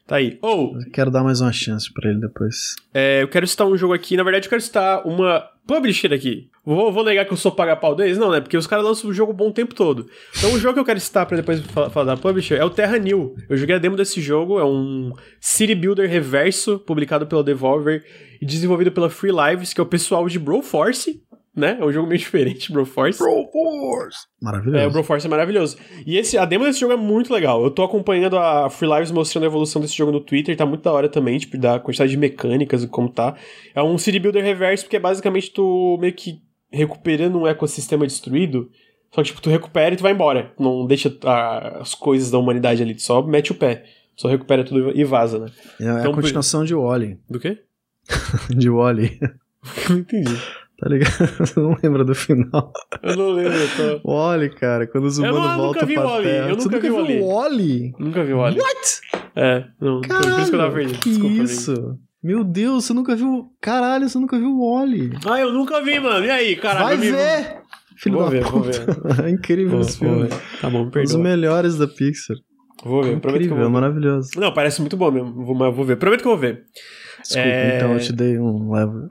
Tá aí. Ou, Eu Quero dar mais uma chance pra ele depois. é, eu quero citar um jogo aqui. Na verdade, eu quero citar uma publisher aqui. Vou, vou negar que eu sou paga-pau deles? Não, né? Porque os caras lançam o jogo bom o tempo todo. Então, o jogo que eu quero citar pra depois falar, falar da publisher é o Terra New. Eu joguei a demo desse jogo. É um City Builder reverso, publicado pela Devolver e desenvolvido pela Free Lives, que é o pessoal de Broforce. Né? É um jogo meio diferente, Broforce. Maravilhoso. É, o Broforce é maravilhoso. E esse, a demo desse jogo é muito legal. Eu tô acompanhando a Free Lives mostrando a evolução desse jogo no Twitter, tá muito da hora também, tipo, da quantidade de mecânicas e como tá. É um city builder reverso, porque é basicamente tu meio que recuperando um ecossistema destruído. Só que, tipo, tu recupera e tu vai embora. Não deixa ah, as coisas da humanidade ali, tu só mete o pé. Só recupera tudo e vaza, né? É, é Então, a continuação de Wally. Do quê? De Wally. Não entendi. Tá ligado? Você não lembra do final? Eu não lembro, eu tô... Wally, cara, quando os não- humanos eu nunca voltam pra Wall-E, Terra. eu Você nunca nunca vi o Wally? Nunca vi o Wally. What? É, não, por isso que eu tava Caralho, perdido. que Desculpa, amigo. isso? Meu Deus, você nunca viu... Caralho, você nunca viu o Wally. Ah, eu nunca vi, mano. E aí, caralho? Vai eu vi- ver! Filho Vou da ver, vou puta. É incrível Vou, esse filme. ver. Tá bom, me Um dos perdoa. melhores da Pixar. Vou ver, prometo que eu Incrível, vou ver. maravilhoso. Não, parece muito bom mesmo. Vou, mas vou ver. Prometo que eu vou ver. Desculpa, É. então eu te dei um level.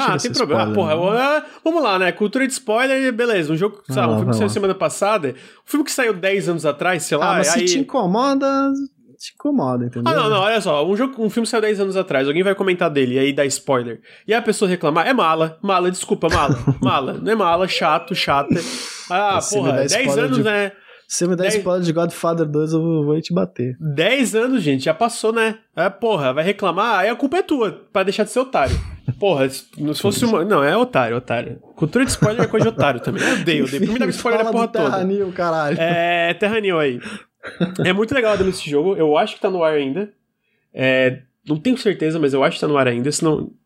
Ah, Ah, tem problema. Ah, spoiler, porra, né? ah, vamos lá, né? Cultura de spoiler, beleza. Um jogo, sei lá, Vai um filme que saiu semana passada. Um filme que saiu 10 anos atrás, sei lá. Ah, mas aí... se te incomoda, te incomoda, entendeu? Ah, não, não, olha só. Um, jogo, um filme saiu 10 anos atrás, alguém vai comentar dele e aí dá spoiler. E aí a pessoa reclamar, é mala, mala, desculpa, mala, mala, não é mala, chato, chata. Ah, Se me porra, dá 10 spoiler anos, de- né? Se me der Dez- spoiler de Godfather 2, eu vou, te bater. 10 anos, gente, já passou, né? É, porra, vai reclamar, aí a culpa é tua, pra deixar de ser otário. Porra, se se fosse uma. Não, é otário, otário. Cultura de spoiler é coisa de otário também. Eu odeio, odeio. Pra mim dá spoiler da Fala porra toda. New, caralho. É, Terra New aí. É muito legal a demo desse jogo. Eu acho que tá no ar ainda. É, não tenho certeza, mas eu acho que tá no ar ainda.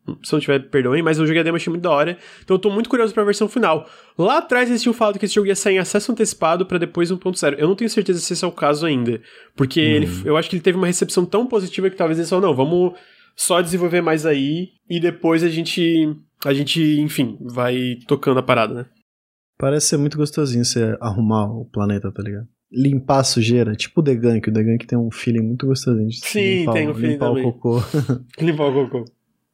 Se não, se não tiver, perdoem. Mas eu joguei a demo, achei muito da hora. Então eu tô muito curioso pra versão final. Lá atrás eles tinham falado que esse jogo ia sair em acesso antecipado pra depois 1.0. Eu não tenho certeza se esse é o caso ainda. Porque ele, eu acho que ele teve uma recepção tão positiva que talvez eles falaram, não, vamos só desenvolver mais aí. E depois a gente, a gente, enfim, vai tocando a parada, né? Parece ser muito gostosinho você arrumar o planeta, tá ligado? Limpar a sujeira, tipo o The Gunk. O The Gunk tem um feeling muito gostosinho. De Sim, limpar, tem um feeling limpar também. o cocô. Limpar o cocô.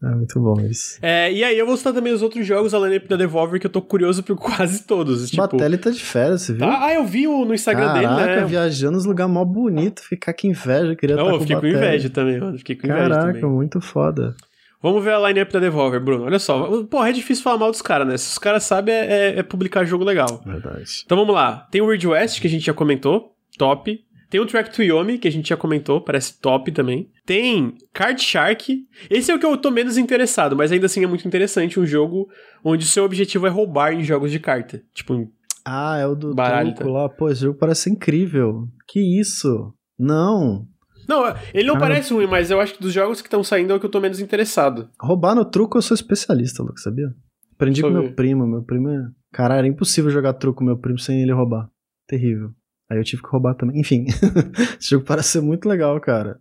É muito bom isso. É, e aí eu vou citar também os outros jogos além da Devolver que eu tô curioso por quase todos. Tipo, Batelli tá de férias, você viu? ah, ah, eu vi o, no Instagram Caraca, dele, né? viajando nos lugares mó bonito, ficar que inveja, queria Não, estar eu com fiquei com Batelli. inveja também, mano. Fiquei com inveja Caraca, também. muito foda. Vamos ver a line-up da Devolver, Bruno. Olha só. Porra, é difícil falar mal dos caras, né? Se os caras sabem, é, é- é publicar jogo legal. Verdade. Então vamos lá. Tem o Ridge West, que a gente já comentou. Top. Tem o Track to Yomi, que a gente já comentou. Parece top também. Tem Card Shark. Esse é o que eu tô menos interessado, mas ainda assim é muito interessante. Um jogo onde o seu objetivo é roubar em jogos de carta. Tipo, Ah, é o do Baralho, truco lá. Pô, esse jogo parece incrível. Que isso? Não. Não, ele não Ah, parece ruim, mas eu acho que dos jogos que estão saindo é o que eu tô menos interessado. Roubar no truco eu sou especialista, Lucas, sabia? Aprendi Deixa com eu meu ver. primo. Meu primo é. Cara, era impossível jogar truco com meu primo sem ele roubar. Terrível. Aí eu tive que roubar também. Enfim, esse jogo parece ser muito legal, cara.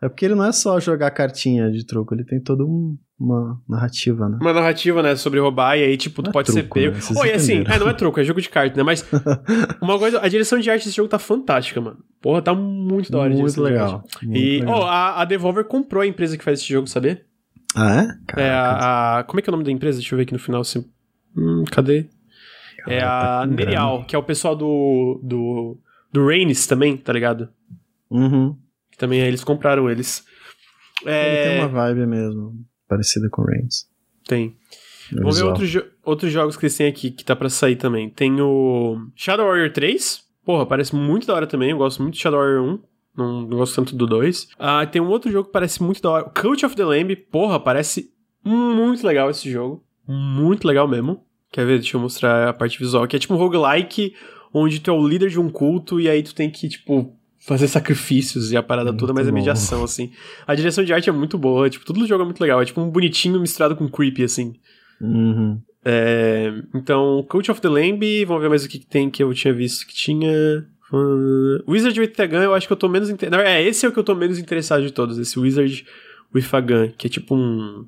É porque ele não é só jogar cartinha de truco, ele tem toda um- uma narrativa, né? Uma narrativa, né, sobre roubar, e aí, tipo, tu Não é pode ser truco, pego. né? Vocês Oi, assim, é, não é truco, é jogo de carta, né? Mas uma coisa, a direção de arte desse jogo tá fantástica, mano. Porra, tá muito da hora muito legal. muito E, legal. ó, a, a Devolver comprou a empresa que faz esse jogo, sabia? Ah, é? É Caraca, a, a- Como é que é o nome da empresa? Deixa eu ver aqui no final. Se... Hum, cadê? é tá a com Nerial, que é o pessoal do. do. Do Reigns também, tá ligado? Uhum. Que também eles compraram eles. É, Ele tem uma vibe mesmo, parecida com Reigns. tem. no Vamos ver outros, jo- outros jogos que eles têm aqui que tá pra sair também. Tem o Shadow Warrior 3. Porra, parece muito da hora também. Eu gosto muito de Shadow Warrior 1. Não, não gosto tanto do 2. Ah, tem um outro jogo que parece muito da hora. O Cult of the Lamb. Porra, parece muito legal esse jogo. Muito legal mesmo. Quer ver? Deixa eu mostrar a parte visual. Que é tipo um roguelike, onde tu é o líder de um culto e aí tu tem que, tipo, fazer sacrifícios e a parada Muito toda, mas é mediação, assim. A direção de arte é muito boa. Tipo, tudo do jogo é muito legal. É tipo um bonitinho misturado com creepy, assim. Uhum. É, então, Cult of the Lamb, vamos ver mais o que, que tem que eu tinha visto que tinha. Uh, Wizard with Gun, eu acho que eu tô menos interessado. É, esse é o que eu tô menos interessado de todos, esse Wizard with a Gun, que é tipo um.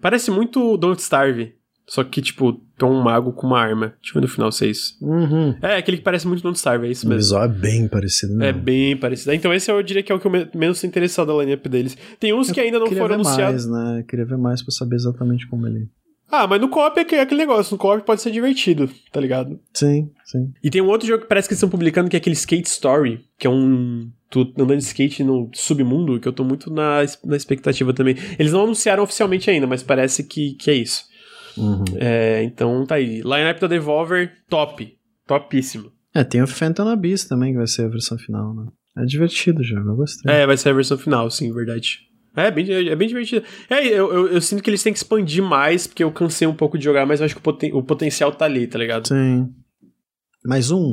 Parece muito Don't Starve, só que, tipo, tem um mago com uma arma. Deixa eu ver no final se é isso. Uhum. É, aquele que parece muito Don't Starve, é isso O mesmo. visual é bem parecido, né? É bem parecido. Então, esse eu diria que é o que eu me- menos interessado da lineup deles. Tem uns que ainda não foram anunciados. mais, né? Queria ver mais pra saber exatamente como ele. Ah, mas no co-op é aquele aquele negócio. No co-op pode ser divertido, tá ligado? Sim, sim. E tem um outro jogo que parece que eles estão publicando que é aquele Skate Story, que é um. Tu andando de skate no submundo, que eu tô muito na, na expectativa também. Eles não anunciaram oficialmente ainda, mas parece que, que é isso. Uhum. É, então tá aí. Lineup da Devolver, top. Topíssimo. É, tem o Phantom Abyss também, que vai ser a versão final, né? É divertido o jogo, eu gostei. É, vai ser a versão final, sim, verdade. É bem, é bem divertido. É, eu, eu, eu sinto que eles têm que expandir mais, porque eu cansei um pouco de jogar, mas eu acho que o, poten o potencial tá ali, tá ligado? Sim. Mais um.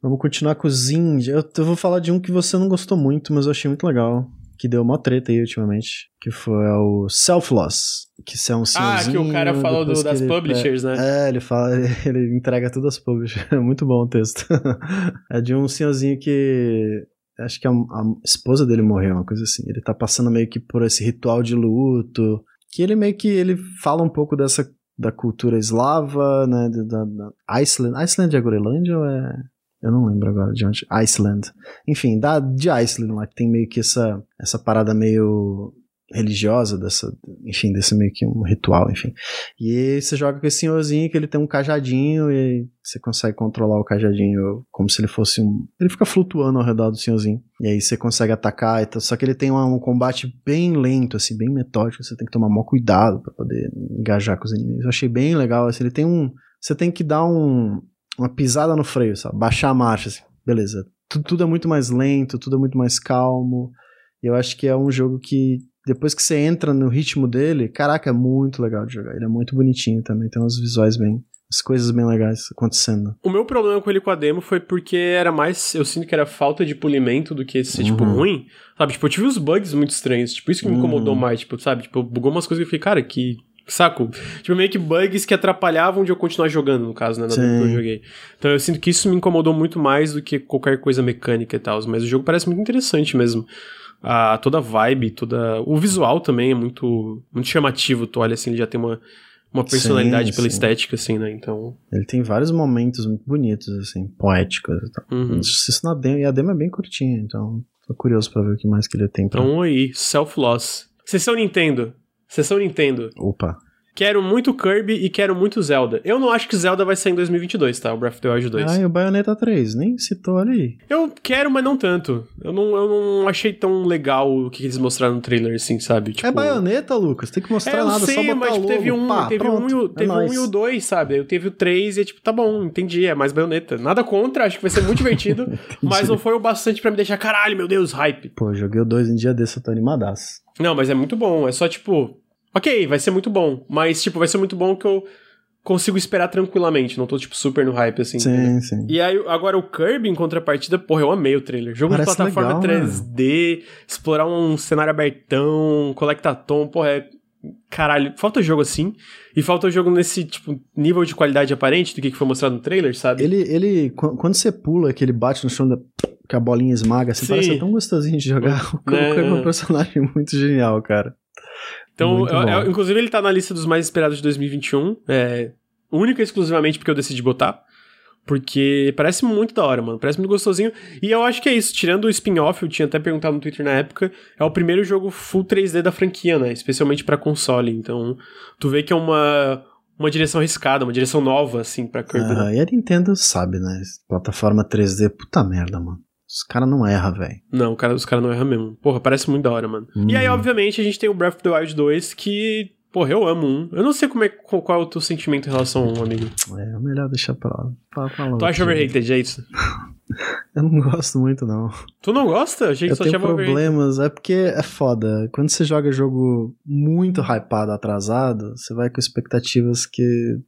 Vamos continuar com os indie. Eu, eu vou falar de um que você não gostou muito, mas eu achei muito legal. Que deu uma treta aí ultimamente. Que foi o Self-Loss. Que é um Ah, que o cara falou do- das publishers, né? É, ele fala, ele, ele entrega tudo às publishers. É muito bom o texto. é de um senhorzinho que. Acho que a, a esposa dele morreu, uma coisa assim. Ele tá passando meio que por esse ritual de luto. Que ele meio que ele fala um pouco dessa da cultura eslava, né, da, da Iceland. Iceland é Groenlândia ou é eu não lembro agora de onde. Iceland. Enfim, da, de Iceland lá, que tem meio que essa, essa parada meio religiosa, dessa, enfim, desse meio que um ritual, enfim. E você joga com esse senhorzinho que ele tem um cajadinho e você consegue controlar o cajadinho como se ele fosse um. Ele fica flutuando ao redor do senhorzinho. E aí você consegue atacar. Só que ele tem uma- um combate bem lento, assim, bem metódico. Você tem que tomar maior cuidado pra poder engajar com os inimigos. Eu achei bem legal. Assim, ele tem um. Você tem que dar um, uma pisada no freio, sabe? Baixar a marcha, assim. Beleza. Tudo, tudo é muito mais lento, tudo é muito mais calmo. E eu acho que é um jogo que, depois que você entra no ritmo dele, caraca, é muito legal de jogar. Ele é muito bonitinho também, tem uns visuais bem. As coisas bem legais acontecendo. O meu problema com ele com a demo foi porque era mais. Eu sinto que era falta de polimento do que ser, tipo, Uhum. ruim. Sabe? Tipo, eu tive uns bugs muito estranhos. Tipo, isso que me incomodou Uhum. mais. Tipo, sabe? Tipo, bugou umas coisas que eu fiquei, cara, que. Saco? Tipo, meio que bugs que atrapalhavam de eu continuar jogando, no caso, né? Na que eu joguei. Então eu sinto que isso me incomodou muito mais do que qualquer coisa mecânica e tal. Mas o jogo parece muito interessante mesmo. A, toda a vibe, toda. O visual também é muito, muito chamativo. Tu olha assim, ele já tem uma uma personalidade Sim, pela sim. estética, assim, né? Então. Ele tem vários momentos muito bonitos, assim, poéticos e tal. uhum. Isso na demo, e a demo é bem curtinha, então tô curioso pra ver o que mais que ele tem pra... Então aí, self-loss. Sessão Nintendo. Sessão Nintendo. Opa. Quero muito Kirby e quero muito Zelda. Eu não acho que Zelda vai sair em 2022, tá? O Breath of the Wild 2. Ah, e o Bayonetta 3, nem citou aí. Eu quero, mas não tanto. Eu não, eu não achei tão legal o que eles mostraram no trailer, assim, sabe? Tipo, É Baioneta, Lucas, tem que mostrar É, eu nada, sei, só botar mas tipo, teve um, pá, teve, um, pronto, e o, é teve um nóis. e o dois, sabe? Eu teve o três e é tipo, tá bom, entendi, é mais baioneta. Nada contra, acho que vai ser muito divertido, mas não foi o bastante pra me deixar, caralho, meu Deus, hype. Pô, joguei o 2 em dia desse, eu tô animadaço. Não, mas é muito bom, é só tipo, ok, vai ser muito bom, mas tipo, vai ser muito bom que eu consigo esperar tranquilamente, não tô tipo super no hype assim. Sim, sim. E aí, agora o Kirby, em contrapartida, porra, eu amei o trailer. Jogo Parece de plataforma legal, né? 3D, explorar um cenário abertão, colectatom, porra, é... Caralho, falta jogo assim. E falta jogo nesse, tipo, nível de qualidade aparente do que foi mostrado no trailer, sabe? Ele, ele, qu- quando você pula, que ele bate no chão, da, que a bolinha esmaga, assim, Sim. parece tão gostosinho de jogar. O Né? Kirby é um personagem muito genial, cara. Então, eu- eu- inclusive, ele tá na lista dos mais esperados de 2021. É, única e exclusivamente porque eu decidi botar. Porque parece muito da hora, mano. Parece muito gostosinho. E eu acho que é isso. Tirando o spin-off, eu tinha até perguntado no Twitter na época, é o primeiro jogo full 3D da franquia, né? Especialmente pra console. Então, tu vê que é uma, uma direção arriscada, uma direção nova, assim, pra Kirby. né? Ah, e a Nintendo sabe, né? Plataforma 3D, puta merda, mano. Os caras não erram, velho. Não, cara, os caras não erram mesmo. Porra, parece muito da hora, mano. E aí, Uhum. obviamente, a gente tem o Breath of the Wild 2, que, porra, eu amo um. Eu não sei como é, qual, é o teu sentimento em relação a um, amigo. É melhor deixar pra lá. Fala, fala Tu acha overrated, é isso? Eu não gosto muito, não. Tu não gosta? Achei que Eu só tenho overrated. problemas, é porque é foda. Quando você joga jogo muito hypado, atrasado, você vai com expectativas que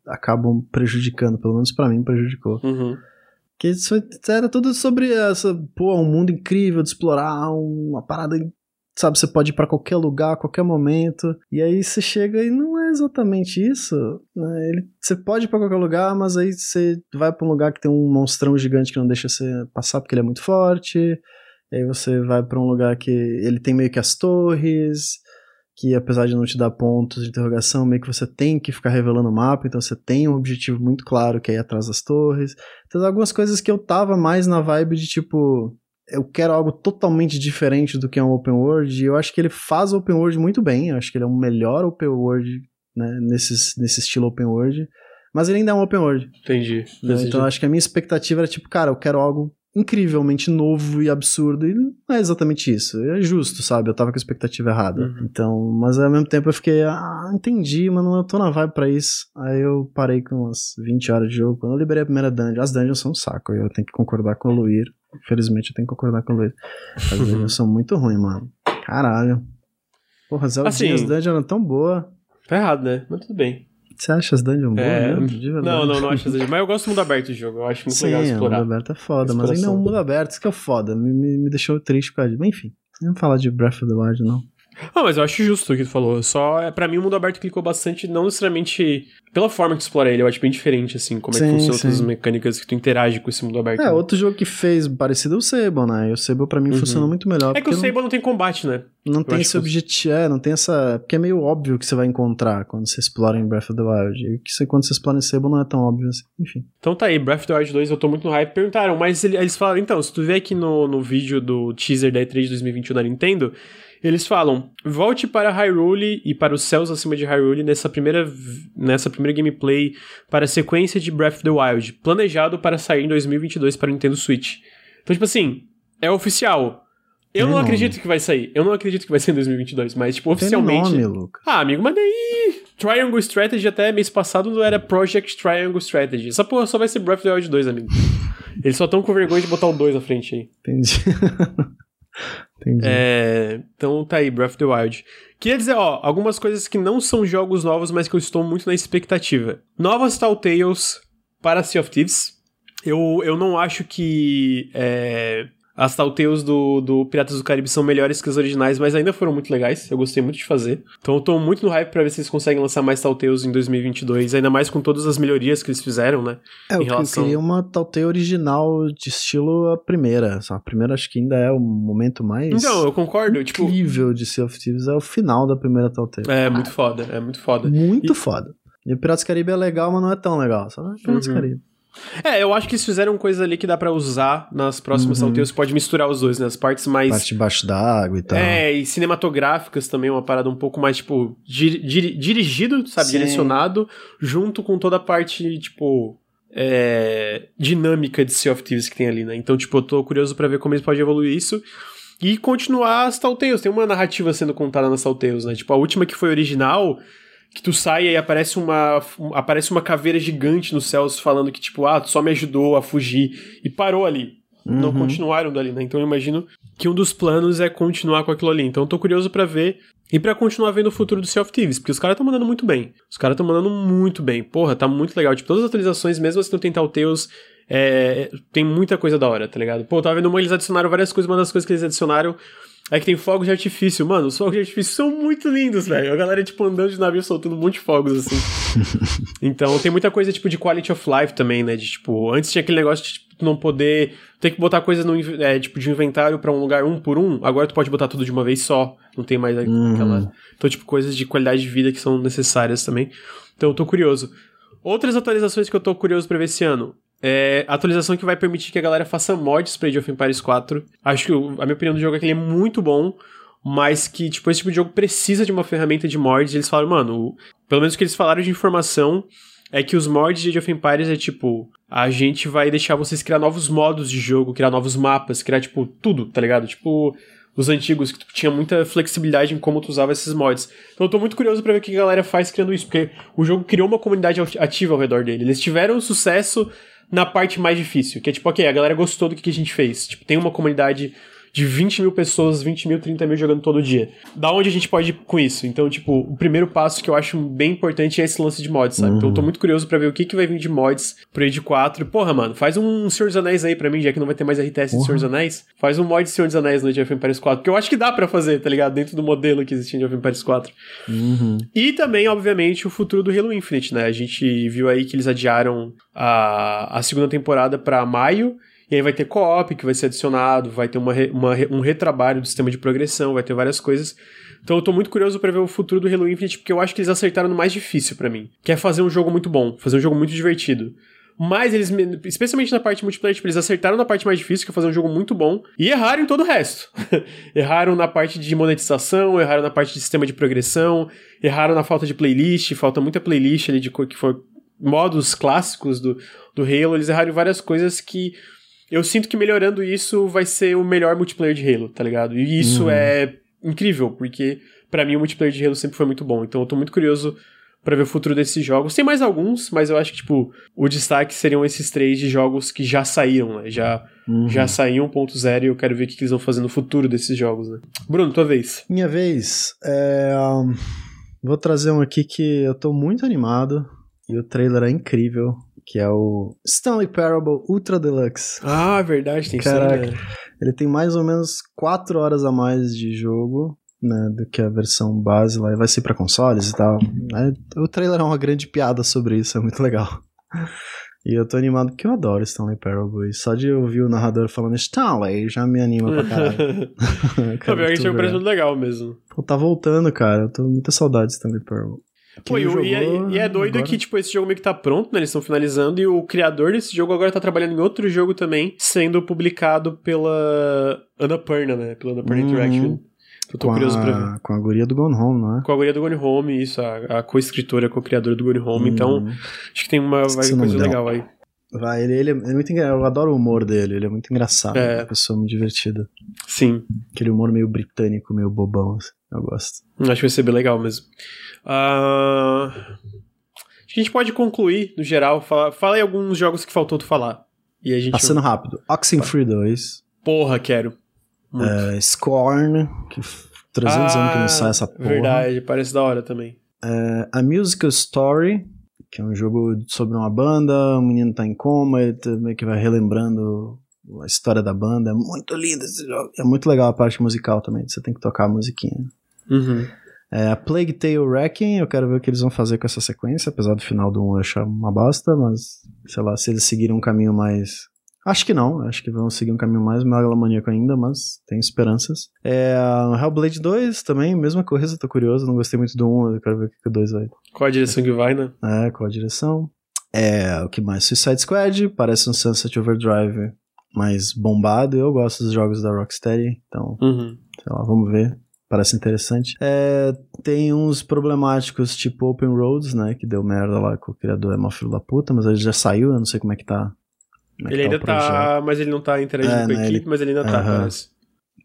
acabam prejudicando, pelo menos pra mim prejudicou. Uhum. Que isso era tudo sobre essa, pô, um mundo incrível de explorar, uma parada, sabe, você pode ir pra qualquer lugar, a qualquer momento. E aí você chega e não é exatamente isso. né? Ele, você pode ir pra qualquer lugar, mas aí você vai pra um lugar que tem um monstrão gigante que não deixa você passar porque ele é muito forte. E aí você vai pra um lugar que ele tem meio que as torres, que apesar de não te dar pontos de interrogação, meio que você tem que ficar revelando o mapa, então você tem um objetivo muito claro que é ir atrás das torres. Então algumas coisas que eu tava mais na vibe de tipo, eu quero algo totalmente diferente do que é um open world, e eu acho que ele faz o open world muito bem, eu acho que ele é um melhor open world, né, nesses, nesse estilo open world, mas ele ainda é um open world. Entendi. né? Então eu acho que a minha expectativa era tipo, cara, eu quero algo incrivelmente novo e absurdo, e não é exatamente isso. É justo, sabe? Eu tava com a expectativa errada. Uhum. Então, mas ao mesmo tempo eu fiquei, ah, entendi, mas não eu tô na vibe pra isso. Aí eu parei com umas 20 horas de jogo. Quando eu liberei a primeira dungeon, as dungeons são um saco. Eu tenho que concordar com o Luir. Infelizmente eu tenho que concordar com o Luir. As dungeons são muito ruins, mano. Caralho. Porra, Zelda, Assim- as dungeons eram tão boas. Tá errado, né? Mas tudo bem. Você acha as dungeons boas É, verdade. Não, não, não acho exagero. Mas eu gosto do mundo aberto do jogo. Eu acho muito Sim, legal o explorar. mundo aberto é foda, mas ainda é um mundo aberto, isso que é foda. Me, me, me deixou triste por causa disso. Enfim, não falar de Breath of the Wild, não. Ah, mas eu acho justo o que tu falou. Só, é, pra mim, o mundo aberto clicou bastante, não necessariamente pela forma que tu explora ele. Eu acho bem diferente, assim, como é Sim, que funcionam todas as mecânicas que tu interage com esse mundo aberto. É, né? outro jogo que fez parecido é o Sable, né? E o Sable pra mim Uhum. funcionou muito melhor. É que o Sable não tem combate, né? não, não tem esse que objetivo, é, não tem essa... Porque é meio óbvio que você vai encontrar quando você explora em Breath of the Wild. E que você- quando você explora em Sable não é tão óbvio assim. Enfim. Então tá aí, Breath of the Wild 2, eu tô muito no hype. Perguntaram, mas ele- eles falaram, então, se tu vê aqui no, no vídeo do teaser da E3 de 2021 da Nintendo, eles falam, volte para Hyrule e para os céus acima de Hyrule nessa primeira, nessa primeira gameplay para a sequência de Breath of the Wild, planejado para sair em 2022 para o Nintendo Switch. Então, tipo assim, é oficial. Eu Tem não nome. acredito que vai sair. Eu não acredito que vai ser em 2022, mas, tipo, Tem oficialmente... nome, Lucas. Ah, amigo, mas daí. Triangle Strategy até mês passado não era Project Triangle Strategy. Essa porra só vai ser Breath of the Wild 2, amigo. Eles só estão com vergonha de botar o 2 à frente aí. Entendi. Entendi. É. Então tá aí, Breath of the Wild. Queria dizer, ó, algumas coisas que não são jogos novos, mas que eu estou muito na expectativa. Novas Telltales para Sea of Thieves. Eu, eu não acho que. É, as Telltales do, do Piratas do Caribe são melhores que as originais, mas ainda foram muito legais. Eu gostei muito de fazer. Então eu tô muito no hype pra ver se eles conseguem lançar mais Telltales em 2022, ainda mais com todas as melhorias que eles fizeram, né? É, eu, relação- eu queria uma Telltale original de estilo a primeira. A primeira acho que ainda é o momento mais Então, eu concordo. Tipo, incrível de Sea of Thieves. É o final da primeira Telltale. é muito foda, é muito foda. Muito E- foda. E o Piratas do Caribe é legal, mas não é tão legal. Só Piratas Uhum. do Caribe. É, eu acho que eles fizeram coisas ali que dá pra usar nas próximas Uhum. Telltales. Pode misturar os dois, né? As partes mais. Parte debaixo d'água e tal. É, e cinematográficas também, uma parada um pouco mais, tipo, diri- diri- dirigido, sabe? Sim. Direcionado, junto com toda a parte, tipo, é, dinâmica de Sea of Thieves que tem ali, né? Então, tipo, eu tô curioso pra ver como eles podem evoluir isso. E continuar as Telltales. Tem uma narrativa sendo contada nas Telltales, né? Tipo, a última que foi original, que tu sai e aparece uma, aparece uma caveira gigante nos céus falando que, tipo, ah, tu só me ajudou a fugir. E parou ali. Não Uhum. continuaram dali, né? Então eu imagino que um dos planos é continuar com aquilo ali. Então eu tô curioso pra ver e pra continuar vendo o futuro do Sea of Thieves, porque os caras estão mandando muito bem. Os caras estão mandando muito bem. Porra, tá muito legal. Tipo, todas as atualizações, mesmo assim não tem Telltales, é, tem muita coisa da hora, tá ligado? Pô, eu tava vendo uma, eles adicionaram várias coisas, uma das coisas que eles adicionaram é que tem fogos de artifício. Mano, os fogos de artifício são muito lindos, velho. A galera, tipo, andando de navio soltando um monte de fogos, assim. então, tem muita coisa, tipo, de quality of life também, né? De, tipo, antes tinha aquele negócio de, tipo, não poder... Ter que botar coisa no, é, tipo, de inventário pra um lugar um por um. Agora tu pode botar tudo de uma vez só. Não tem mais Uhum. aquela... Então, tipo, coisas de qualidade de vida que são necessárias também. Então, eu tô curioso. Outras atualizações que eu tô curioso pra ver esse ano. É atualização que vai permitir que a galera faça mods pra Age of Empires 4. Acho que a minha opinião do jogo é que ele é muito bom, mas que, tipo, esse tipo de jogo precisa de uma ferramenta de mods. Eles falaram, mano, pelo menos o que eles falaram de informação é que os mods de Age of Empires é tipo, a gente vai deixar vocês criar novos modos de jogo, criar novos mapas, criar, tipo, tudo, tá ligado? Tipo, os antigos, que tinha muita flexibilidade em como tu usava esses mods. Então eu tô muito curioso pra ver o que a galera faz criando isso, porque o jogo criou uma comunidade ati- ativa ao redor dele. Eles tiveram sucesso na parte mais difícil, que é tipo, ok, a galera gostou do que a gente fez. Tipo, tem uma comunidade de 20 mil pessoas, 20 mil, 30 mil jogando todo dia. Da onde a gente pode ir com isso? Então, tipo, o primeiro passo que eu acho bem importante é esse lance de mods, sabe? Então eu tô muito curioso pra ver o que, que vai vir de mods pro Age 4. Porra, mano, faz um Senhor dos Anéis aí pra mim, já que não vai ter mais RTS de Senhor dos Anéis. Faz um mod de Senhor dos Anéis no Age of Empires 4, que eu acho que dá pra fazer, tá ligado? Dentro do modelo que existia em Age of Empires 4. Uhum. E também, obviamente, o futuro do Halo Infinite, né? A gente viu aí que eles adiaram a, a segunda temporada pra maio. E aí vai ter co-op que vai ser adicionado, vai ter uma, uma um retrabalho do sistema de progressão, vai ter várias coisas. Então eu tô muito curioso pra ver o futuro do Halo Infinite, porque eu acho que eles acertaram no mais difícil pra mim, que é fazer um jogo muito bom, fazer um jogo muito divertido. Mas eles, me- especialmente na parte multiplayer, tipo, eles acertaram na parte mais difícil, que é fazer um jogo muito bom, e erraram em todo o resto. erraram na parte de monetização, erraram na parte de sistema de progressão, erraram na falta de playlist, falta muita playlist ali de que foi modos clássicos do, do Halo, eles erraram várias coisas que eu sinto que melhorando isso vai ser o melhor multiplayer de Halo, tá ligado? E isso Uhum. é incrível, porque pra mim o multiplayer de Halo sempre foi muito bom. Então eu tô muito curioso pra ver o futuro desses jogos. Tem mais alguns, mas eu acho que, tipo, o destaque seriam esses três de jogos que já saíram, né? Já, Uhum. já saíram 1.0 e eu quero ver o que que eles vão fazer no futuro desses jogos, né? Bruno, tua vez. Minha vez. É, um, vou trazer um aqui que eu tô muito animado. E o trailer é incrível. Que é o Stanley Parable Ultra Deluxe. Ah, verdade, tem Caraca. né? Ele tem mais ou menos 4 horas a mais de jogo, né, do que a versão base lá, e vai ser pra consoles e tal. né? O trailer é uma grande piada sobre isso, é muito legal. E eu tô animado porque eu adoro Stanley Parable, e só de ouvir o narrador falando Stanley já me anima pra caralho. Quero pior que parece jogar. muito legal mesmo. Pô, tá voltando, cara, eu tô com muita saudade de Stanley Parable. Pô, e, é, jogou, e é doido agora- que, tipo, esse jogo meio que tá pronto, né? Eles estão finalizando, e o criador desse jogo agora tá trabalhando em outro jogo também, sendo publicado pela Annapurna, né? Pela Annapurna Uhum. Interaction. Eu tô com curioso a, pra ver. Com a guria do Gone Home, não é? Com a guria do Gone Home, isso, a, a co-escritora, co-criadora do Gone Home, então Hum. acho que tem uma vai coisa legal aí. Vai, ele, ele é muito engraçado. Eu adoro o humor dele, ele é muito engraçado. É. É uma pessoa muito divertida. Sim, Aquele humor meio britânico, meio bobão, assim. Eu gosto. acho que vai ser bem legal mesmo. Ah, acho que a gente pode concluir, no geral, fala, fala aí alguns jogos que faltou tu falar. E a gente... Passando rápido. Oxenfree 2. Porra, quero. É, Scorn, que f- 300 anos que não sai essa porra. Ah, Verdade, parece da hora também. É, a Musical Story, que é um jogo sobre uma banda, o menino tá em coma, ele tá- meio que vai relembrando a história da banda. É muito lindo esse jogo. É muito legal a parte musical também, você tem que tocar a musiquinha. Uhum. É, a Plague Tale Wrecking, eu quero ver o que eles vão fazer com essa sequência, apesar do final do 1 eu achar uma bosta, mas sei lá, se eles seguirem um caminho mais Acho que não, acho que vão seguir um caminho mais megalomaníaco ainda, mas tenho esperanças. É, Hellblade 2 também, mesma coisa, tô curioso, não gostei muito do 1, eu quero ver o que o 2 vai. Qual a direção que vai, né? É, qual a direção. É, o que mais? Suicide Squad, parece um Sunset Overdrive mais bombado, eu gosto dos jogos da Rocksteady, então, Uhum. sei lá, vamos ver. Parece interessante. É, tem uns problemáticos tipo Open Roads, né? Que deu merda lá com o criador, é mó filho da puta, mas ele já saiu, eu não sei como é que tá. como é que Ele ainda o projeto. tá, mas ele não tá interagindo É, com a né, equipe, ele- mas ele ainda tá, Aham. parece.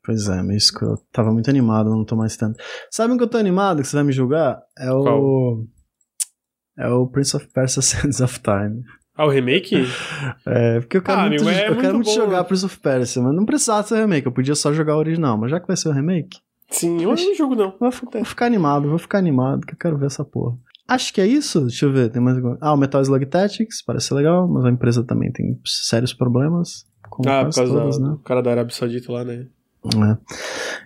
Pois é, meio escroto. Tava muito animado, não tô mais tanto. Sabe um que eu tô animado, que você vai me julgar? É o. Qual? É o Prince of Persia Sands of Time. Ah, o remake? É, porque eu quero Ah, muito, amigo, é eu quero muito muito bom, jogar? Prince of Persia, mas não precisava ser remake, eu podia só jogar o original, mas já que vai ser o remake, Sim, eu não jogo não. vou, vou ficar animado, vou ficar animado, que eu quero ver essa porra. Acho que é isso, deixa eu ver, tem mais alguma... Ah, o Metal Slug Tactics, parece ser legal, mas a empresa também tem sérios problemas, como Ah, por causa todas, da- né? do cara da Arábia Saudita lá, né? É.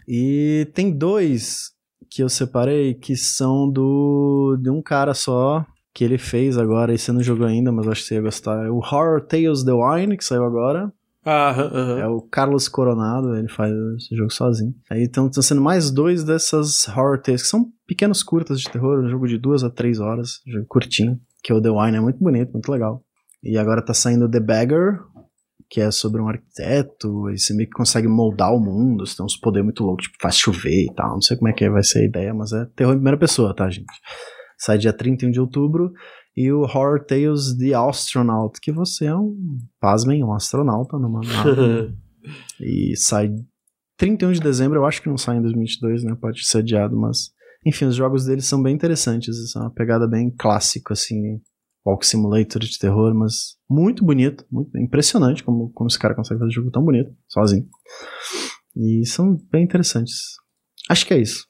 E tem dois que eu separei que são do de um cara só que ele fez agora, e você não jogou ainda, mas acho que você ia gostar. É o Horror Tales The Wine, que saiu agora. Ah. É o Carlos Coronado, ele faz esse jogo sozinho. Aí estão sendo mais dois dessas Horror Tales, que são pequenos curtas de terror, um jogo de duas a três horas, um jogo curtinho, que o The Wine é muito bonito, muito legal. E agora tá saindo The Beggar, que é sobre um arquiteto, e você meio que consegue moldar o mundo, você tem uns poderes muito loucos, tipo, faz chover e tal. Não sei como é que vai ser a ideia, mas é terror em primeira pessoa, tá, gente? Sai dia 31 de outubro. E o Horror Tales The Astronaut, que você é um, pasmem, um astronauta numa nave. e sai 31 de dezembro, eu acho que não sai em 2022, né? Pode ser adiado, mas. Enfim, os jogos deles são bem interessantes. São uma pegada bem clássica, assim. Walk Simulator de terror, mas muito bonito. Muito impressionante como, como esse cara consegue fazer um jogo tão bonito, sozinho. E são bem interessantes. Acho que é isso.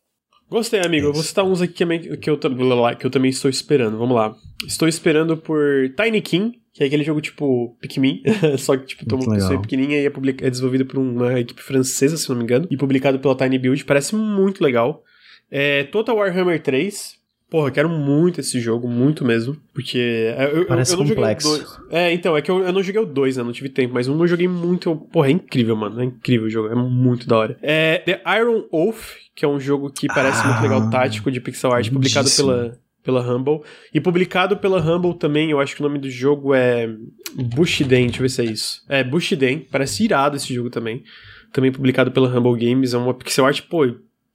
Gostei, amigo. Eu vou citar uns aqui também que eu, que eu também estou esperando. Vamos lá. Estou esperando por Tiny King, que é aquele jogo tipo Pikmin, só que tipo, Muito uma pessoa pequenininha e é, publica- é desenvolvido por uma equipe francesa, se não me engano, e publicado pela Tiny Build. Parece muito legal. É, Total Warhammer 3. Porra, eu quero muito esse jogo, muito mesmo. Porque. Eu, eu- Parece eu não complexo. Joguei o dois. É, então, é que eu, eu não joguei o 2, né? Não tive tempo, mas um eu joguei muito. Porra, é incrível, mano. É incrível o jogo. É muito da hora. É The Iron Oath, que é um jogo que parece Ah, muito legal, tático, de pixel art, publicado pela, pela Humble. E publicado pela Humble também, eu acho que o nome do jogo é Bushiden, deixa eu ver se é isso. É, Bushiden, parece irado esse jogo também. Também publicado pela Humble Games, é uma pixel art, pô,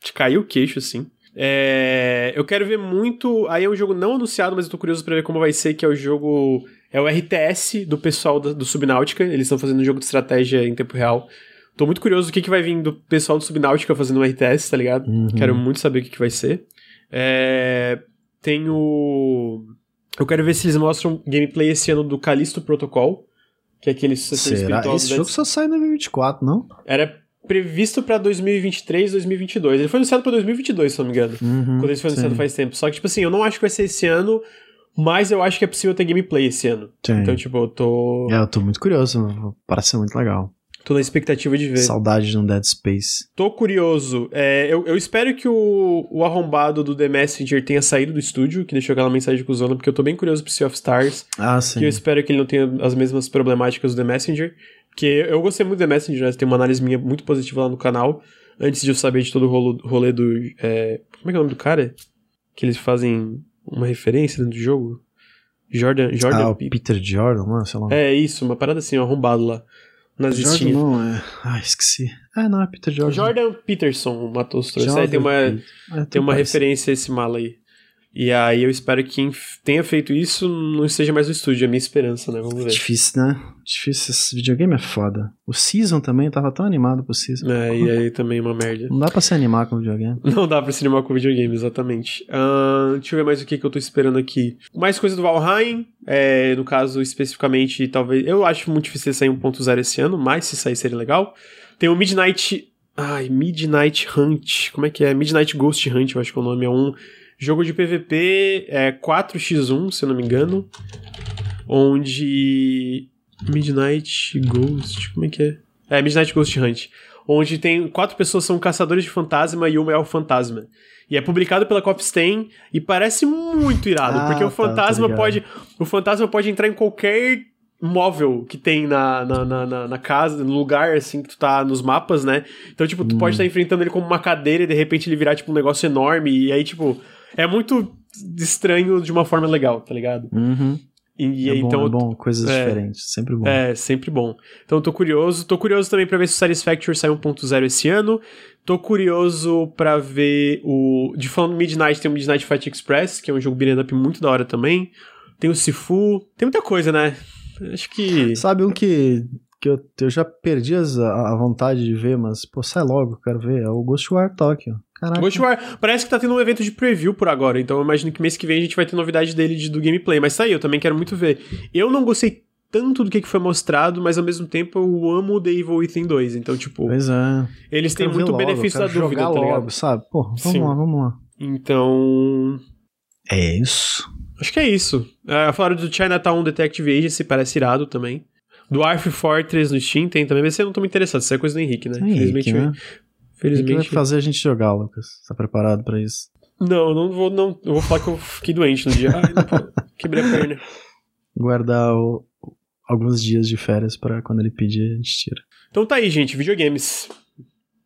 te caiu o queixo, assim. É, eu quero ver muito. Aí é um jogo não anunciado, mas eu tô curioso pra ver como vai ser, que é o jogo. É o RTS do pessoal do, do Subnáutica. Eles estão fazendo um jogo de estratégia em tempo real. Tô muito curioso do que, que vai vir do pessoal do Subnáutica fazendo um RTS, tá ligado? Uhum. Quero muito saber o que, que vai ser. É, tem o. Eu quero ver se eles mostram gameplay esse ano do Callisto Protocol, que é aquele sucessor Será? espiritual Esse do jogo Dead só sai em 2024, não? Era previsto pra 2023, 2022. Ele foi anunciado pra 2022, se não me engano. Uhum, Quando ele foi anunciado sim, faz tempo. Só que, tipo assim, eu não acho que vai ser esse ano, mas eu acho que é possível ter gameplay esse ano. sim. Então, tipo, eu tô, É, eu tô muito curioso, parece ser muito legal. tô na expectativa de ver. Saudade de um Dead Space. Tô curioso. É, eu, eu espero que o, o arrombado do The Messenger tenha saído do estúdio, que deixou aquela mensagem com o Zona, porque eu tô bem curioso pro Sea of Stars. Ah, sim. E eu espero que ele não tenha as mesmas problemáticas do The Messenger. Porque eu gostei muito do The Messenger, né? Tem uma análise minha muito positiva lá no canal. Antes de eu saber de todo o rolo- rolê do. é, como é que é o nome do cara? Que eles fazem uma referência dentro do jogo? Jordan. Jordan ah, o Pe- Peter Jordan, não é? Sei lá. É isso, uma parada assim, um arrombado lá. Nas Jordan não, é. Ah, esqueci. Ah, não, é Peter Jordan. Jordan Peterson matou os trouxas. Aí tem uma. É, tem uma parece. referência a esse mala aí. E aí eu espero que quem tenha feito isso não esteja mais no estúdio, é a minha esperança, né? Vamos ver. Difícil, né? Difícil. Esse videogame é foda. O Season também, eu tava tão animado pro Season. É, e aí também uma merda. Não dá pra se animar com o videogame. Não dá pra se animar com videogame, exatamente. Ahn, deixa eu ver mais o que, que eu tô esperando aqui. Mais coisa do Valheim, é, no caso, especificamente, talvez. Eu acho muito difícil sair 1.0 esse ano, mas se sair seria legal. Tem o Midnight. Ai, Midnight Hunt. Como é que é? Midnight Ghost Hunt, eu acho que é o nome. É um jogo de PVP é 4x1, se eu não me engano. Onde. Midnight Ghost. Como é que é? É, Midnight Ghost Hunt. Onde tem quatro pessoas são caçadores de fantasma e uma é o fantasma. E é publicado pela Copstein e parece muito irado, Ah, porque o tá, fantasma ligado. pode. O fantasma pode entrar em qualquer móvel que tem na, na, na, na, casa, no lugar, assim, que tu tá nos mapas, né? Então, tipo, tu hum. pode estar tá enfrentando ele como uma cadeira e de repente ele virar, tipo, um negócio enorme. E aí, tipo, é muito estranho de uma forma legal, tá ligado? Uhum. E, é bom, então, é bom, coisas é, diferentes, sempre bom. É, sempre bom. Então tô curioso, tô curioso também para ver se o Satisfactory sai 1.0 esse ano. Tô curioso para ver o de falando Midnight, tem o Midnight Fight Express, que é um jogo beat'em up muito da hora também. Tem o Sifu, tem muita coisa, né? Acho que Sabe um que que eu, eu já perdi as, a, a vontade de ver, mas pô, sai logo, quero ver, é o Ghostwire Tokyo. Caraca. Ghostwire, parece que tá tendo um evento de preview por agora, então eu imagino que mês que vem a gente vai ter novidade dele de, do gameplay, mas tá aí, eu também quero muito ver. Eu não gostei tanto do que, que foi mostrado, mas ao mesmo tempo eu amo The Evil Within 2, então tipo... Pois é. Eles têm muito logo, benefício da dúvida, tá ligado? Logo, sabe? Pô, vamos Sim. lá, vamos lá. Então... É isso. Acho que é isso. Uh, falaram do Chinatown Detective Agency, parece irado também. Do Dwarf Fortress no Steam tem também, mas você não tô muito interessado, isso é coisa do Henrique, né? Henrique, né? Felizmente. O que vai fazer a gente jogar, Lucas? Tá preparado para isso? Não, não vou, não. Eu vou falar que eu fiquei doente no dia. Ai, não, quebrei a perna. Guardar o, alguns dias de férias para quando ele pedir, a gente tira. Então tá aí, gente, videogames.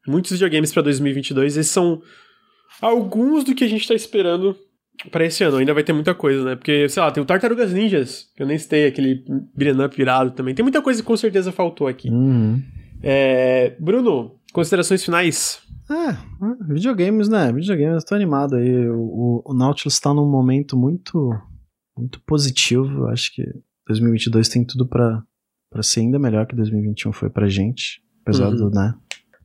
Muitos videogames para 2022. Esses são alguns do que a gente tá esperando para esse ano. Ainda vai ter muita coisa, né? Porque, sei lá, tem o Tartarugas Ninjas, que eu nem citei, aquele beat'em up virado também. Tem muita coisa que com certeza faltou aqui. Uhum. É... Bruno, Considerações finais? É, videogames, né? Videogames, tô animado aí. O, o Nautilus tá num momento muito, muito positivo. Acho que 2022 tem tudo para ser ainda melhor que 2021 foi pra gente. Apesar uhum. do, né?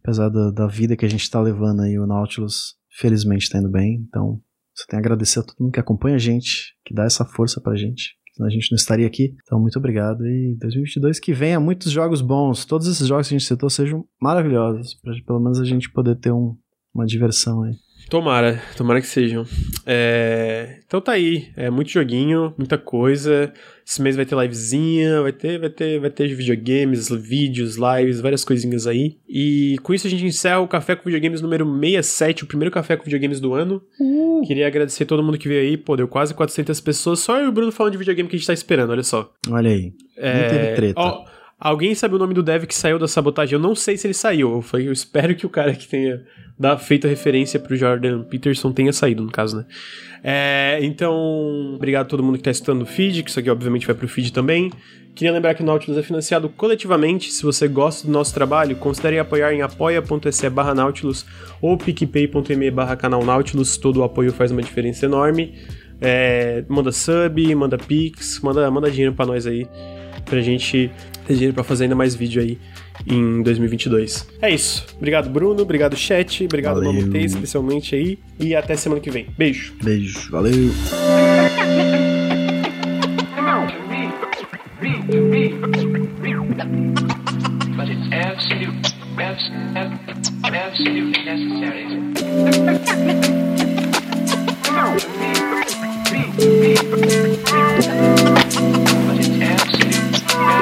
Apesar da, da vida que a gente tá levando aí, o Nautilus felizmente tá indo bem. Então, você tem a agradecer a todo mundo que acompanha a gente, que dá essa força pra gente senão a gente não estaria aqui. Então, muito obrigado. E 2022 que venha muitos jogos bons. Todos esses jogos que a gente citou sejam maravilhosos. Pra pelo menos a gente poder ter um, uma diversão aí. Tomara, tomara que sejam. É... Então tá aí, é muito joguinho, muita coisa. Esse mês vai ter livezinha, vai ter, vai ter, vai ter videogames, vídeos, lives, várias coisinhas aí. E com isso a gente encerra o Café com Videogames número 67, o primeiro Café com Videogames do ano. Uh. Queria agradecer a todo mundo que veio aí, pô, deu quase 400 pessoas, só eu e o Bruno falando de videogame que a gente tá esperando, olha só. Olha aí, é... não teve treta. Ó, Alguém sabe o nome do dev que saiu da sabotagem? Eu não sei se ele saiu. Eu, eu espero que o cara que tenha dado, feito referência pro Jordan Peterson tenha saído, no caso, né? É, então, obrigado a todo mundo que está escutando o feed, que isso aqui obviamente vai pro feed também. Queria lembrar que o Nautilus é financiado coletivamente. Se você gosta do nosso trabalho, considere apoiar em apoia.se barra Nautilus ou picpay.me barra canal Nautilus. Todo o apoio faz uma diferença enorme. É, manda sub, manda pix, manda, manda dinheiro para nós aí pra gente ter dinheiro para fazer ainda mais vídeo aí em 2022. É isso. Obrigado, Bruno. Obrigado, chat. Obrigado, Mamutei, especialmente aí. E até semana que vem. Beijo. Beijo. Valeu.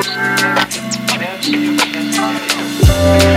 Thank you.